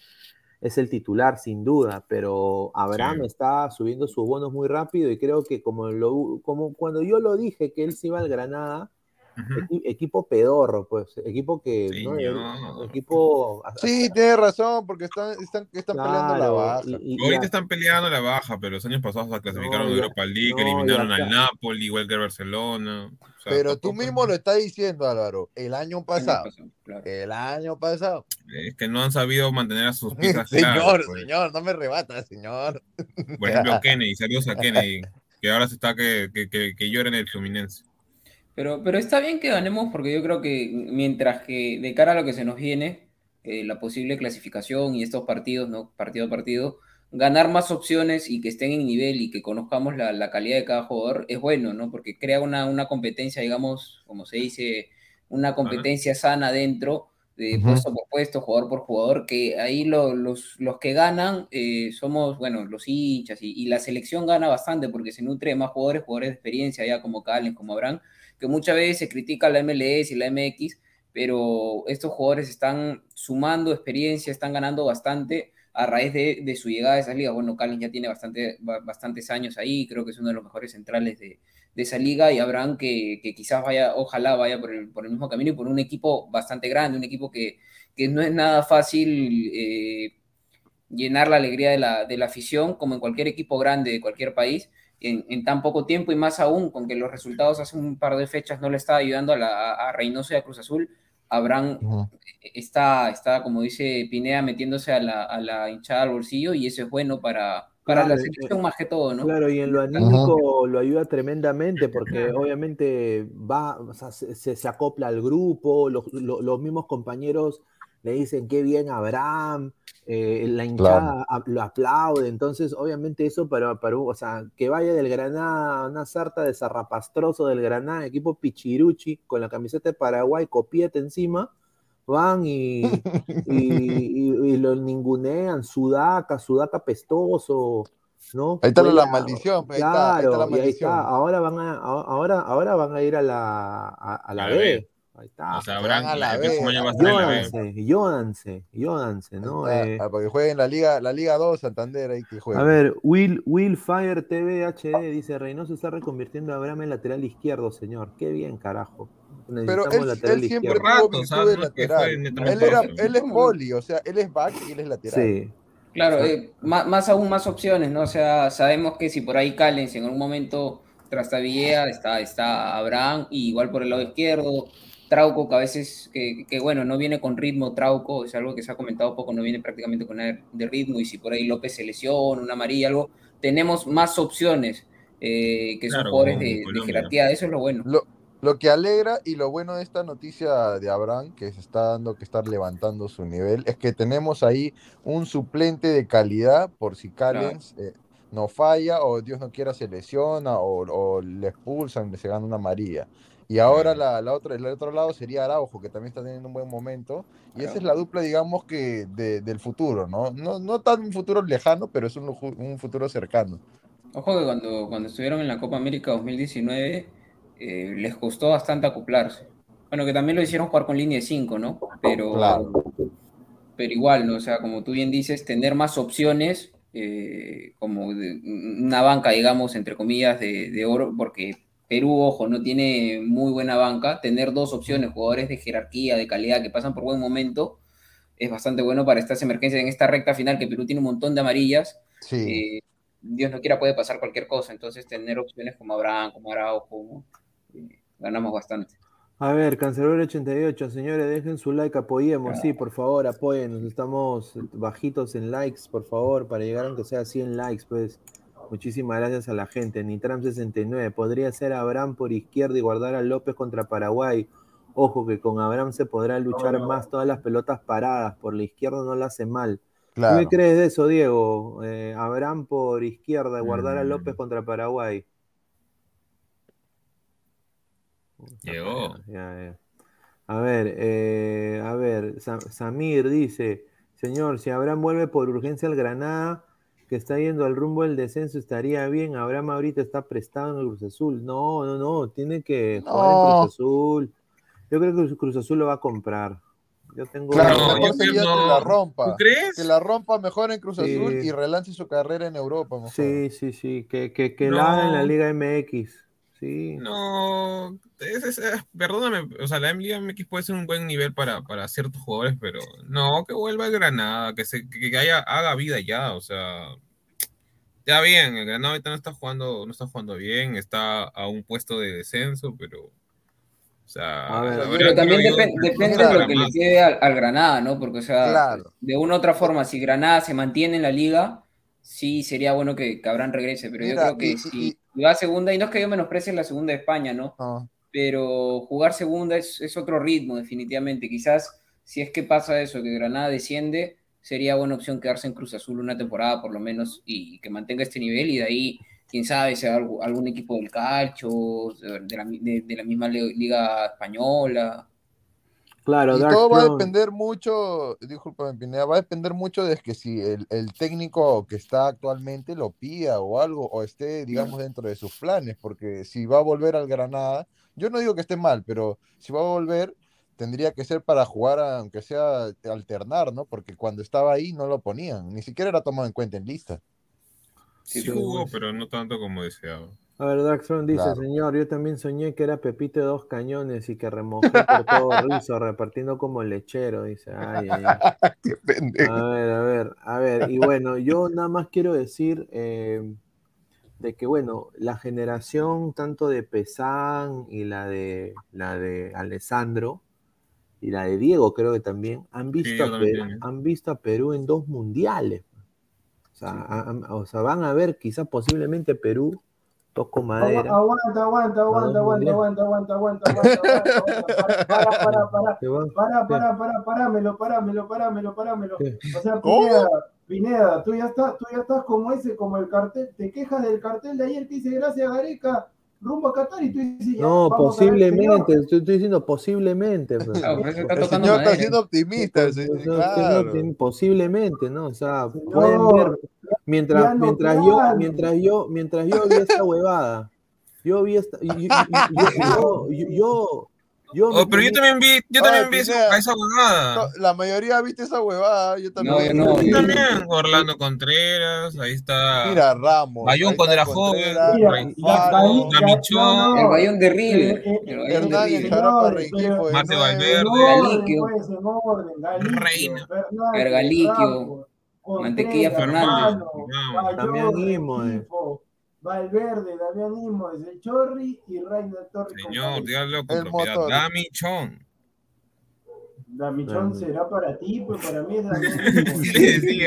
Speaker 1: es el titular sin duda, pero Abraham
Speaker 3: Sí.
Speaker 1: está subiendo sus bonos muy rápido y creo que como, lo, como cuando yo lo dije que él se iba al Granada, Equipo pedorro, pues, equipo que no
Speaker 3: Señor.
Speaker 1: debería- equipo
Speaker 4: Sí, tienes razón, porque están, están, están peleando la baja.
Speaker 1: y- y-
Speaker 3: Ahorita están peleando la baja, pero los años pasados se clasificaron
Speaker 1: No,
Speaker 3: a
Speaker 1: ya-
Speaker 3: Europa League,
Speaker 1: no,
Speaker 3: eliminaron al. Napoli, igual que al Barcelona. O sea,
Speaker 4: Pero tú mismo lo estás diciendo, Álvaro. El año pasado.
Speaker 5: Claro.
Speaker 4: El año pasado.
Speaker 3: Es que no han sabido mantener a sus [LAUGHS] piezas
Speaker 4: Señor,
Speaker 3: claras, pues.
Speaker 4: señor, no me rebata, señor.
Speaker 3: Por ejemplo, [LAUGHS] Kennedy, saludos a Kennedy, que ahora se está que, que, que, que llora en el Fluminense.
Speaker 5: Pero, pero está bien que ganemos porque yo creo que mientras que de cara a lo que se nos viene, eh, la posible clasificación y estos partidos, ¿no? Partido a partido, ganar más opciones y que estén en nivel y que conozcamos la, la calidad de cada jugador es bueno, ¿no? Porque crea una, una competencia, digamos, como se dice, una competencia sana dentro de puesto por puesto, jugador por jugador, que ahí lo- los, los que ganan eh, somos, bueno, los hinchas y, y la selección gana bastante porque se nutre de más jugadores, jugadores de experiencia, ya como Calen, como Abraham, que muchas veces se critica la MLS y la MX, pero estos jugadores están sumando experiencia, están ganando bastante a raíz de, su llegada a esas ligas. Bueno, Calen ya tiene bastante, ba- bastantes años ahí, creo que es uno de los mejores centrales de, esa liga y Abraham que, que quizás vaya, ojalá vaya por el, mismo camino y por un equipo bastante grande, un equipo que, no es nada fácil eh, llenar la alegría de la afición, como en cualquier equipo grande de cualquier país, en, en tan poco tiempo y más aún con que los resultados hace un par de fechas no le está ayudando a, la, a Reynoso y a Cruz Azul, Abraham está, está, como dice Pineda, metiéndose a la, a la hinchada al bolsillo y eso es bueno para, para
Speaker 1: Claro,
Speaker 5: la selección más que todo, ¿no?
Speaker 1: Claro, y en lo anímico lo ayuda tremendamente porque obviamente va, o sea, se, se- acopla al grupo, los, lo- los mismos compañeros le dicen qué bien Abraham, eh, la hinchada a- lo aplaude, entonces obviamente eso para, para, o sea, que vaya del Granada, una sarta de zarrapastroso del Granada, equipo Pichiruchi, con la camiseta de Paraguay, copiete encima, van y, y, [LAUGHS] y- y lo ningunean, Sudaca, Sudaca pestoso, ¿no?
Speaker 4: Ahí está la- maldición, ahí está, ahí está
Speaker 1: claro,
Speaker 4: la
Speaker 1: y ahí
Speaker 4: maldición.
Speaker 1: está, ahora van a, ahora, ahora van a ir a la, a, a la
Speaker 3: A
Speaker 1: B. Ahí está.
Speaker 3: O sea,
Speaker 4: Van
Speaker 3: Abraham,
Speaker 4: a la.
Speaker 1: Jódanse, jódanse, jódanse, ¿no?
Speaker 4: Está,
Speaker 1: Eh,
Speaker 4: ah, porque jueguen la Liga, la Liga 2, Santander, ahí que jueguen.
Speaker 1: a ver, Will, Will Fire TV HD dice, Reynoso está reconvirtiendo a Abraham en lateral izquierdo, señor. Qué bien, carajo.
Speaker 4: Pero
Speaker 1: Necesitamos
Speaker 4: él,
Speaker 1: lateral
Speaker 4: él siempre tuvo
Speaker 3: o
Speaker 4: virtud
Speaker 3: sea,
Speaker 4: de
Speaker 3: no es que
Speaker 4: lateral. Él, era, él es poli, o sea, él es back y él es lateral.
Speaker 1: Sí.
Speaker 5: Claro, eh, más, más aún más opciones, ¿no? O sea, sabemos que si por ahí Callens en algún momento Trastabillea, está, está Abraham, y igual por el lado izquierdo, Trauco, que a veces, que, que, bueno, no viene con ritmo Trauco, es algo que se ha comentado poco, no viene prácticamente con nada de ritmo, y si por ahí López se lesiona, una amarilla, algo, tenemos más opciones eh, que son
Speaker 3: Claro,
Speaker 5: jugadores
Speaker 3: como
Speaker 5: de, jerarquía, eso es lo bueno.
Speaker 4: Lo, lo que alegra y lo bueno de esta noticia de Abraham, que se está dando que estar levantando su nivel, es que tenemos ahí un suplente de calidad por si Callens eh, no falla o Dios no quiera se lesiona o, o le expulsan, se gana una amarilla. Y ahora la, la otra, el otro lado sería Araujo, que también está teniendo un buen momento. Y esa es la dupla, digamos, que de- del futuro, ¿no? ¿no? No tan un futuro lejano, pero es un, un futuro cercano.
Speaker 5: Ojo que cuando, cuando estuvieron en la Copa América 2019 eh, les costó bastante acoplarse. Bueno, que también lo hicieron jugar con línea de 5, ¿no? Pero,
Speaker 4: Claro.
Speaker 5: pero igual, ¿no? O sea, como tú bien dices, tener más opciones, eh, como de- una banca, digamos, entre comillas, de, de oro, porque Perú, ojo, no tiene muy buena banca. Tener dos opciones, jugadores de jerarquía, de calidad, que pasan por buen momento, es bastante bueno para estas emergencias en esta recta final, que Perú tiene un montón de amarillas.
Speaker 4: Sí.
Speaker 5: Eh, Dios no quiera puede pasar cualquier cosa, entonces tener opciones como Abraham, como Araujo, eh, ganamos bastante.
Speaker 1: A ver, Cancelero 88, señores, dejen su like, apoyemos,
Speaker 5: Claro.
Speaker 1: sí, por favor, apoyen, estamos bajitos en likes, por favor, para llegar aunque sea a 100 likes, pues. Muchísimas gracias a la gente. Nitram 69, podría ser Abraham por izquierda y guardar a López contra Paraguay. Ojo que con Abraham se podrá luchar más todas las pelotas paradas, por la izquierda no la hace mal. ¿Tú
Speaker 4: Claro.
Speaker 1: ¿Qué crees de eso, Diego? Eh, Abraham por izquierda, guardar a
Speaker 3: Mm.
Speaker 1: López contra Paraguay.
Speaker 3: Llegó.
Speaker 1: Ya, ya. A ver, eh, a ver, Sa- Samir dice, señor, si Abraham vuelve por urgencia al Granada, que está yendo al rumbo del descenso, estaría bien. Abraham ahorita está prestado en el Cruz Azul. No, no, no, tiene que jugar en. Cruz Azul. Yo creo que Cruz- Cruz Azul lo va a comprar. Yo tengo...
Speaker 4: Claro,
Speaker 3: No, yo
Speaker 4: que la rompa.
Speaker 3: ¿Tú crees?
Speaker 4: Que la rompa mejor en Cruz
Speaker 1: Sí.
Speaker 4: Azul y relance su carrera en Europa. Mejor.
Speaker 1: Sí, sí, sí, que, que, que
Speaker 3: No.
Speaker 1: la haga en la Liga MX. Sí.
Speaker 3: No, es- es- es- perdóname, o sea, la Liga MX puede ser un buen nivel para, para ciertos jugadores, pero no, que vuelva a Granada, que se, que, haya, haga vida ya, o sea, ya bien, el Granada ahorita no está jugando, no está jugando bien, está a un puesto de descenso, pero, o sea,
Speaker 1: A ver,
Speaker 3: la
Speaker 1: pero
Speaker 3: verdad
Speaker 5: también
Speaker 3: digo-
Speaker 5: depende de lo que le quede al, al Granada, ¿no? Porque, o sea,
Speaker 4: Claro.
Speaker 5: de una u otra forma, si Granada se mantiene en la liga, sí sería bueno que Cabrán regrese, pero yo creo que
Speaker 4: y-
Speaker 5: si
Speaker 4: y-
Speaker 5: va a segunda, y no es que yo menosprecie la segunda de España, ¿no?
Speaker 4: No.
Speaker 5: pero jugar segunda es, es otro ritmo, definitivamente. Quizás si es que pasa eso, que Granada desciende, sería buena opción quedarse en Cruz Azul una temporada por lo menos y que mantenga este nivel y de ahí, quién sabe, sea algún, equipo del calcho, de la, de, de la misma liga española.
Speaker 4: Claro, y todo va a depender mucho, disculpame Pineda, va a depender mucho de que si el, el, técnico que está actualmente lo pida o algo, o esté, digamos, dentro de sus planes, porque si va a volver al Granada, yo no digo que esté mal, pero si va a volver, tendría que ser para jugar, aunque sea alternar, ¿no? Porque cuando estaba ahí no lo ponían, ni siquiera era tomado en cuenta en lista.
Speaker 3: Sí, sí jugó, pero no tanto como deseaba.
Speaker 1: A ver, Daxon dice, claro. señor, yo también soñé que era Pepito de dos cañones y que remojé por todo rizo, repartiendo como lechero, dice. Ay, ay, ay. [LAUGHS]
Speaker 4: Qué pendejo.
Speaker 1: A ver, a ver, a ver. Y bueno, yo nada más quiero decir eh, de que, bueno, la generación tanto de Pesán y la de, la de Alessandro y la de Diego creo que también, han visto,
Speaker 3: Sí,
Speaker 1: a, Perú, han visto a Perú en dos mundiales. O sea, han- o sea, van a ver quizás posiblemente Perú, Toco madera.
Speaker 2: Aguanta, aguanta, aguanta, aguanta, aguanta, aguanta, aguanta, [LAUGHS] aguanta. Para, para, para, para, para, parámelo, parámelo, parámelo, parámelo. O sea, Pineda, Pineda, tú ya estás, tú ya estás como ese, como el cartel, te quejas del cartel de ayer que dice gracias Gareca, rumbo a Qatar y tú dices
Speaker 1: No, posiblemente, estoy, diciendo posiblemente. Pues.
Speaker 4: el señor está siendo optimista.
Speaker 1: Posiblemente, ¿no? O sea, pueden ver Mientras, mientras yo, mientras yo, mientras yo vi esta huevada, yo vi esta, yo, yo, yo, yo, yo, yo
Speaker 3: Oh, pero yo también vi, yo también vi esa, esa huevada.
Speaker 4: La mayoría viste esa huevada, yo también.
Speaker 5: No, yo no,
Speaker 3: Yo
Speaker 5: yo-
Speaker 3: también, Orlando Contreras, ahí está.
Speaker 4: Mira, Ramos.
Speaker 3: Bayón cuando era joven,
Speaker 2: no,
Speaker 5: El Bayón de River.
Speaker 2: Eh,
Speaker 5: El Bayón de
Speaker 4: Hernán,
Speaker 5: River.
Speaker 4: Charapa
Speaker 2: Señores,
Speaker 4: Rengifo de
Speaker 3: Mate Valverde.
Speaker 5: Galiquio.
Speaker 2: pues,
Speaker 3: Reina.
Speaker 5: Galiquio, Mantequilla Fernández.
Speaker 1: Damián
Speaker 2: Valverde, Damián Imos, el Chorri y Reina Torres.
Speaker 3: Señor, dígalo con
Speaker 4: El
Speaker 3: propiedad.
Speaker 4: motor.
Speaker 3: Damichón.
Speaker 2: La Michón
Speaker 1: Dame.
Speaker 2: será para ti, pues para mí es [LAUGHS] Damián Imos.
Speaker 3: Sí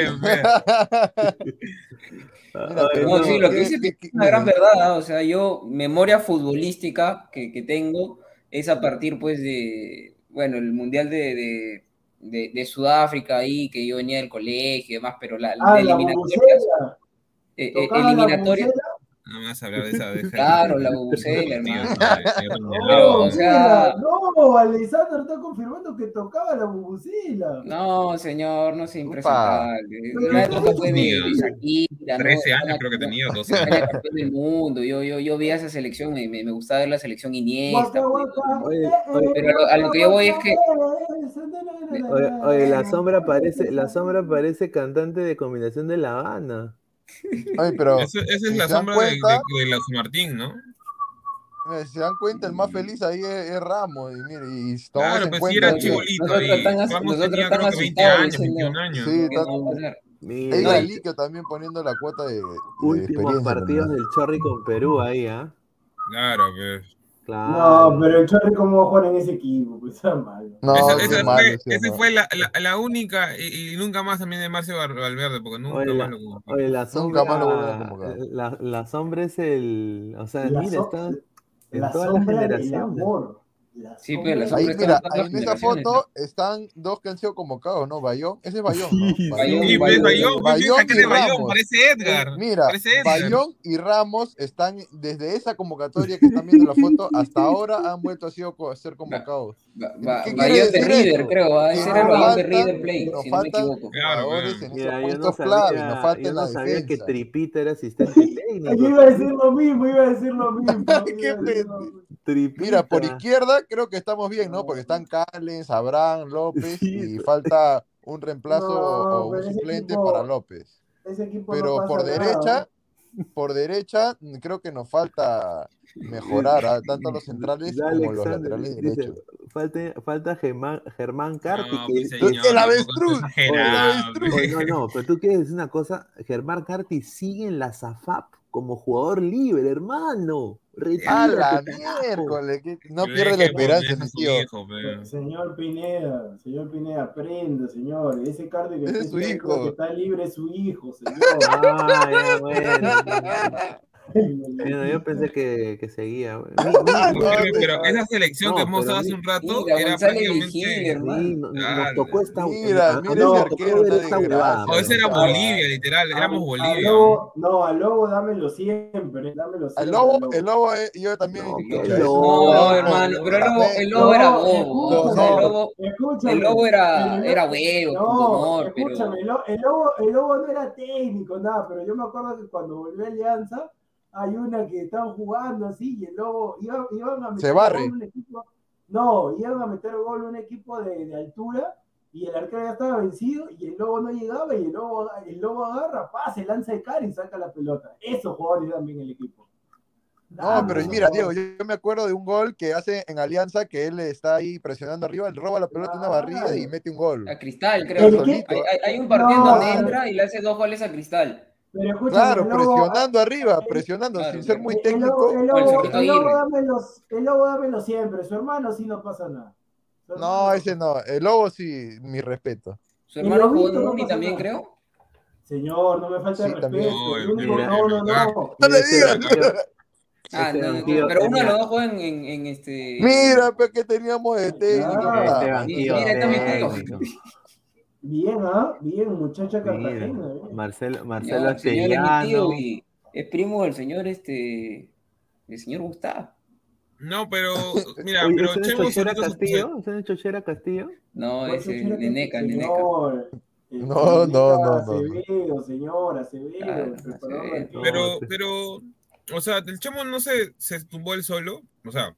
Speaker 4: pero [LAUGHS]
Speaker 5: No, sí, lo que
Speaker 4: ¿qué-
Speaker 5: dice es una gran verdad, ¿ah? o sea, yo, memoria futbolística que, que tengo es a partir, pues, de, bueno, el Mundial de, de, de- de Sudáfrica ahí, que yo venía del colegio y demás, pero la,
Speaker 2: Ah,
Speaker 5: de
Speaker 2: la
Speaker 5: eliminatorias,
Speaker 2: bubucela.
Speaker 5: eh, eh,
Speaker 2: la
Speaker 5: eliminatorias.
Speaker 3: No me vas a hablar de esa. De esa
Speaker 5: Claro, la bubucela, hermano.
Speaker 2: No,
Speaker 5: Pero, o sea-
Speaker 2: no, Alessandro está confirmando que tocaba la bubucela.
Speaker 5: no, señor, no
Speaker 4: Upa.
Speaker 5: impresentable. La
Speaker 2: ¿qué
Speaker 5: época fue de,
Speaker 3: tenía?
Speaker 5: de Shakira, ¿no?
Speaker 3: 13 años creo que tenía, 12
Speaker 5: Era
Speaker 3: años.
Speaker 5: campeón del mundo, yo, yo, yo vi a esa selección, me, me, me gustaba ver la selección Iniesta,
Speaker 2: Guaca,
Speaker 5: pues,
Speaker 2: eh, eh,
Speaker 5: pero a lo- a lo que yo voy es que-
Speaker 1: Oye, oye, la sombra parece, la sombra parece cantante de combinación de La Habana.
Speaker 4: Ay, pero
Speaker 3: Esa, es la
Speaker 4: se
Speaker 3: sombra de,
Speaker 4: cuenta-
Speaker 3: de, de la Martín, ¿no?
Speaker 4: mira, si se dan cuenta, el más feliz ahí es, es Ramos. Y, mire, y
Speaker 3: Claro,
Speaker 4: en
Speaker 3: pues sí,
Speaker 4: cuenta
Speaker 3: era
Speaker 4: que
Speaker 3: chibolito
Speaker 5: Nosotros tan as-
Speaker 3: Ramos
Speaker 5: nosotros
Speaker 3: tenía creo que 20
Speaker 5: asustados
Speaker 3: años,
Speaker 5: diciendo-
Speaker 3: 21 años.
Speaker 4: Sí,
Speaker 5: ¿qué
Speaker 4: está-
Speaker 5: no No,
Speaker 4: Galiquio también poniendo la cuota de, de
Speaker 1: últimos partidos
Speaker 4: nomás.
Speaker 1: del Chorri con Perú ahí, ¿ah?
Speaker 3: Claro, pues.
Speaker 1: Claro.
Speaker 2: No, pero el Chorri, ¿cómo va a jugar en ese equipo? Pues está mal. [LAUGHS]
Speaker 4: No,
Speaker 3: esa esa
Speaker 4: malo,
Speaker 3: fue,
Speaker 4: sí,
Speaker 3: esa
Speaker 4: no.
Speaker 3: fue la, la, la única y, y nunca más también de Marcio Val- Valverde, porque nunca
Speaker 1: Oye,
Speaker 3: más
Speaker 1: la-
Speaker 3: lo convocó.
Speaker 1: Oye, la sombra,
Speaker 4: más lo convocar.
Speaker 1: la, la sombra es el, o sea,
Speaker 2: La
Speaker 1: mira,
Speaker 2: so-
Speaker 1: está en
Speaker 2: La
Speaker 1: todas las
Speaker 2: sombra del amor. La
Speaker 5: Sí, pero la
Speaker 2: sombra
Speaker 4: Ahí, mira, ahí en esa
Speaker 5: las
Speaker 4: foto están dos que han sido convocados, ¿no? Bayón, ese es Bayón, ¿no?
Speaker 1: Sí,
Speaker 5: Bayón,
Speaker 3: Sí, pues
Speaker 5: Bayón,
Speaker 3: Bayón, pues,
Speaker 4: Bayón y Ramos.
Speaker 3: parece Edgar.
Speaker 4: Eh, Mira,
Speaker 3: parece Edgar.
Speaker 4: Bayón y Ramos están desde esa convocatoria que están viendo la foto hasta ahora han vuelto a, sido- a ser convocados.
Speaker 5: Ba- ba-
Speaker 4: ¿Qué quiere
Speaker 5: Bayón de River, creo, ese era el Bayón de
Speaker 4: faltan-
Speaker 5: River Plate,
Speaker 4: nos
Speaker 5: si no me
Speaker 4: faltan
Speaker 5: equivoco.
Speaker 3: Claro,
Speaker 4: en
Speaker 1: Mira, yo no
Speaker 4: clave, nos
Speaker 1: sabía,
Speaker 4: falta
Speaker 1: yo
Speaker 4: en
Speaker 1: no
Speaker 4: la
Speaker 1: sabía que
Speaker 4: defensa.
Speaker 1: Tripita era asistente [LAUGHS] técnico.
Speaker 2: Yo iba a decir lo mismo, iba a decir lo mismo. [LAUGHS]
Speaker 4: Qué
Speaker 2: iba a decir lo mismo.
Speaker 1: Tripita.
Speaker 4: Mira, por izquierda creo que estamos bien, ¿no? Porque están Callens, Abraham, López
Speaker 1: Sí.
Speaker 4: y falta un reemplazo
Speaker 2: No,
Speaker 4: o un suplente
Speaker 2: equipo-
Speaker 4: para López.
Speaker 2: No
Speaker 4: Pero por
Speaker 2: nada.
Speaker 4: derecha, por derecha, creo que nos falta mejorar, ¿ah? tanto los centrales
Speaker 1: Ya
Speaker 4: como los
Speaker 1: Alexander
Speaker 4: laterales
Speaker 1: dice,
Speaker 4: derechos.
Speaker 1: falta, falta Germán, Germán Carpi.
Speaker 3: No,
Speaker 1: que-
Speaker 3: pues,
Speaker 1: que-
Speaker 3: señor,
Speaker 4: ¡El avestruz!
Speaker 3: está exagerado,
Speaker 4: ¡El avestruz!
Speaker 1: Oye, no, no, pero tú quieres decir una cosa, Germán Carpi sigue en la SAFAP como jugador libre, hermano.
Speaker 4: ¡A
Speaker 1: Retírate,
Speaker 4: la
Speaker 1: carajo.
Speaker 4: miércoles! que No pierde la esperanza, mi tío.
Speaker 3: hijo.
Speaker 2: Señor Pineda, señor Pineda, aprenda, señor. Ese cardio que está
Speaker 4: es su hijo.
Speaker 2: que está libre es su hijo, señor. [LAUGHS]
Speaker 1: Ah, ya, bueno. Bueno, yo pensé que, que seguía. güey. [LAUGHS]
Speaker 4: No,
Speaker 3: Pero,
Speaker 4: no,
Speaker 3: esa selección
Speaker 1: no,
Speaker 3: que hemos hace un rato
Speaker 5: Mira,
Speaker 3: era prácticamente.
Speaker 5: Vigil.
Speaker 1: Sí, no- nos tocó esta
Speaker 4: Mira, mira
Speaker 1: no, esta
Speaker 4: desgracia.
Speaker 1: huevada,
Speaker 3: O ese era Bolivia, literal, éramos Bolivia.
Speaker 2: lobo, no, al lobo dámelo siempre, dámelo siempre.
Speaker 4: El lobo,
Speaker 2: al lobo.
Speaker 4: el lobo, eh, yo también.
Speaker 1: No.
Speaker 5: No,
Speaker 1: No,
Speaker 5: hermano, pero el lobo, el
Speaker 4: No,
Speaker 5: lobo era
Speaker 2: no,
Speaker 5: bobo. o sea,
Speaker 4: escúchame.
Speaker 5: el lobo,
Speaker 2: Escúchame,
Speaker 5: el lobo era, huevo,
Speaker 2: No, escúchame, el lobo no era técnico, nada, pero yo me acuerdo que cuando volvió a Alianza, hay una que estaban jugando así y el lobo iba, iban a meter
Speaker 4: Se barre.
Speaker 2: gol un equipo, no, iban a meter gol un equipo de, de altura y el arquero ya estaba vencido y el lobo no llegaba y el lobo, el lobo agarra, pasa, lanza de cara y saca la pelota. Esos jugadores dan bien el equipo.
Speaker 4: No, pero mira, Diego, yo, yo me acuerdo de un gol que hace en Alianza que él está ahí presionando arriba, él roba la pelota en una barrida y mete un gol.
Speaker 5: A Cristal, creo. Hay, hay- un partido
Speaker 2: No,
Speaker 5: donde entra y le hace dos goles a Cristal.
Speaker 2: Pero
Speaker 4: Claro, presionando arriba,
Speaker 2: el-
Speaker 4: presionando,
Speaker 5: Claro,
Speaker 4: sin ser muy técnico.
Speaker 2: el lobo, el lobo dámelo, el lobo dámelo siempre. Su hermano sí no pasa nada.
Speaker 4: No, ese no. El lobo sí, mi respeto.
Speaker 5: Su hermano jugó en Muni también,
Speaker 2: nada.
Speaker 5: creo.
Speaker 2: Señor, no me falta
Speaker 4: Sí,
Speaker 2: respeto.
Speaker 3: No, [LAUGHS]
Speaker 2: no, no, no.
Speaker 4: No le digas.
Speaker 5: Ah, no, no, pero uno de los dos juega en, en, en este.
Speaker 4: Mira, pero que teníamos de técnico.
Speaker 2: Ah,
Speaker 1: Este banquillo
Speaker 5: mira, está
Speaker 1: técnico.
Speaker 2: Bien, ¿ah? Bien, muchacha Cartagena. Bien.
Speaker 1: Marcelo,
Speaker 5: Ya,
Speaker 1: Marcelo
Speaker 5: el señor es mi tío y es primo del señor este. del señor Gustavo.
Speaker 3: No, pero mira,
Speaker 1: Oye,
Speaker 3: pero
Speaker 1: ¿ese no es
Speaker 3: Chemo
Speaker 1: Chochera Castillo? ¿Ese no es Chochera Castillo?
Speaker 5: No,
Speaker 2: ¿Cuál
Speaker 5: ese
Speaker 2: chuchera que-
Speaker 5: Neneca, Neneca.
Speaker 2: Señor, el
Speaker 4: No, no,
Speaker 2: Neneca
Speaker 4: no, no,
Speaker 2: Acevedo, señor, Acevedo,
Speaker 5: Claro,
Speaker 2: el preparador
Speaker 5: Acevedo.
Speaker 2: de.
Speaker 3: Pero,
Speaker 1: No,
Speaker 3: pero, o sea, el Chemo no se, se tumbó él solo. O sea,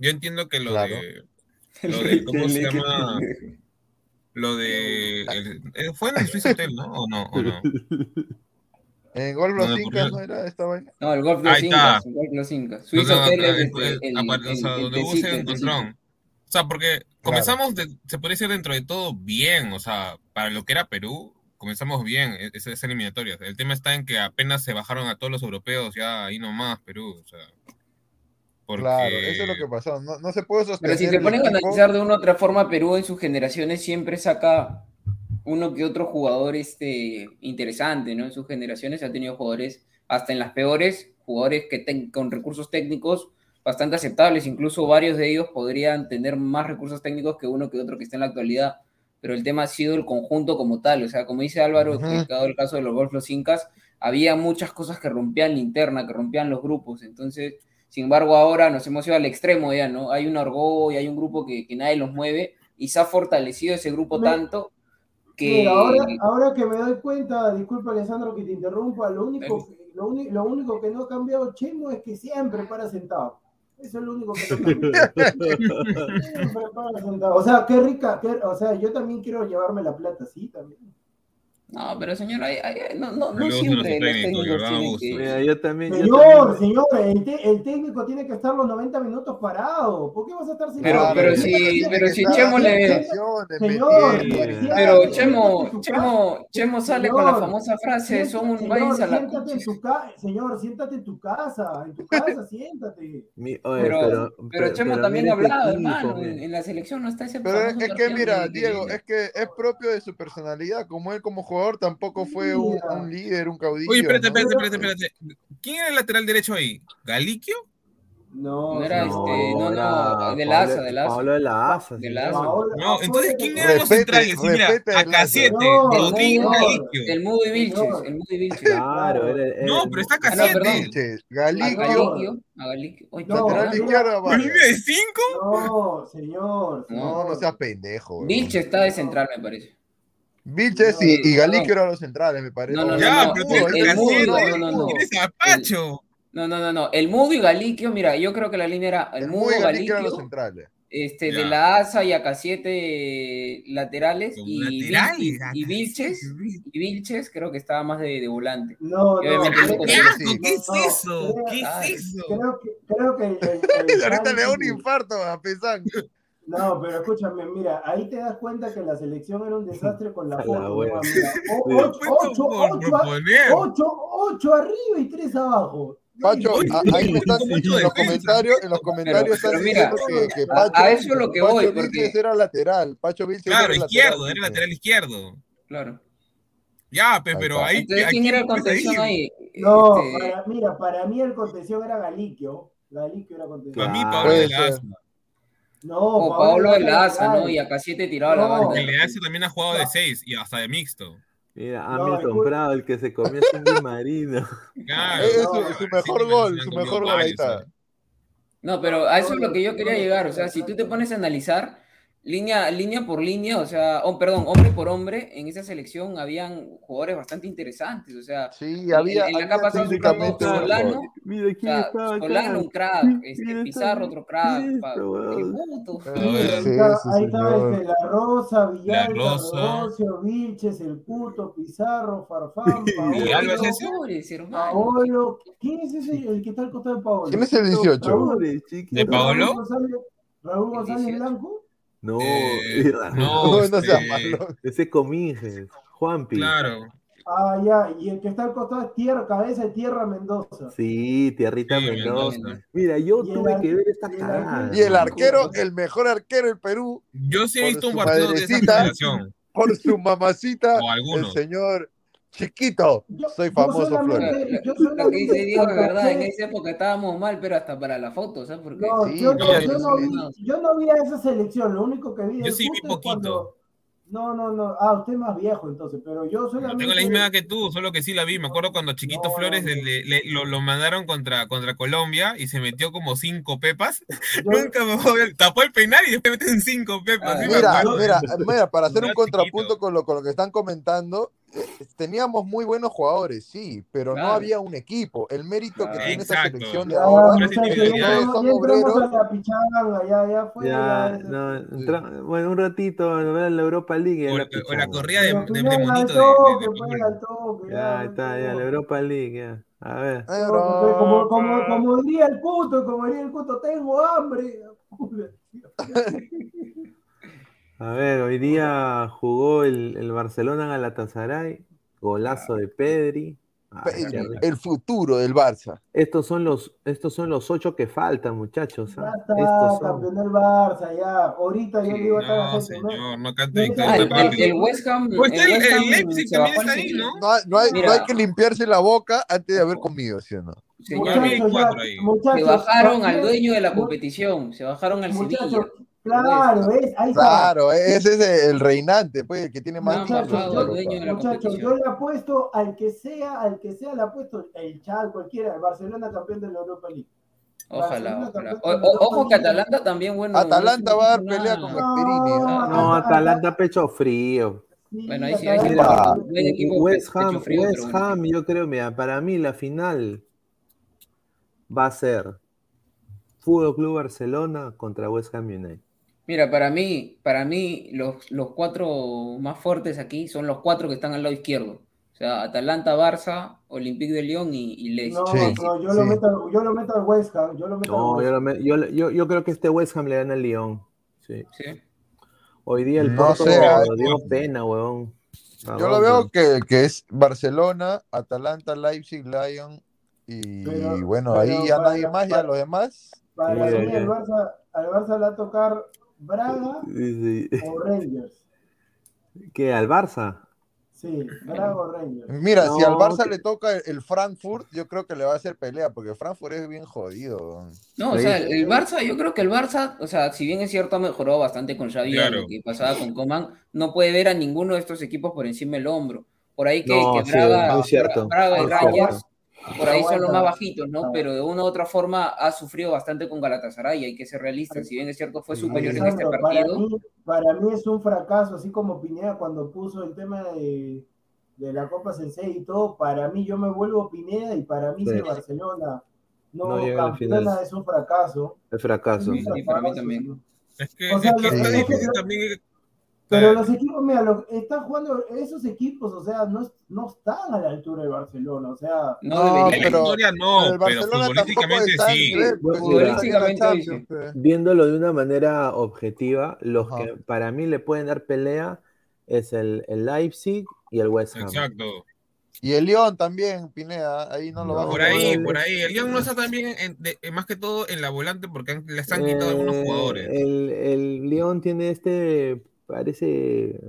Speaker 3: yo entiendo que lo
Speaker 4: Claro.
Speaker 3: de. Lo de, ¿cómo [LAUGHS] se llama? Lo de. [LAUGHS] el- eh, ¿Fue en el Swiss Hotel, no? ¿O no? ¿O no?
Speaker 4: En Golf Los
Speaker 3: no,
Speaker 4: Incas
Speaker 3: no.
Speaker 4: era esta vaina.
Speaker 5: No, el golf de los
Speaker 3: Ahí está.
Speaker 5: Incas. El golf los Incas.
Speaker 3: No, no,
Speaker 5: Hotel es
Speaker 3: el-
Speaker 5: este,
Speaker 3: el-
Speaker 5: el,
Speaker 3: aparte, o
Speaker 5: el-
Speaker 3: sea,
Speaker 5: el
Speaker 3: donde hubo
Speaker 5: tecito,
Speaker 3: ese
Speaker 5: el tecito.
Speaker 3: encontrón. O sea, porque comenzamos, de- se podría decir dentro de todo bien, o sea, para lo que era Perú, comenzamos bien e- esa eliminatoria. El tema está en que apenas se bajaron a todos los europeos, ya ahí nomás Perú, o sea. Porque...
Speaker 4: Claro, eso es lo que pasó. No, no se puede sostener.
Speaker 5: Pero si te ponen a analizar de una u otra forma, Perú en sus generaciones siempre saca uno que otro jugador este, interesante, ¿no? En sus generaciones ha tenido jugadores, hasta en las peores, jugadores que ten- con recursos técnicos bastante aceptables, incluso varios de ellos podrían tener más recursos técnicos que uno que otro que está en la actualidad, pero el tema ha sido el conjunto como tal, o sea, como dice Álvaro, dado el caso de los Golf Los Incas, había muchas cosas que rompían la interna, que rompían los grupos, entonces sin embargo, ahora nos hemos ido al extremo ya, ¿no? Hay un y hay un grupo que, que nadie los mueve y se ha fortalecido ese grupo
Speaker 2: Me-
Speaker 5: tanto que...
Speaker 2: Mira, ahora, ahora que me doy cuenta, disculpa Alessandro que te interrumpa, lo único, lo, uni- lo único que no ha cambiado Chemo es que siempre para sentado. Eso es lo único que no ha cambiado. [LAUGHS] siempre para sentado. O sea, qué rica, qué- o sea, yo también quiero llevarme la plata, sí, también.
Speaker 5: No, pero señor, hay- hay- no, siempre los
Speaker 3: técnico,
Speaker 5: técnicos
Speaker 3: Giordano
Speaker 5: tienen
Speaker 3: Augusto.
Speaker 5: que...
Speaker 1: Mira, yo también. yo
Speaker 2: Señor, señor, el, te- el técnico tiene que estar los 90 minutos parado. ¿Por qué vas a estar
Speaker 5: Pero-
Speaker 2: sentado?
Speaker 5: pero
Speaker 4: tiene
Speaker 5: si- pero si Chemo le-
Speaker 2: Señor,
Speaker 5: Pero Chemo, Chemo, Chemo sale con la famosa frase, son un
Speaker 2: Señor,
Speaker 5: váyanse a la
Speaker 2: siéntate en
Speaker 5: cucha.
Speaker 2: tu ca- Señor, siéntate en tu casa, en tu casa, [LAUGHS] siéntate.
Speaker 1: Mi- oye,
Speaker 5: Pero, pero,
Speaker 1: pero-
Speaker 5: Chemo
Speaker 1: pero
Speaker 5: también ha hablado, hermano, en, en la selección no está ese
Speaker 4: Pero es, que mira, Diego, es que es propio de su personalidad. Como él como jugador tampoco fue un, un líder, un caudillo.
Speaker 3: Oye, espérate,
Speaker 4: ¿no?
Speaker 3: espérate, espérate, espérate. ¿Quién era el lateral derecho ahí? ¿Galiquio?
Speaker 2: No,
Speaker 5: No era
Speaker 2: señor.
Speaker 5: este, no, no, de la ASA, de la ASA.
Speaker 1: Pablo de la ASA.
Speaker 5: De la ASA.
Speaker 3: No, entonces, ¿quién eran los centrales? Sí, mira,
Speaker 4: respete el
Speaker 3: AK7,
Speaker 2: No,
Speaker 3: Rodrigo
Speaker 5: no,
Speaker 3: Galiquio.
Speaker 5: El Mudo y Vilches, el Mudo y Vilches.
Speaker 1: Claro, era, era-
Speaker 3: No, pero está
Speaker 5: Ah, no, perdón.
Speaker 3: AK7.
Speaker 4: Vilches,
Speaker 5: A
Speaker 4: Galicchio,
Speaker 5: Galiquio, a Galiquio.
Speaker 2: No,
Speaker 4: lateral izquierdo.
Speaker 3: ¿Con
Speaker 4: Vargas.
Speaker 3: línea de 5?
Speaker 2: No, señor.
Speaker 4: No, no seas pendejo.
Speaker 5: Vilches está de central, me parece.
Speaker 4: Vilches y, y Galicchio eran los centrales, me parece.
Speaker 5: No, no,
Speaker 3: Ya,
Speaker 5: no,
Speaker 3: pero
Speaker 5: no,
Speaker 3: tienes
Speaker 5: el
Speaker 3: AK7,
Speaker 5: Mudo, no, no, no.
Speaker 3: tienes a Pacho.
Speaker 5: No, no, no, no. El Mudo y Galiquio, mira, yo creo que la línea era el,
Speaker 4: El
Speaker 5: Mudo,
Speaker 4: y eran los
Speaker 5: Galiquio,
Speaker 4: centrales.
Speaker 5: este,
Speaker 3: Ya.
Speaker 5: de la ASA y AK7 laterales
Speaker 3: Como
Speaker 5: y,
Speaker 3: lateral,
Speaker 5: y, y
Speaker 3: AK7.
Speaker 5: Vilches, y Vilches creo que estaba más de, de volante.
Speaker 2: No, no.
Speaker 3: ¡Qué asco! ¿Qué es eso?
Speaker 2: creo-
Speaker 3: ¿Qué es eso?
Speaker 2: Creo que, creo que el, el-
Speaker 4: Ahorita [LAUGHS] le da un infarto a Pesán.
Speaker 2: No, pero escúchame, mira, ahí te das cuenta que la selección era un desastre con la [LAUGHS] foto. [LAUGHS] ocho, arriba y tres abajo.
Speaker 4: Pacho, ahí me están
Speaker 3: mucho
Speaker 4: en los comentarios, en los comentarios
Speaker 5: pero
Speaker 4: están
Speaker 5: mira,
Speaker 4: que, Pacho,
Speaker 5: a eso es lo que
Speaker 4: Pacho
Speaker 5: voy,
Speaker 4: Vilches
Speaker 5: porque-
Speaker 4: era lateral, Pacho Vilches
Speaker 3: Claro,
Speaker 4: era
Speaker 3: izquierdo,
Speaker 4: lateral,
Speaker 3: era lateral izquierdo.
Speaker 5: Claro.
Speaker 3: Ya, pe, pero ahí.
Speaker 5: Entonces,
Speaker 3: ¿a
Speaker 5: ¿quién era el contención ahí?
Speaker 2: No,
Speaker 5: este,
Speaker 2: para, mira, para mí el contención era Galiquio. Galiquio era contención.
Speaker 3: Para mí,
Speaker 1: Claro.
Speaker 3: Pablo de la.
Speaker 2: No,
Speaker 5: o Paolo de la Asa,
Speaker 2: lateral.
Speaker 5: ¿no? Y acá siete tirado a la
Speaker 2: No.
Speaker 5: banda.
Speaker 3: Le hace también ha jugado de 6 y hasta de mixto.
Speaker 1: Mira,
Speaker 2: No,
Speaker 1: Hamilton
Speaker 2: escucha.
Speaker 1: Prado, el que se comió a Cindy Marino.
Speaker 3: Claro.
Speaker 4: Es
Speaker 2: su-
Speaker 4: su mejor
Speaker 3: me-
Speaker 4: gol, su mejor gol, ahí
Speaker 3: varios,
Speaker 4: está.
Speaker 3: ¿eh?
Speaker 5: No, pero a eso es lo que yo quería llegar. O sea, si tú te pones a analizar línea, línea por línea, o sea, oh, perdón, hombre por hombre, en esa selección habían jugadores bastante interesantes. O sea,
Speaker 4: Sí, había,
Speaker 5: en la
Speaker 4: había
Speaker 5: capa Solano.
Speaker 1: Mira
Speaker 5: o
Speaker 1: quién
Speaker 5: sea,
Speaker 1: estaba.
Speaker 5: Solano un crack, este, Pizarro otro crack, pa-
Speaker 1: esto, weón.
Speaker 5: tributo.
Speaker 4: Eh,
Speaker 2: Sí, ahí
Speaker 4: sí,
Speaker 2: está
Speaker 4: señor.
Speaker 2: este, La Rosa, Villalta,
Speaker 3: Rosa.
Speaker 2: Rodolfo, Vilches, El Puto, Pizarro, Farfán, [LAUGHS]
Speaker 3: ¿Y
Speaker 2: Paolo,
Speaker 3: es.
Speaker 2: Paolo. ¿Quién es ese el que está al costado de Paolo?
Speaker 4: ¿Quién es el 18?
Speaker 2: Raúl,
Speaker 1: chiquito.
Speaker 3: ¿De Paolo?
Speaker 2: Raúl González, Raúl
Speaker 5: El
Speaker 2: González
Speaker 5: 18.
Speaker 2: Blanco.
Speaker 1: No,
Speaker 3: Eh, no, [LAUGHS]
Speaker 4: No, no
Speaker 3: este,
Speaker 4: seas malo.
Speaker 1: ese Cominges, Juanpi.
Speaker 3: Claro.
Speaker 2: Ah, ya, y el que está al costado es Tierra, Cabeza de Tierra Mendoza.
Speaker 1: Sí, Tierrita
Speaker 3: Sí,
Speaker 1: Mendoza.
Speaker 3: Mendoza.
Speaker 1: Mira, yo
Speaker 2: Y
Speaker 1: tuve que ver esta cagada.
Speaker 4: Y el arquero, el mejor arquero del Perú,
Speaker 3: Yo sí he visto un partido de esa generación.
Speaker 4: por su mamacita,
Speaker 3: O
Speaker 4: el señor Chiquito.
Speaker 2: Yo-
Speaker 4: Soy
Speaker 2: yo
Speaker 4: famoso, Flores.
Speaker 2: yo
Speaker 5: Lo que dice Diego es verdad, en esa época estábamos mal, pero hasta para la foto, ¿sabes? Porque
Speaker 2: No,
Speaker 4: Sí,
Speaker 2: yo, no, yo, no vi, yo no vi a esa selección, lo único que vi
Speaker 3: Yo sí vi poquito.
Speaker 2: cuando- No, no, no. Ah, usted es más viejo entonces, pero yo
Speaker 3: No
Speaker 2: solamente.
Speaker 3: tengo la misma edad que tú, solo que sí la vi. Me acuerdo cuando Chiquito
Speaker 2: No,
Speaker 3: Flores
Speaker 2: no, no.
Speaker 3: le- le- lo, lo mandaron contra, contra Colombia y se metió como cinco pepas.
Speaker 2: yo- [LAUGHS]
Speaker 3: Nunca me voy a ver. Tapó el penal y después meten cinco pepas.
Speaker 5: Ah,
Speaker 3: sí
Speaker 4: Mira, mira, [LAUGHS] mira, para hacer un contrapunto con lo, con lo que están comentando, teníamos muy buenos jugadores, sí, pero no
Speaker 5: Claro.
Speaker 4: había un equipo. El mérito que
Speaker 5: Claro.
Speaker 4: tiene esa
Speaker 3: Exacto.
Speaker 4: selección de ahora,
Speaker 3: Pero
Speaker 1: no, bueno, un ratito ver la Europa League.
Speaker 3: O,
Speaker 1: la
Speaker 3: o la corrida de,
Speaker 2: Pero
Speaker 3: de, de monito de,
Speaker 1: Ya está, ya, la Europa League, ya. A ver.
Speaker 2: No, Como, como, como diría el puto, como diría el puto, tengo hambre. [LAUGHS] [LAUGHS]
Speaker 1: A ver, hoy día jugó el, el Barcelona Galatasaray, golazo de Pedri. Ay, rico.
Speaker 4: el futuro del Barça.
Speaker 1: estos son los, estos son los ocho que faltan, muchachos.
Speaker 2: Ya
Speaker 1: ¿ah?
Speaker 2: está,
Speaker 1: Estos son.
Speaker 2: campeón del Barça, ya. Ahorita yo digo
Speaker 3: No,
Speaker 2: gente, ¿no?
Speaker 3: señor, no cante
Speaker 2: Ah,
Speaker 5: Ah,
Speaker 3: victoria
Speaker 5: el, el- West Ham,
Speaker 3: Pues
Speaker 5: el
Speaker 3: el-
Speaker 5: West
Speaker 3: el
Speaker 5: Ham
Speaker 3: Leipzig también está ahí. ¿no?
Speaker 4: No hay, no, hay, no
Speaker 5: Mira.
Speaker 4: hay que limpiarse la boca antes de haber comido, ¿sí o no?
Speaker 5: Señor,
Speaker 2: Muchachos, ya,
Speaker 3: ahí.
Speaker 2: muchachos,
Speaker 5: se bajaron al dueño de la competición, se bajaron al
Speaker 2: Muchachos,
Speaker 5: Sevilla.
Speaker 2: Claro, es, ahí está.
Speaker 4: Claro, ese es el reinante, pues, el que tiene más
Speaker 2: Muchachos, yo, muchachos, yo le apuesto al que sea, al que sea le apuesto el Chal, cualquiera, el Barcelona campeón de la Europa League.
Speaker 5: Ojalá, ojalá. O- o- ojo que. Atalanta también, bueno.
Speaker 4: Atalanta va a dar pelea con Gasperini.
Speaker 2: No,
Speaker 1: No, Atalanta pecho frío.
Speaker 5: Bueno, ahí sí, ahí sí.
Speaker 1: West Ham,
Speaker 5: frío,
Speaker 1: West
Speaker 5: bueno.
Speaker 1: Ham, yo creo, mira, para mí la final va a ser Fútbol Club Barcelona contra West Ham United.
Speaker 5: Mira, para mí, para mí los, los cuatro más fuertes aquí son los cuatro que están al lado izquierdo. O sea, Atalanta, Barça, Olympique de Lyon y, y Leipzig.
Speaker 2: No,
Speaker 4: Sí,
Speaker 2: no, yo, lo meto, yo lo meto al West Ham, yo lo meto
Speaker 1: No,
Speaker 2: al
Speaker 1: yo,
Speaker 2: West
Speaker 1: lo
Speaker 2: Ham.
Speaker 1: me- yo, yo, yo creo que este West Ham le gana al Lyon. Sí.
Speaker 5: Sí.
Speaker 1: Hoy día el
Speaker 4: No
Speaker 1: Porto
Speaker 4: ah,
Speaker 1: dio pena, huevón.
Speaker 4: Yo lo veo que, que es Barcelona, Atalanta, Leipzig, Lyon y
Speaker 2: Pero-
Speaker 4: bueno,
Speaker 2: pero
Speaker 4: ahí ya
Speaker 2: para-
Speaker 4: nadie más, ya los demás.
Speaker 2: Para mí al Barça, al Barça le va a tocar Braga
Speaker 1: Sí, sí.
Speaker 2: o Rangers.
Speaker 1: ¿Qué? ¿Al Barça?
Speaker 2: Sí, Braga o Rangers.
Speaker 4: Mira, si al Barça
Speaker 1: que-
Speaker 4: le toca el, Frankfurt, yo creo que le va a hacer pelea, porque Frankfurt es bien jodido.
Speaker 5: No, o sea, el, Barça, yo creo que el Barça, o sea, si bien es cierto, ha mejorado bastante con Xavi
Speaker 3: Claro.
Speaker 5: lo que pasaba con Coman, no puede ver a ninguno de estos equipos por encima del hombro. Por ahí que,
Speaker 1: No,
Speaker 5: que
Speaker 1: sí,
Speaker 5: Braga, Braga y Rangers, por ahí son los más bajitos, ¿no? Pero de una u otra forma ha sufrido bastante con Galatasaray, hay que ser realistas. Si bien es cierto, fue superior en este
Speaker 2: para
Speaker 5: partido.
Speaker 2: mí, para mí es un fracaso, así como Pineda cuando puso el tema de, de la Copa Sensei y todo, para mí yo me vuelvo Pineda y para mí
Speaker 1: Sí.
Speaker 2: si Barcelona no,
Speaker 1: No llega al
Speaker 2: campeona
Speaker 1: final.
Speaker 2: es un fracaso.
Speaker 1: El fracaso.
Speaker 2: Es un
Speaker 5: Sí, para mí
Speaker 2: fracaso,
Speaker 5: también.
Speaker 3: Es que,
Speaker 2: O sea,
Speaker 3: es que está difícil también.
Speaker 2: Pero
Speaker 3: eh,
Speaker 2: los equipos, mira, lo- están jugando, esos equipos, o sea, no, no están a la altura de Barcelona, o sea,
Speaker 5: No,
Speaker 4: No,
Speaker 3: en la
Speaker 5: debería.
Speaker 4: pero-
Speaker 3: historia no,
Speaker 4: el
Speaker 3: pero futbolísticamente sí.
Speaker 4: nivel, pues,
Speaker 5: futbolísticamente sí.
Speaker 4: pues.
Speaker 1: Viéndolo de una manera objetiva, los
Speaker 4: Ajá.
Speaker 1: que para mí le pueden dar pelea es el, el Leipzig y el West Ham.
Speaker 3: Exacto.
Speaker 4: Y el León también, Pineda, ahí no lo
Speaker 1: No,
Speaker 4: va a
Speaker 3: Por ahí,
Speaker 1: no,
Speaker 3: por
Speaker 1: no.
Speaker 3: ahí. El Lyon no está también, en- de- más que todo en la volante, porque han- les han quitado algunos
Speaker 1: Eh,
Speaker 3: jugadores.
Speaker 1: El, el León tiene este, parece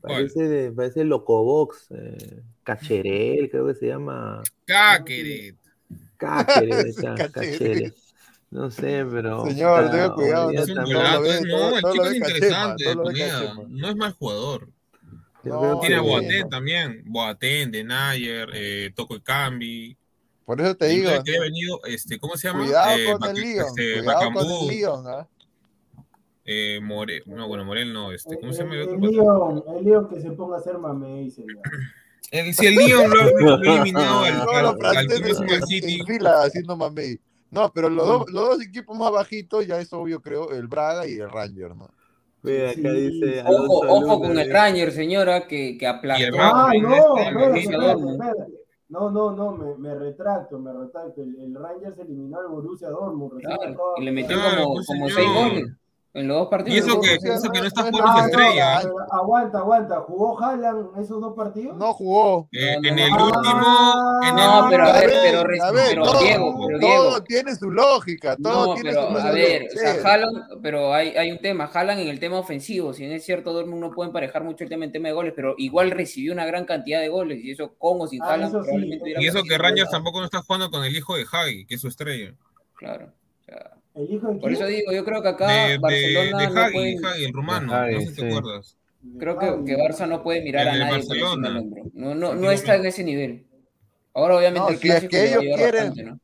Speaker 1: Parece, de- parece Locobox, eh, Cacherel, creo que se llama.
Speaker 3: Cáqueret.
Speaker 1: Cáqueret. [LAUGHS]
Speaker 4: Cacherel.
Speaker 1: No sé, pero.
Speaker 4: Señor, tenga cuidado, no
Speaker 3: Es un No,
Speaker 4: todo-
Speaker 3: el chico es interesante.
Speaker 4: Cachema.
Speaker 3: No es mal jugador.
Speaker 4: No,
Speaker 3: Tiene a. Boateng también. Boateng, De Nayer, eh, Toco Cambi.
Speaker 4: Por eso te
Speaker 3: Y
Speaker 4: digo,
Speaker 3: que venido, este, ¿cómo se llama?
Speaker 4: cuidado
Speaker 3: Eh,
Speaker 4: con el León,
Speaker 3: este,
Speaker 4: cuidado con el León, ¿ah?
Speaker 3: Eh, More- no, bueno, Morel no, este, ¿cómo se llama el
Speaker 2: El,
Speaker 3: otro?
Speaker 2: el León, el León que se ponga a hacer mame, dice ya.
Speaker 3: El, si el León lo, eliminado al, City.
Speaker 4: fila haciendo mamey. No, pero los, dos, los dos equipos más bajitos, ya es obvio, creo, el Braga y el Ranger, ¿no?
Speaker 1: Mira, acá
Speaker 2: Sí.
Speaker 1: dice.
Speaker 5: Ojo, ojo con el Ranger, señora, que, que aplastó.
Speaker 3: Y el
Speaker 2: Ah, no,
Speaker 3: este,
Speaker 2: espérate,
Speaker 5: Dortmund.
Speaker 2: espérate. No, no, no, me, me retracto, me retracto. El, el Rangers eliminó al Borussia Dortmund.
Speaker 5: Claro, y le metió
Speaker 3: Claro,
Speaker 5: como,
Speaker 3: pues,
Speaker 5: como seis goles en los dos partidos.
Speaker 3: Y eso que, eso que no está
Speaker 4: no es
Speaker 3: jugando su
Speaker 2: Ah,
Speaker 4: nada.
Speaker 2: no,
Speaker 3: estrella.
Speaker 2: pero aguanta, aguanta. ¿Jugó Haaland esos dos partidos?
Speaker 4: No jugó.
Speaker 3: Eh,
Speaker 5: No,
Speaker 3: en
Speaker 5: no,
Speaker 3: el
Speaker 2: no.
Speaker 3: último, en el
Speaker 5: No, pero a ver, pero,
Speaker 4: a ver,
Speaker 5: pero
Speaker 4: todo,
Speaker 5: Diego, pero
Speaker 4: todo
Speaker 5: Diego.
Speaker 4: tiene su lógica, todo
Speaker 5: No,
Speaker 4: tiene
Speaker 5: pero
Speaker 4: su
Speaker 5: a
Speaker 4: lógica.
Speaker 5: ver, o sea. Haaland, pero hay, hay un tema, Haaland en el tema ofensivo, si bien es cierto, Dortmund no puede emparejar mucho el tema en tema de goles, pero igual recibió una gran cantidad de goles, y eso con o sin
Speaker 2: Ah,
Speaker 5: Haaland
Speaker 2: eso sí.
Speaker 5: probablemente hubiera
Speaker 3: Y eso que. Rangers tampoco no está jugando con el hijo de Hagi, que es su estrella.
Speaker 5: Claro. o sea,
Speaker 2: ¿El hijo de
Speaker 5: por eso digo, yo creo que acá
Speaker 3: De, de,
Speaker 5: Barcelona
Speaker 3: de
Speaker 5: no
Speaker 3: Hagi,
Speaker 5: puede,
Speaker 3: Hagi, el rumano,
Speaker 1: De Hagi,
Speaker 3: no sé si te acuerdas.
Speaker 5: creo que, que Barça no puede mirar
Speaker 3: El
Speaker 5: a
Speaker 3: de
Speaker 5: nadie por encima
Speaker 3: Barcelona.
Speaker 5: del hombro. No, no, no está en ese nivel. Ahora obviamente
Speaker 4: No,
Speaker 5: el
Speaker 4: si es que ellos quieren-
Speaker 5: bastante, ¿no?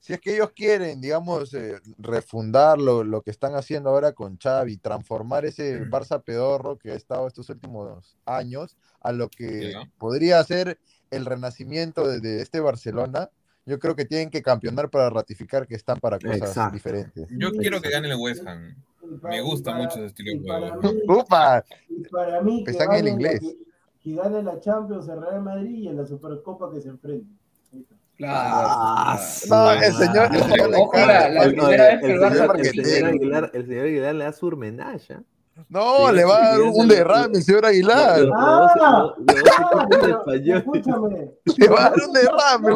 Speaker 4: Si es que ellos quieren, digamos, eh, refundar lo, lo que están haciendo ahora con Xavi, transformar ese [CLEARS THROAT] Barça pedorro que ha estado estos últimos años a lo que podría ser el renacimiento de, de este Barcelona, yo creo que tienen que campeonar para ratificar que están para cosas
Speaker 1: Exacto.
Speaker 4: diferentes.
Speaker 3: Yo quiero que gane el West Ham. Me gusta
Speaker 2: para-
Speaker 3: mucho ese estilo de
Speaker 2: y para
Speaker 3: juego. [LAUGHS]
Speaker 4: ¡Upa!
Speaker 2: y para mí que
Speaker 4: Está en el
Speaker 2: gane la-
Speaker 4: inglés.
Speaker 2: que, que gane la Champions el Real Madrid y en la Supercopa que se enfrenten.
Speaker 5: Claro.
Speaker 1: Ah,
Speaker 4: No, el señor, el señor
Speaker 5: el
Speaker 1: señor-. Aguilar, el señor Aguilar le da su homenaje.
Speaker 4: No,
Speaker 1: Sí, [LAUGHS]
Speaker 4: le va a dar un derrame, señor Aguilar. Le va a dar un derrame.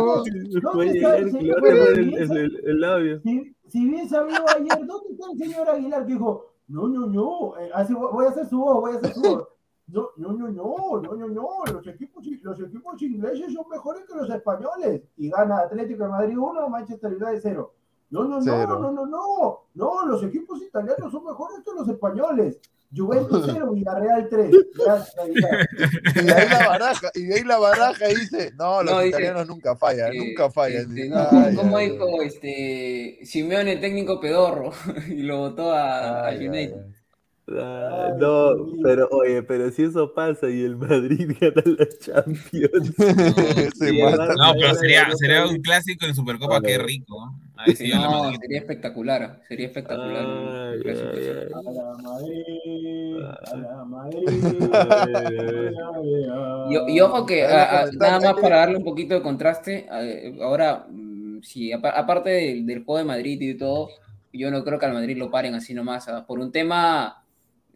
Speaker 2: Si, si bien sabido ayer, ¿dónde está el señor Aguilar que dijo, no, no, no, eh, así voy voy a hacer su voz, voy a hacer su voz. [LAUGHS] No, no, no, no, no, no, no, los equipos, los equipos ingleses son mejores que los españoles. Y gana Atlético de Madrid 1, Manchester United 0. No, no, no,
Speaker 4: Cero.
Speaker 2: no, no, no, no, los equipos italianos son mejores que los españoles. Juventus 0, Villarreal 3. Gracias.
Speaker 4: Y de ahí la baraja, y de ahí la baraja dice, no, los
Speaker 5: No, dice,
Speaker 4: italianos nunca fallan,
Speaker 5: Eh,
Speaker 4: nunca fallan.
Speaker 5: este, no,
Speaker 4: ay,
Speaker 5: ¿Cómo
Speaker 4: ay,
Speaker 5: dijo este Simeone, técnico pedorro? [LAUGHS] y lo votó a, a
Speaker 4: ay, ay,
Speaker 5: United.
Speaker 4: Ay.
Speaker 1: No, pero oye, pero si eso pasa y el Madrid [LAUGHS] gana la Champions.
Speaker 4: Se [LAUGHS]
Speaker 5: Sí,
Speaker 4: mata.
Speaker 3: No, pero sería, sería un clásico en Supercopa, qué rico.
Speaker 5: sería espectacular, sería espectacular.
Speaker 1: Ay.
Speaker 2: A la Madrid, a la Madrid. [LAUGHS]
Speaker 5: Y, y ojo que a- a- nada más para darle un poquito de contraste, ahora, mm, sí, apa- aparte del, del juego de Madrid y todo, yo no creo que al Madrid lo paren así nomás, por un tema,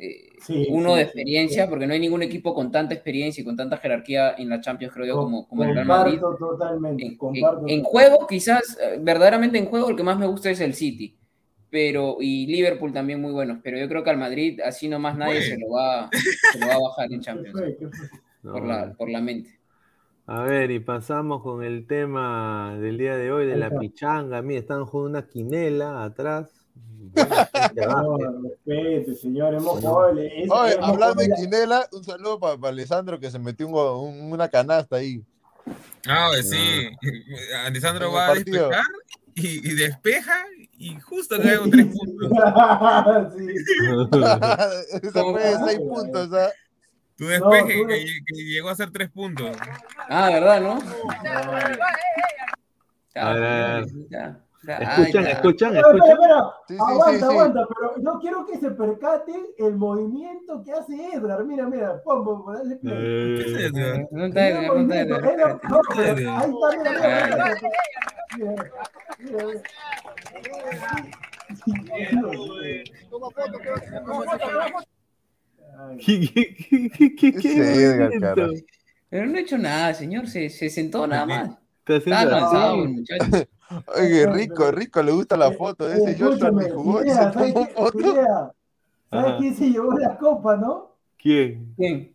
Speaker 5: eh,
Speaker 2: Sí,
Speaker 5: uno
Speaker 2: sí,
Speaker 5: de experiencia,
Speaker 2: sí.
Speaker 5: porque no hay ningún equipo con tanta experiencia y con tanta jerarquía en la Champions, creo yo, como, como el Real Madrid.
Speaker 2: Comparto totalmente,
Speaker 5: En,
Speaker 2: comparto.
Speaker 5: en- en juego, quizás, eh, verdaderamente en juego, el que más me gusta es el City. Pero, y Liverpool también muy buenos, pero yo creo que al Madrid así nomás nadie se lo va, se lo va a bajar en [LAUGHS]
Speaker 2: ¿Qué
Speaker 5: Champions,
Speaker 2: fue? ¿Qué fue?
Speaker 5: por
Speaker 1: No,
Speaker 5: la, por la mente.
Speaker 1: A ver, y pasamos con el tema del día de hoy de la pichanga. Mira, están jugando una quinela atrás.
Speaker 2: No, respete, señor. Hemos
Speaker 1: No.
Speaker 4: Oye, hablando de Quinela, un saludo para Alessandro que se metió un un- una canasta ahí.
Speaker 3: Ah, sí. Alessandro
Speaker 4: En el
Speaker 3: va a
Speaker 4: partido.
Speaker 3: despejar y, y despeja y justo cae con tres puntos. [LAUGHS]
Speaker 2: Sí. [LAUGHS]
Speaker 4: Esa fue de seis puntos, ¿ah?
Speaker 3: Tu despeje
Speaker 2: tú no-
Speaker 3: que, que llegó a ser tres puntos.
Speaker 5: Ah, ¿verdad, no?
Speaker 1: A ver, a ver.
Speaker 5: Ya, ya,
Speaker 1: Escuchan, escuchan, escuchan.
Speaker 2: aguanta,
Speaker 4: sí, sí.
Speaker 2: aguanta, pero yo quiero que se percate el movimiento que hace Edgar. Mira, mira, dale play.
Speaker 3: ¿Qué es
Speaker 1: Eh,
Speaker 3: eso?
Speaker 5: No está Edgar, no está Edgar.
Speaker 2: Edgar, no, pero ahí está, mira, mira, mira, mira, mira, mira. Ay,
Speaker 1: ¿Qué, qué, qué, qué, qué, qué
Speaker 4: Ese Edgar,
Speaker 1: movimiento?
Speaker 4: cara.
Speaker 5: Pero no ha hecho nada, señor. Se, se sentó nada más.
Speaker 1: Está
Speaker 5: Está
Speaker 1: haciendo
Speaker 5: cansado
Speaker 1: así.
Speaker 5: el muchacho. [LAUGHS]
Speaker 4: Oye, rico, rico, le gusta la
Speaker 2: Eh,
Speaker 4: foto de
Speaker 2: eh,
Speaker 4: ese Joshua
Speaker 2: escúchame,
Speaker 4: ni jugó y se
Speaker 2: Pineda, ¿sabes
Speaker 4: tomó
Speaker 2: qué-
Speaker 4: foto.
Speaker 2: ¿Sabes
Speaker 1: Ajá.
Speaker 2: quién se llevó la copa, no?
Speaker 1: ¿Quién?
Speaker 5: ¿Quién?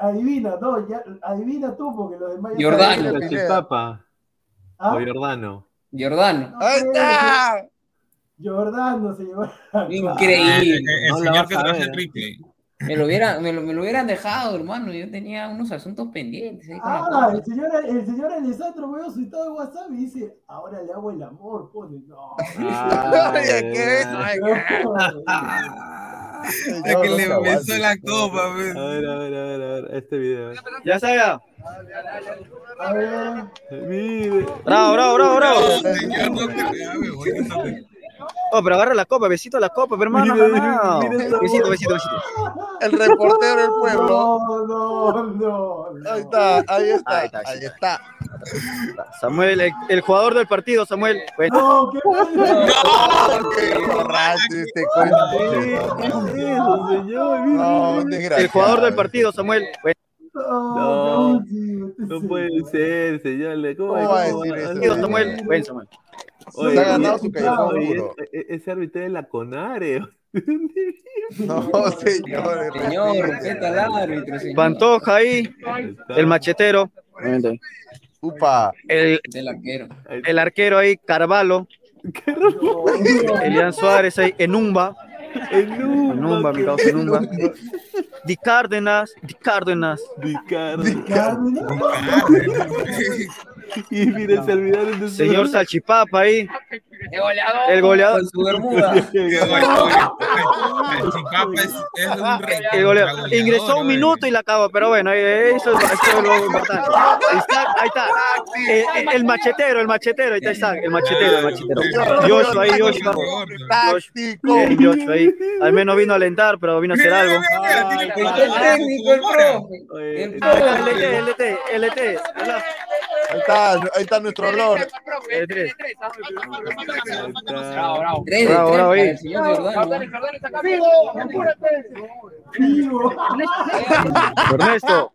Speaker 2: adivina, no, ya, adivina tú porque los demás ya
Speaker 5: Jordano.
Speaker 2: saben.
Speaker 1: ¿La Chipapa
Speaker 2: ¿Ah?
Speaker 1: o Jordano?
Speaker 5: Jordano.
Speaker 2: No,
Speaker 4: ¡Ahí está!
Speaker 2: Jordano se llevó. la-
Speaker 3: El,
Speaker 5: Increíble.
Speaker 3: el
Speaker 1: No la
Speaker 3: señor que traje el
Speaker 1: ¿eh?
Speaker 3: triple.
Speaker 5: Me lo, hubieran, me, lo, me lo hubieran dejado, hermano. Yo tenía unos asuntos pendientes. ahí con la
Speaker 2: Ah, el señor, el señor Alessandro veo su estado de WhatsApp y dice, ahora le hago el amor, pone. No.
Speaker 1: Ay,
Speaker 4: ¿qué? [LAUGHS]
Speaker 1: ay,
Speaker 3: Es [LAUGHS]
Speaker 4: Yo
Speaker 3: que
Speaker 4: no
Speaker 3: le
Speaker 4: se aguante.
Speaker 3: besó la copa, pues.
Speaker 1: A ver, a ver, a ver, a ver, este video.
Speaker 6: Ya ya.
Speaker 2: Ver,
Speaker 1: Mire.
Speaker 6: Bravo, bravo, bravo, bravo. Oh, pero agarra la copa, besito a la copa, pero hermano. No. Besito, besito, besito.
Speaker 4: El reportero del pueblo.
Speaker 2: no, no, no, no.
Speaker 4: Ahí está, ahí está,
Speaker 6: Ahí está, ahí
Speaker 4: está.
Speaker 6: Samuel, el, el jugador del partido, Samuel. Bueno,
Speaker 2: No, qué bueno. [LAUGHS]
Speaker 4: ¡Qué borracho este
Speaker 6: el jugador del partido, Samuel. Bueno,
Speaker 2: No,
Speaker 1: No, puede ser, señor. ¿Cómo,
Speaker 4: ¿Cómo
Speaker 1: cómo
Speaker 4: va a decir eso?
Speaker 6: Samuel. Bueno, Samuel.
Speaker 1: Oye,
Speaker 4: Se ha ganado su callejón
Speaker 1: oye,
Speaker 4: duro.
Speaker 1: ese- e- ese árbitro de la Conare. [LAUGHS]
Speaker 4: No, señor.
Speaker 5: Señor, respeta al árbitro, señor.
Speaker 6: Pantoja ahí, el machetero.
Speaker 4: Upa.
Speaker 6: El,
Speaker 5: Del arquero.
Speaker 6: el arquero ahí, Carvalho. [LAUGHS] Elian Suárez ahí, Enumba.
Speaker 1: Enumba,
Speaker 6: Enumba, mi causa Enumba. Di Cárdenas, Di Cárdenas.
Speaker 1: Ricardo.
Speaker 2: Cárdenas. [LAUGHS]
Speaker 1: Y mire, se olvidaron de su
Speaker 6: Señor Salchipapa ahí. El goleador.
Speaker 5: Con su bermuda.
Speaker 3: Qué [LAUGHS] bueno, El chipapa es, es un rey.
Speaker 6: El goleador. Ingresó un minuto y la acabó, pero bueno, eh, eso, es- eso es lo importante. Isaac, ahí está. Eh, eh, el machetero, el machetero, ahí está Isaac, el machetero, el machetero. Joshua ahí, Joshua. Joshua ahí. Al menos vino a alentar, pero vino a hacer algo.
Speaker 5: El técnico, el El.
Speaker 6: LT, LT, LT.
Speaker 4: Ahí está, ahí está nuestro olor.
Speaker 5: Tres
Speaker 6: Bravo,
Speaker 5: de tres
Speaker 6: bravo. Ernesto,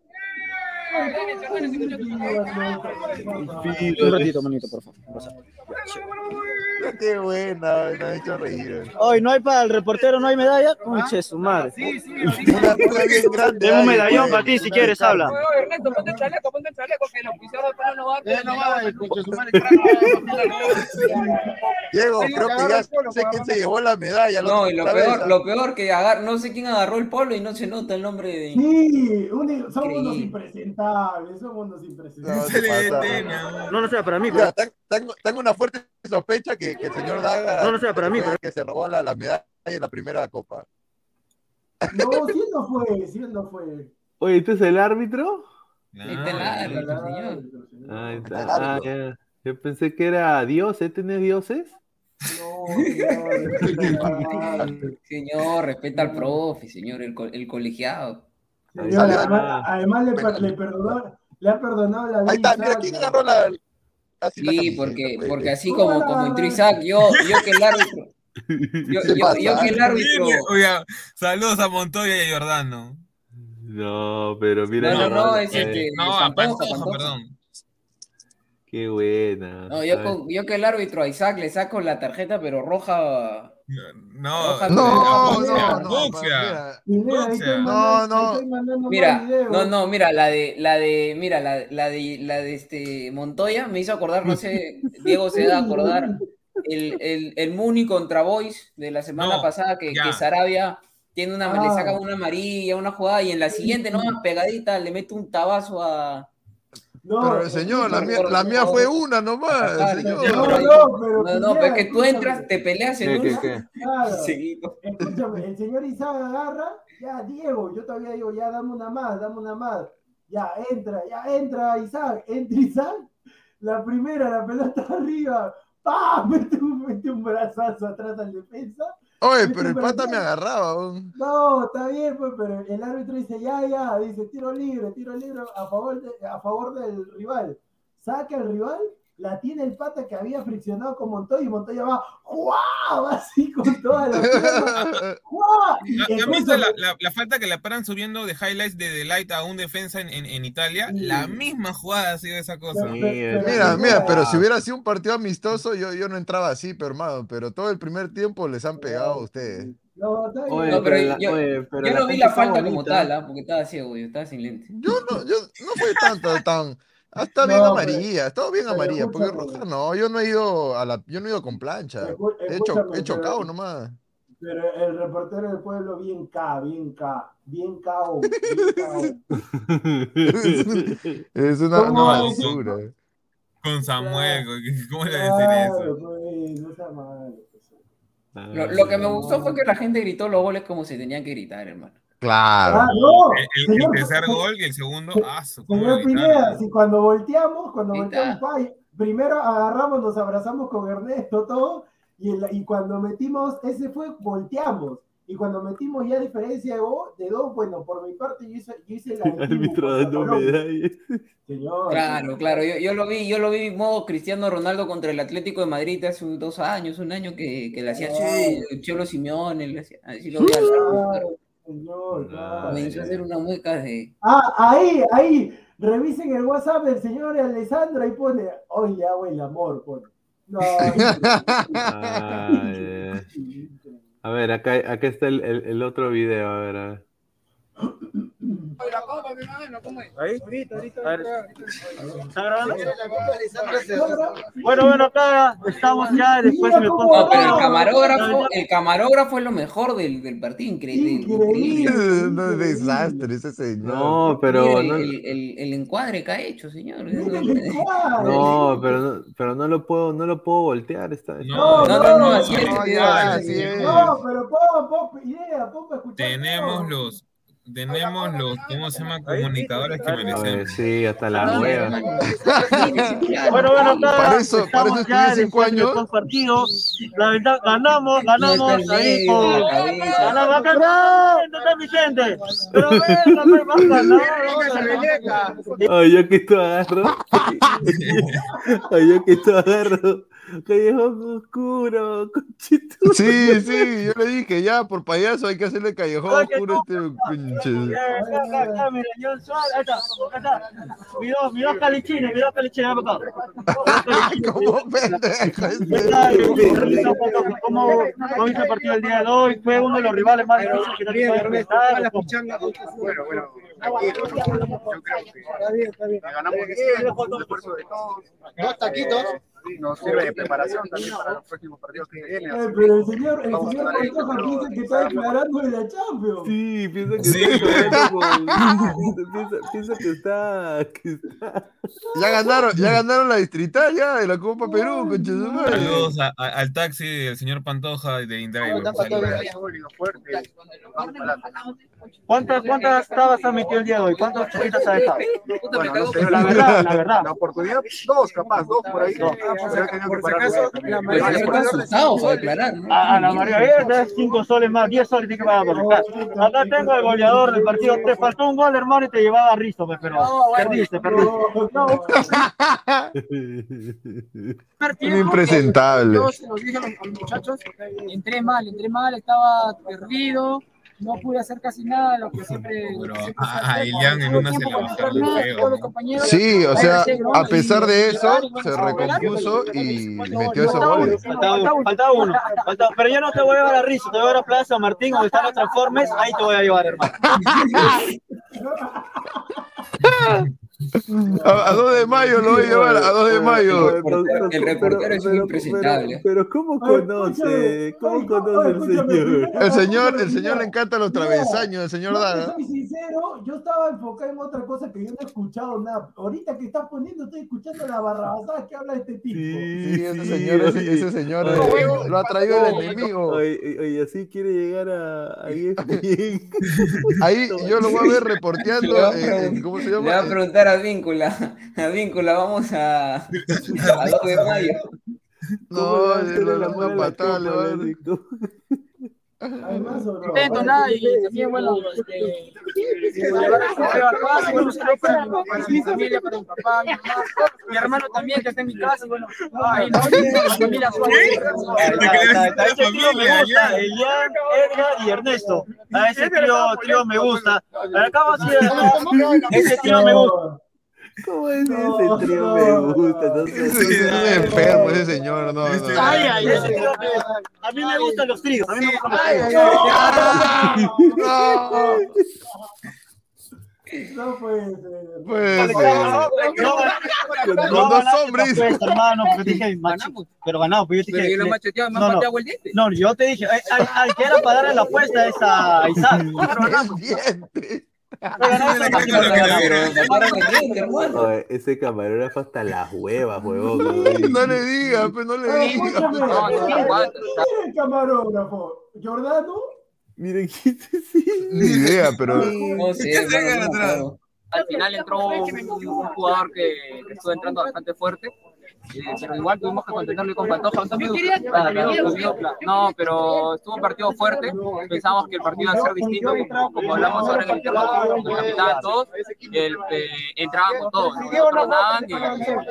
Speaker 6: un ratito, manito, por favor.
Speaker 4: Qué buena, me ha hecho reír.
Speaker 6: Hoy no hay para el reportero, no hay medalla. Conche su madre. [LAUGHS]
Speaker 4: Una cosa bien grande.
Speaker 6: Tengo un medallón para ti si quieres, habla.
Speaker 7: Ernesto, ponte el chaleco, ponte el chaleco, que el auspiciador después no va
Speaker 4: Diego, creo que ya sé quién se llevó la medalla.
Speaker 5: No, y lo peor, lo peor que agar, no sé quién agarró el polo y no se nota el nombre de.
Speaker 2: Sí, somos unos
Speaker 5: Increíble.
Speaker 2: Somos unos
Speaker 4: No,
Speaker 2: impresentables.
Speaker 4: se pasa.
Speaker 6: No, no sea para mí,
Speaker 4: Mira,
Speaker 6: pero.
Speaker 4: ten- tengo, tengo una fuerte sospecha que, que el señor Daga
Speaker 6: No, no sea para mí, pero.
Speaker 4: que se robó la, la medalla en la primera copa.
Speaker 2: No, sí no fue, sí no fue.
Speaker 1: Oye, ¿tú es el árbitro?
Speaker 5: Ahí está el árbitro, señor.
Speaker 1: Ah, está. Ah, ya. Yo pensé que era Dios, ¿eh? ¿Tenés dioses?
Speaker 2: No, señor.
Speaker 5: Señor, respeta al profe, señor, el, co- el colegiado.
Speaker 2: Señor,
Speaker 4: Sale,
Speaker 2: además, además le, per- le perdonó, le ha perdonado la vida.
Speaker 4: Ahí está, mira, ¿quién agarró la, así
Speaker 5: Sí, porque, porque así como, como entró Isaac, yo, yo que el árbitro. [LAUGHS] Yo, que el árbitro.
Speaker 3: Oiga, saludos a Montoya y a Jordano.
Speaker 1: No, pero mira.
Speaker 5: No, no, no,
Speaker 1: eh,
Speaker 5: es este.
Speaker 3: No, a
Speaker 5: Pantoja,
Speaker 3: Pantoja,
Speaker 5: Pantoja.
Speaker 3: perdón.
Speaker 1: Qué buena.
Speaker 5: No, yo, con- yo que el árbitro a Isaac le saco la tarjeta, pero roja.
Speaker 3: No,
Speaker 4: No, no, no.
Speaker 3: No,
Speaker 5: Mira, no, no, mira, la de, la de, mira, la, la de, la de este Montoya me hizo acordar, no sé, Diego se da a acordar, el, el, el Muni contra Boys de la semana
Speaker 3: No,
Speaker 5: pasada que, que Sarabia tiene una, le
Speaker 2: Ah.
Speaker 5: saca una amarilla, una jugada, y en la siguiente, no, pegadita, le mete un tabazo a.
Speaker 2: No,
Speaker 4: Pero señor, la
Speaker 2: no,
Speaker 4: mía, la mía fue una nomás,
Speaker 5: Claro,
Speaker 4: señor.
Speaker 2: No,
Speaker 5: Pero-
Speaker 2: no, pero.
Speaker 5: No, no, pero es que tú entras, te peleas en
Speaker 1: ¿Qué, qué,
Speaker 5: una.
Speaker 1: qué?
Speaker 2: Claro.
Speaker 5: Seguido.
Speaker 2: Escúchame, el señor Isaac agarra, ya Diego, yo todavía digo, ya dame una más, dame una más. Ya entra, ya entra Isaac, entra Isaac, la primera, la pelota [LAUGHS] arriba, ¡pam! [LAUGHS] Mete un, mete un brazazo atrás al defensa.
Speaker 4: Oye, pero el pata me agarraba. weón.
Speaker 2: No, está bien, pues, pero el árbitro dice, ya, ya, dice, tiro libre, tiro libre a favor, de- a favor del rival. Saca al rival la tiene el pata que había friccionado con Montoya y Montoya va, ¡guau! Va así con toda la pierna, ¡guau! Y
Speaker 3: ¿Ha- ¿Han
Speaker 2: escucha,
Speaker 3: visto la, la- la falta que le paran subiendo de highlights de Delight a un defensa en, en- en Italia? La misma jugada ha sido esa cosa.
Speaker 2: Pero- pero-
Speaker 4: Mira,
Speaker 2: pero-
Speaker 4: mira, pero si hubiera sido un partido amistoso, yo, yo no entraba así, pero hermano, pero todo el primer tiempo les han pegado a ustedes.
Speaker 2: No.
Speaker 1: Oye,
Speaker 5: No, pero
Speaker 1: la-
Speaker 5: yo-
Speaker 1: oye, pero
Speaker 5: Yo no vi la falta como tal, ¿ah? porque estaba ciego, yo estaba sin lente.
Speaker 4: Yo no, yo no fue tanto, tan, hasta bien
Speaker 2: No,
Speaker 4: amarilla, estaba bien
Speaker 2: pero
Speaker 4: amarilla, porque roja no, yo no he ido a la, yo no he ido con plancha, he, cho-
Speaker 2: escúchame,
Speaker 4: he chocado
Speaker 2: pero-
Speaker 4: nomás.
Speaker 2: Pero el reportero del pueblo, bien K, bien K, bien KO, bien KO. [LAUGHS]
Speaker 4: Es una, una basura.
Speaker 3: Con Samuel, ¿cómo le
Speaker 2: Claro,
Speaker 3: decir eso?
Speaker 2: pues, no sea malo. pues.
Speaker 5: Lo, lo que me gustó fue que la gente gritó los goles como se tenían que gritar, hermano.
Speaker 4: Claro.
Speaker 2: Ah, no,
Speaker 3: El, el- el tercer gol y el segundo, ah,
Speaker 2: señor Pineda, si cuando volteamos, cuando volteamos, primero agarramos, nos abrazamos con Ernesto, todo, y, el- y cuando metimos, ese fue, volteamos. Y cuando metimos ya diferencia de, dos, bueno, por mi parte yo hice, yo hice la del
Speaker 1: Árbitro dando medallas.
Speaker 2: Señor.
Speaker 5: Claro, claro, yo, yo lo vi, yo lo vi modo Cristiano Ronaldo contra el Atlético de Madrid hace dos años, un año que, que le hacía el Cholo Simeone, le hacía- así lo vi al
Speaker 2: señor,
Speaker 5: comenzó a hacer una mueca de
Speaker 2: Ah, ahí, ahí. Revisen el WhatsApp del señor Alessandro y pone, oye, hago el amor, pone. No, [LAUGHS]
Speaker 1: Ay. A ver, acá, acá está el, el, el otro video, a ver, a ver.
Speaker 6: Ahí. ¿Está grabando? Bueno, bueno, acá estamos ya, después me pongo.
Speaker 5: No, pero el camarógrafo, el camarógrafo es lo mejor del, del partido, increíble. increíble.
Speaker 4: No, es desastre ese señor.
Speaker 1: No, pero no,
Speaker 5: el, el- el encuadre que ha hecho, señor.
Speaker 1: no, pero no, pero no lo puedo, no lo puedo voltear esta vez.
Speaker 3: No,
Speaker 5: No, no, no, así es.
Speaker 4: No,
Speaker 2: pero idea, para escuchar.
Speaker 3: Tenemos los, tenemos los, ¿cómo se llama? Comunicadores que merecemos.
Speaker 1: sí, hasta la hueva.
Speaker 6: Bueno, bueno,
Speaker 4: Para eso- para
Speaker 6: estamos
Speaker 4: eso
Speaker 6: ya
Speaker 4: estudié cinco años.
Speaker 6: dos partidos. La verdad, ganamos, ganamos ahí
Speaker 5: cabeza.
Speaker 6: Ganamos acá, no, no está Vicente. Pero.
Speaker 1: Ay, yo que esto agarro. [LAUGHS] Ay, yo que esto agarro. Callejón oscuro, conchito. [LAUGHS]
Speaker 4: Sí, sí, yo le dije, ya, por payaso hay que hacerle callejón oscuro a este pinche.
Speaker 6: Acá, acá, acá, mira, John Suárez, ahí está, acá está. Mi dos, mi dos calichines, mi dos calichines, ven para acá.
Speaker 4: Como pendejo.
Speaker 6: Está, eh, revisa un poco ¿Cómo, cómo hizo el partido el día de hoy? Fue uno de los rivales más difíciles que te puede enfrentar.
Speaker 8: Bueno, bueno. Yo creo que ganamos bien, un esfuerzo de todos. Dos taquitos nos sirve de preparación también para los próximos partidos que vienen.
Speaker 2: Eh, pero el señor, el
Speaker 8: vamos
Speaker 2: señor Pantoja piensa que está declarando de la Champions.
Speaker 1: Sí, piensa que
Speaker 3: Sí,
Speaker 1: está [LAUGHS] piensa, piensa que está, que está.
Speaker 4: Ya ganaron, ya ganaron la distrital ya de la Copa Perú.
Speaker 3: Saludos a- a- al taxi del señor Pantoja de
Speaker 8: adelante.
Speaker 6: ¿Cuántas, cuántas tabas ha metido el día de hoy? ¿Cuántas chiquitas ha dejado?
Speaker 8: Bueno, no sé,
Speaker 6: La verdad, la verdad.
Speaker 8: La oportunidad, dos capaz, dos por ahí.
Speaker 6: Dos.
Speaker 5: Declarar. ¿no?
Speaker 6: A, la María Verde, 5 soles más, 10 soles tiene que pagar por acá. Acá tengo el goleador del partido. Te faltó un gol, hermano, y te llevaba a Rizo, pues, pero perdiste, perdiste.
Speaker 4: Un [LAUGHS] impresentable.
Speaker 7: Yo se los dije a los muchachos, entré mal, entré mal, estaba perdido, no pude hacer casi nada, lo que siempre...
Speaker 3: Pero
Speaker 7: siempre
Speaker 3: a- Ilian en una se le bajaron feo,
Speaker 4: Sí, o sea, a pesar de eso, se recompuso y metió esos goles.
Speaker 6: faltaba uno, faltaba uno, pero yo no te voy a llevar a Rizo, te voy a llevar a Plaza San Martín, donde están los transformes, ahí te voy a llevar, hermano. [LAUGHS] [LAUGHS] [LAUGHS]
Speaker 4: A, a 2 de mayo lo voy a llevar, a 2 de mayo.
Speaker 5: El reportero es un impresentable.
Speaker 1: Pero, ¿cómo
Speaker 2: Ay,
Speaker 1: conoce? ¿Cómo conoce el señor?
Speaker 4: El señor, el señor le encantan los travesaños, el señor Daga.
Speaker 2: soy sincero, yo estaba enfocado en otra cosa que yo no he escuchado nada. Ahorita que estás poniendo, estoy escuchando la barrabasada que habla este tipo.
Speaker 4: Sí, ese señor, ese, ese señor
Speaker 1: Oye,
Speaker 4: eh, lo ha traído el enemigo.
Speaker 1: Oye, oye, así quiere llegar a. [LAUGHS]
Speaker 4: Ahí yo lo voy a ver [LAUGHS] reporteando,
Speaker 5: Le
Speaker 4: ¿cómo se
Speaker 5: Le va a
Speaker 4: llama?
Speaker 5: preguntar a Víncula, a [LAUGHS] Víncula, vamos a, [LAUGHS] a 2 de mayo.
Speaker 4: No,
Speaker 1: le
Speaker 4: le patada le
Speaker 7: nada y también, bueno, este, llevar a Jorge a casa, bueno, un saludo para mi, familia, para mi papá, mi mamá, mi hermano también que está en mi casa, bueno, ahí, ¿no? Mi familia
Speaker 6: Edgar y Ernesto. A ese trío, trío me gusta. Acá a ese trío me gusta.
Speaker 1: ¿Cómo es ese trío me gusta? No sé.
Speaker 4: Es un enfermo ese señor, no, no.
Speaker 6: Ay, ay, ese trío me gusta. A mí me gustan los tríos, a mí me gustan los tríos.
Speaker 4: No,
Speaker 2: No puede ser.
Speaker 4: pues, Con dos hombres.
Speaker 6: hermano, te dije, pero ganado, pues yo te
Speaker 5: Pero
Speaker 6: dije.
Speaker 5: yo lo
Speaker 6: le-
Speaker 5: macheteaba, me
Speaker 6: no, no.
Speaker 5: pateado el diente.
Speaker 6: No, yo te dije, ay, ay, que era para darle la apuesta a esa a Isaac. Pero ganamos. [LAUGHS]
Speaker 1: Ese camarógrafo hasta las huevas, [LAUGHS] huevón.
Speaker 4: No le digas, pues no le digas.
Speaker 2: escúchame,
Speaker 5: No, no,
Speaker 2: ¿quién
Speaker 5: aguanta.
Speaker 2: es el camarógrafo? ¿Jordano?
Speaker 1: Miren [LAUGHS] quién se
Speaker 4: Ni idea, pero.
Speaker 7: Al final entró un, un jugador que, que estuvo entrando bastante fuerte, pero igual tuvimos que contentarle con Pantoja. Ah, no, pero estuvo un partido fuerte. Pensamos que el partido iba a ser distinto, como, como hablamos ahora en el interno capitán, todos. El, eh, entraban con todos, y-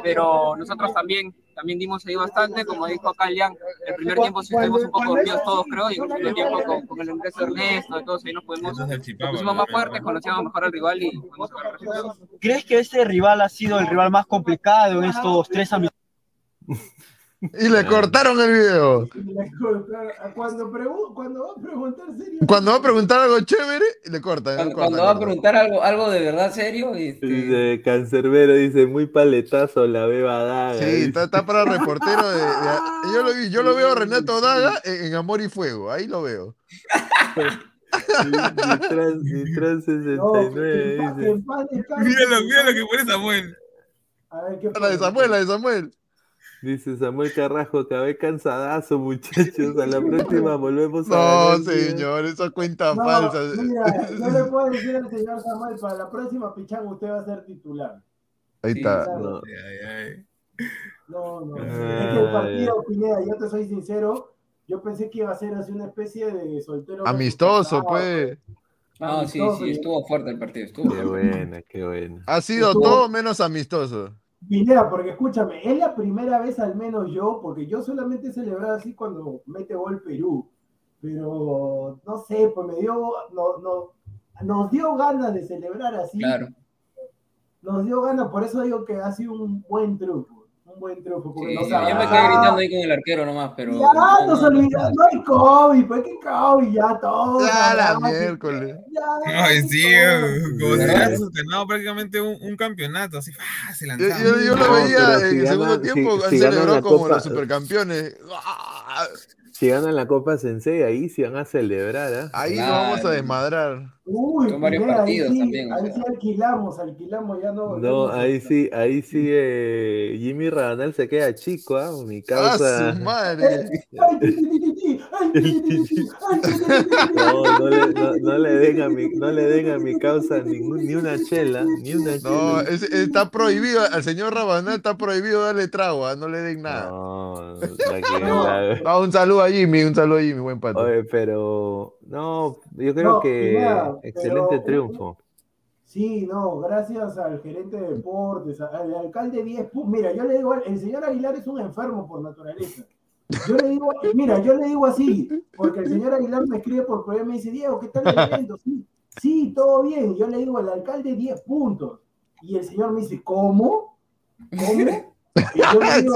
Speaker 7: pero nosotros también, también dimos ahí bastante. Como dijo acá Lian, el primer tiempo sí estuvimos un poco dormidos todos, creo, y en el segundo tiempo con, con el ingreso de Ernesto, todos ahí nos pudimos nos pusimos más fuertes, conocíamos mejor al rival y pudimos sacar.
Speaker 6: ¿Crees que este rival ha sido el rival más complicado en estos tres amistosos?
Speaker 4: Y le cortaron el video.
Speaker 2: Le cortaron. Cuando, pregu- cuando va a preguntar serio.
Speaker 4: Cuando va a preguntar algo chévere, le cortan.
Speaker 5: Cuando,
Speaker 4: cortan,
Speaker 5: cuando va a preguntar algo, algo de verdad serio, este,
Speaker 1: Dice Cancerbero, dice, muy paletazo la beba daga.
Speaker 4: Sí, está, está para [LAUGHS] reportero de, de- yo lo vi, yo lo veo a Renato Daga en, en Amor y Fuego, ahí lo veo. [LAUGHS]
Speaker 1: Nitran, Nitran
Speaker 2: No,
Speaker 1: 69
Speaker 2: que en paz- que
Speaker 1: dice.
Speaker 2: en paz descanse.
Speaker 3: Míralo, míralo que pone Samuel.
Speaker 2: A ver, ¿qué
Speaker 4: La de? Samuel, la de Samuel.
Speaker 1: Dice Samuel Carrasco, acabé cansadazo, muchachos. A la próxima [LAUGHS] volvemos a
Speaker 4: No,
Speaker 1: ganar, tío".
Speaker 4: señor, esa cuenta
Speaker 2: No,
Speaker 4: falsa.
Speaker 2: mira, [LAUGHS] yo le puedo decir al señor Samuel, para la próxima pichanga usted va a ser titular.
Speaker 4: Ahí
Speaker 5: Sí,
Speaker 4: está.
Speaker 1: No.
Speaker 3: Ay, ay.
Speaker 2: No, no.
Speaker 1: Ay.
Speaker 2: Es que el partido, Pineda, yo te soy sincero, yo pensé que iba a ser así una especie de soltero.
Speaker 4: Amistoso, pues.
Speaker 5: No, sí, sí, estuvo fuerte el partido, estuvo
Speaker 1: Qué buena, qué buena.
Speaker 4: Ha sido
Speaker 2: Estuvo-
Speaker 4: todo menos amistoso.
Speaker 2: Pineda, porque escúchame, es la primera vez al menos yo, porque yo solamente he celebrado así cuando mete gol Perú, pero no sé, pues me dio, no, no, nos dio ganas de celebrar así,
Speaker 5: Claro.
Speaker 2: nos dio ganas, por eso digo que ha sido un buen triunfo, un buen triunfo. Porque
Speaker 5: Sí,
Speaker 2: nos
Speaker 5: yo me quedé gritando ahí con el arquero nomás, pero.
Speaker 2: Ya,
Speaker 5: no,
Speaker 2: nos
Speaker 5: no, no.
Speaker 2: olvidamos, no hay COVID, pues que COVID, ya todos.
Speaker 4: Ya la miércoles.
Speaker 2: ya,
Speaker 3: Ay, sí,
Speaker 2: todos.
Speaker 3: como si
Speaker 5: ¿Verdad?
Speaker 3: hubieras ganado prácticamente un, un campeonato, así fácil.
Speaker 4: Yo, yo- yo lo
Speaker 1: No,
Speaker 4: veía
Speaker 1: pero
Speaker 4: en
Speaker 1: si
Speaker 4: el
Speaker 1: ganan-
Speaker 4: segundo
Speaker 1: si-
Speaker 4: tiempo,
Speaker 1: si
Speaker 4: celebrado
Speaker 1: la
Speaker 4: como
Speaker 1: Copa-
Speaker 4: los supercampeones.
Speaker 1: Si ganan la Copa Sensei, ahí sí van a celebrar, ¿ah?
Speaker 4: Ahí
Speaker 5: Claro.
Speaker 4: nos vamos a desmadrar.
Speaker 2: Uy,
Speaker 5: Son varios partidos
Speaker 2: ahí sí,
Speaker 5: también, o
Speaker 2: ahí
Speaker 5: sea.
Speaker 2: sí alquilamos, alquilamos, ya no.
Speaker 1: No, ahí sí, ahí sí eh, Jimmy Rabanal se queda chico, ¿ah? Mi
Speaker 4: ¡Ah,
Speaker 1: causa.
Speaker 4: su madre!
Speaker 1: No, no le, no, no le den a mi, no le den a mi causa ningún, ni una chela, ni una
Speaker 4: No,
Speaker 1: chela.
Speaker 4: es- está prohibido, al señor Rabanal está prohibido darle trago, ah, no le den nada.
Speaker 1: No, la
Speaker 4: No, un saludo a Jimmy, un saludo a Jimmy, buen pato.
Speaker 1: Oye, pero no, yo creo
Speaker 2: No,
Speaker 1: que Excelente
Speaker 2: pero-
Speaker 1: triunfo.
Speaker 2: Sí, no, gracias al gerente de deportes, al alcalde 10 pu- Mira, yo le digo, el señor Aguilar es un enfermo por naturaleza. Yo le digo, mira, yo le digo así, porque el señor Aguilar me escribe por correo y me dice, Diego, ¿qué tal el evento? Sí, sí, todo bien. Yo le digo, el alcalde 10 puntos. Y el señor me dice, ¿cómo? ¿Cómo? Y yo le digo,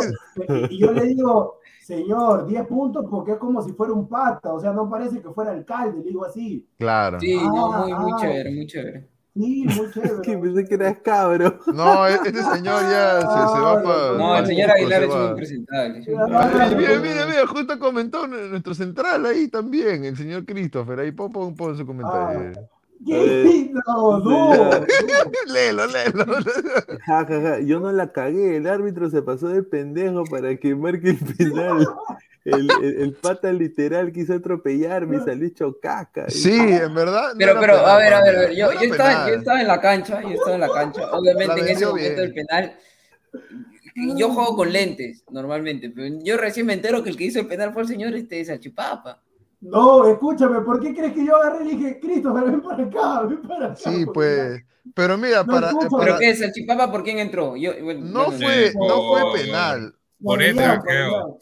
Speaker 2: y yo le digo, señor, 10 puntos porque es como si fuera un pata, o sea, no parece que fuera alcalde, le digo así.
Speaker 4: Claro.
Speaker 5: Sí, no, muy, muy
Speaker 2: Ah, ah.
Speaker 5: chévere, muy chévere.
Speaker 2: Sí, muy [LAUGHS]
Speaker 1: Que
Speaker 2: chévere.
Speaker 1: pensé que eras cabro.
Speaker 4: No, e- este señor ya se, se va para.
Speaker 5: No, el señor Aguilar es un impresentable. es un
Speaker 2: Ah,
Speaker 5: impresentable.
Speaker 4: Mira, mira, mira, justo comentó nuestro central ahí también, el señor Christopher. Ahí pon, pon, pon su comentario.
Speaker 2: ¿Qué? [LAUGHS] No, no, no. [LAUGHS]
Speaker 4: léelo, léelo. [LAUGHS]
Speaker 1: Ja, ja, ja. Yo no la cagué, el árbitro se pasó de pendejo para que marque el penal. El, el- el pata literal quiso atropellarme y salió hecho caca.
Speaker 4: Sí, en verdad. no
Speaker 5: Pero, pero,
Speaker 4: penal,
Speaker 5: a ver, a ver, a ver, yo, yo, estaba, yo estaba en la cancha, yo estaba en la cancha. Obviamente
Speaker 4: La
Speaker 5: en ese momento
Speaker 4: bien.
Speaker 5: el penal. Yo juego con lentes normalmente, pero yo recién me entero que el que hizo el penal fue el señor este de Salchipapa.
Speaker 2: No, escúchame, ¿por qué crees que yo agarré y le dije, Christopher, ven para acá, ven para acá?
Speaker 4: Sí, pues. Pero mira,
Speaker 2: No,
Speaker 4: para, para-
Speaker 5: ¿Pero qué? ¿Salchipapa por quién entró? Yo, bueno,
Speaker 4: no fue, no fue penal.
Speaker 3: Por
Speaker 2: Elian, por
Speaker 3: creo.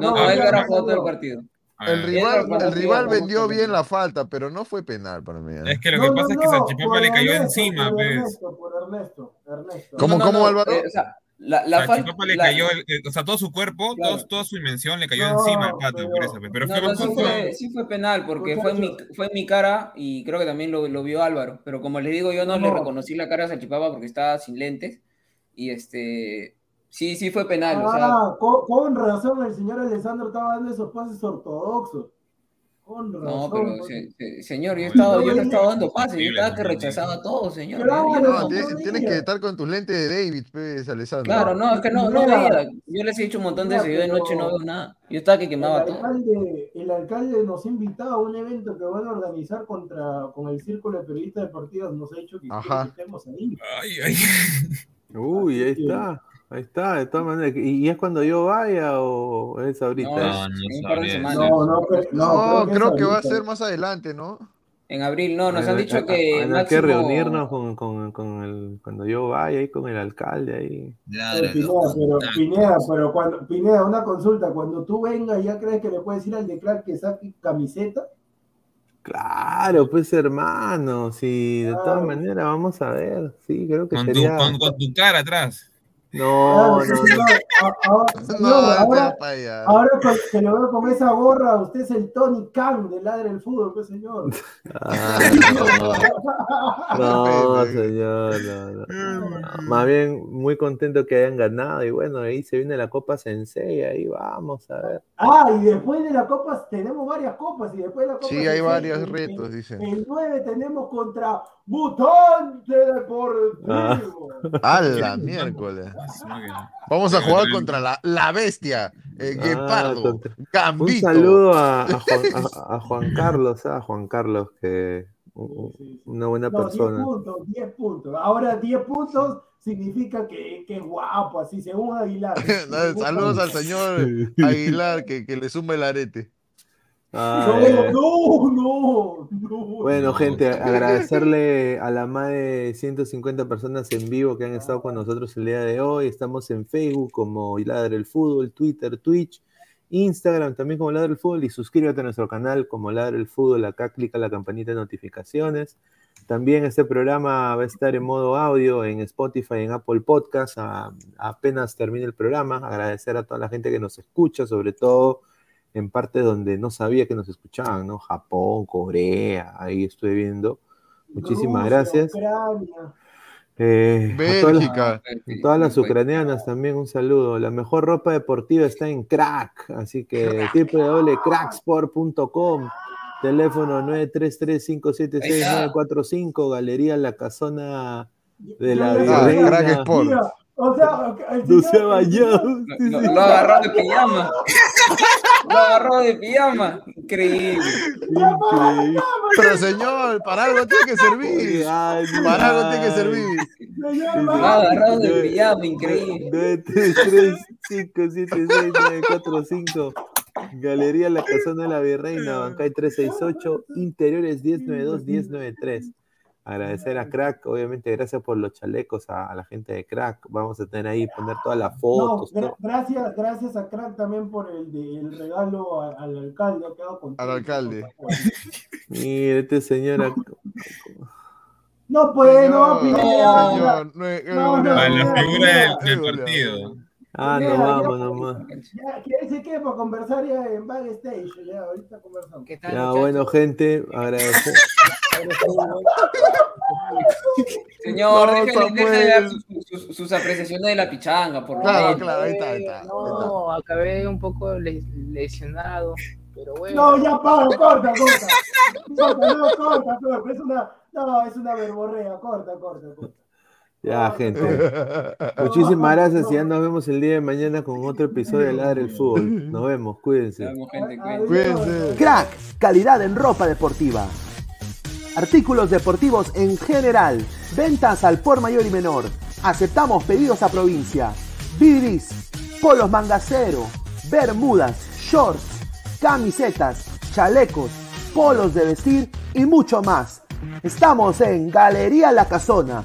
Speaker 5: No,
Speaker 2: no,
Speaker 5: él era
Speaker 2: no,
Speaker 5: jugado todo el
Speaker 2: no.
Speaker 5: partido.
Speaker 4: El rival, el rival vendió bien la falta, pero no fue penal para mí. ¿eh?
Speaker 3: Es que lo que
Speaker 2: no,
Speaker 3: pasa es que
Speaker 2: por
Speaker 3: le cayó
Speaker 2: Ernesto,
Speaker 3: encima,
Speaker 2: por
Speaker 3: pues.
Speaker 2: Ernesto, por Ernesto, Ernesto.
Speaker 4: ¿Cómo,
Speaker 5: No, no,
Speaker 4: cómo,
Speaker 5: no,
Speaker 4: Álvaro?
Speaker 5: eh, o sea, la, la falta.
Speaker 3: Salchipapa le
Speaker 5: la-
Speaker 3: cayó, el- eh, o sea, todo su cuerpo,
Speaker 2: Claro.
Speaker 3: todo- toda su dimensión le cayó
Speaker 2: No,
Speaker 3: encima al pata,
Speaker 2: pero-
Speaker 3: por eso. Pero
Speaker 5: No,
Speaker 3: fue
Speaker 5: no, sí fue, sí fue penal, porque fue en, mi, fue en mi cara y creo que también lo, lo vio Álvaro. Pero como les digo, yo no, le
Speaker 2: No.
Speaker 5: reconocí la cara a Salchipapa porque estaba sin lentes. Y este. Sí, sí fue penal. o sea,
Speaker 2: Ah, con, con razón el señor Alessandro estaba dando esos pases ortodoxos. Con razón.
Speaker 5: no, pero se- se- señor, yo, he estado, yo no estaba dando pases, yo estaba que rechazaba todo, señor.
Speaker 2: Claro,
Speaker 4: No,
Speaker 5: no-
Speaker 4: tienes,
Speaker 2: no
Speaker 4: tienes que estar con tus lentes de David, pues, Alessandro.
Speaker 5: Claro, no, es que no, no
Speaker 2: Mira.
Speaker 5: veía. Yo les he dicho un montón de yo de noche no veo nada. Yo estaba que
Speaker 2: El
Speaker 5: quemaba todo.
Speaker 2: alcalde, el alcalde nos ha invitado a un evento que van a organizar contra, con el Círculo de Periodistas Deportivos. Nos ha dicho que que estemos ahí.
Speaker 3: Ay, ay.
Speaker 1: Uy, ahí está. Ahí está, de todas maneras. ¿Y es cuando yo vaya o es ahorita?
Speaker 5: No,
Speaker 3: No, no
Speaker 4: creo que va a ser más adelante, ¿no?
Speaker 5: En abril, no, nos han dicho que
Speaker 1: hay- hay que reunirnos con, con, con el, cuando yo vaya ahí con el alcalde ahí.
Speaker 2: Pero, Pineda, pero, Pineda, pero cuando, Pineda, una consulta, cuando tú vengas, ¿ya crees que le puedes decir al de Clark que saque camiseta?
Speaker 1: Claro, pues hermano, sí, de todas maneras, vamos a ver, sí, creo que
Speaker 3: Con tu,
Speaker 1: sería...
Speaker 3: con, con tu cara atrás. [LAUGHS]
Speaker 1: No, no, no.
Speaker 2: ahora- ahora, que lo veo con esa gorra, usted es el Tony Khan del Ladre del Fútbol, pues señor.
Speaker 1: Ah, no, [LAUGHS] no, [LAUGHS] señor, no. Más bien, muy contento que hayan ganado y bueno, ahí se viene la Copa Sensei, ahí vamos a ver.
Speaker 2: Ah, y después de la Copa, tenemos varias copas, y después de la Copa
Speaker 4: Sí, hay varios
Speaker 2: el-
Speaker 4: retos,
Speaker 2: el-
Speaker 4: dicen.
Speaker 2: El 9 tenemos contra Mutante Deportivo.
Speaker 1: Ah.
Speaker 4: A la miércoles. Vamos a jugar contra la, la bestia, eh,
Speaker 1: Ah,
Speaker 4: Guepardo,
Speaker 1: contra- Un
Speaker 4: Gambito.
Speaker 1: saludo a, a [LAUGHS] Juan, a- a Juan Carlos, a Juan Carlos, que una buena
Speaker 2: No, 10
Speaker 1: persona.
Speaker 2: puntos, 10 puntos. Ahora 10 puntos significa que, que es guapo, así según Aguilar. [LAUGHS]
Speaker 4: No, Saludos al señor Aguilar que, que le suma el arete.
Speaker 1: Ay,
Speaker 2: No, no, no, no.
Speaker 1: Bueno, gente, [LAUGHS] agradecerle a la más de 150 personas en vivo que han estado con nosotros el día de hoy. Estamos en Facebook como Ladre el Fútbol, Twitter, Twitch, Instagram también como Ladre el Fútbol y suscríbete a nuestro canal como Ladre el Fútbol. Acá clica la campanita de notificaciones. También este programa va a estar en modo audio en Spotify, en Apple Podcast. a- apenas termine el programa, agradecer a toda la gente que nos escucha, sobre todo en partes donde no sabía que nos escuchaban, ¿no? Japón, Corea, ahí estuve viendo. Muchísimas
Speaker 2: Rusia,
Speaker 1: gracias.
Speaker 2: Ucrania.
Speaker 1: Eh, a todas las,
Speaker 4: Bélgica.
Speaker 1: a todas las ucranianas también un saludo. La mejor ropa deportiva está en Crack, así que www.cracksport.com, teléfono 933-576-945, Galería La Casona de la
Speaker 2: le-
Speaker 4: Ah,
Speaker 1: Virreina.
Speaker 4: Crack Sport.
Speaker 2: O sea, el
Speaker 1: No se
Speaker 2: señor-
Speaker 1: ha bañado.
Speaker 5: Lo, agarró de pijama. Lo agarró de pijama. Increíble.
Speaker 1: Increíble.
Speaker 4: Pero señor, para algo tiene que servir.
Speaker 1: Ay,
Speaker 4: Para algo tiene que servir.
Speaker 2: Señor,
Speaker 5: Lo agarró de pijama. Increíble.
Speaker 1: 933-576-945. Galería La Casona de la Virreina, Bancay 368, Interiores 1092-1093. Agradecer a Crack, obviamente, gracias por los chalecos a, a la gente de Crack. Vamos a tener ahí, poner todas las
Speaker 2: No,
Speaker 1: fotos.
Speaker 2: gra-
Speaker 1: todo.
Speaker 2: gracias, gracias a Crack también por el, de- el regalo a- al alcalde. ha quedado contento.
Speaker 4: Al alcalde. [LAUGHS]
Speaker 1: Mire, este señor.
Speaker 2: No, pues, no,
Speaker 4: no
Speaker 2: No, no,
Speaker 4: no,
Speaker 3: A la
Speaker 2: no,
Speaker 3: figura del,
Speaker 2: no,
Speaker 3: del
Speaker 4: no, no.
Speaker 3: partido.
Speaker 2: Mira,
Speaker 1: no
Speaker 2: ya,
Speaker 1: vamos
Speaker 2: pues.
Speaker 1: nomás.
Speaker 2: Ya, que él se quede para conversar ya en backstage. Ya, ahorita conversamos.
Speaker 5: ¿Qué tal,
Speaker 1: Ya,
Speaker 5: muchachos?
Speaker 1: bueno, gente, agradecer.
Speaker 5: Señor,
Speaker 4: No,
Speaker 5: déjale,
Speaker 4: Samuel.
Speaker 5: déjale dar sus, sus- sus apreciaciones de la pichanga, por lo
Speaker 4: Claro,
Speaker 5: menos.
Speaker 4: claro, ahí está, ahí está. ahí está.
Speaker 9: No, acabé un poco le- lesionado, pero bueno.
Speaker 2: No, ya para, corta, corta. Corta, no, corta, corta. Es una, no, es una verborrea. Corta, corta, corta.
Speaker 1: Ya, gente. [LAUGHS] Muchísimas gracias y ya nos vemos el día de mañana con otro episodio de Ladre el Fútbol. Nos vemos, cuídense.
Speaker 5: Vamos, gente,
Speaker 2: Adiós.
Speaker 4: Cuídense.
Speaker 10: Crack, calidad en ropa deportiva. Artículos deportivos en general. Ventas al por mayor y menor. Aceptamos pedidos a provincia. Bidris, polos mangacero, bermudas, shorts, camisetas,
Speaker 11: chalecos, polos de vestir y mucho más. Estamos en Galería La Casona.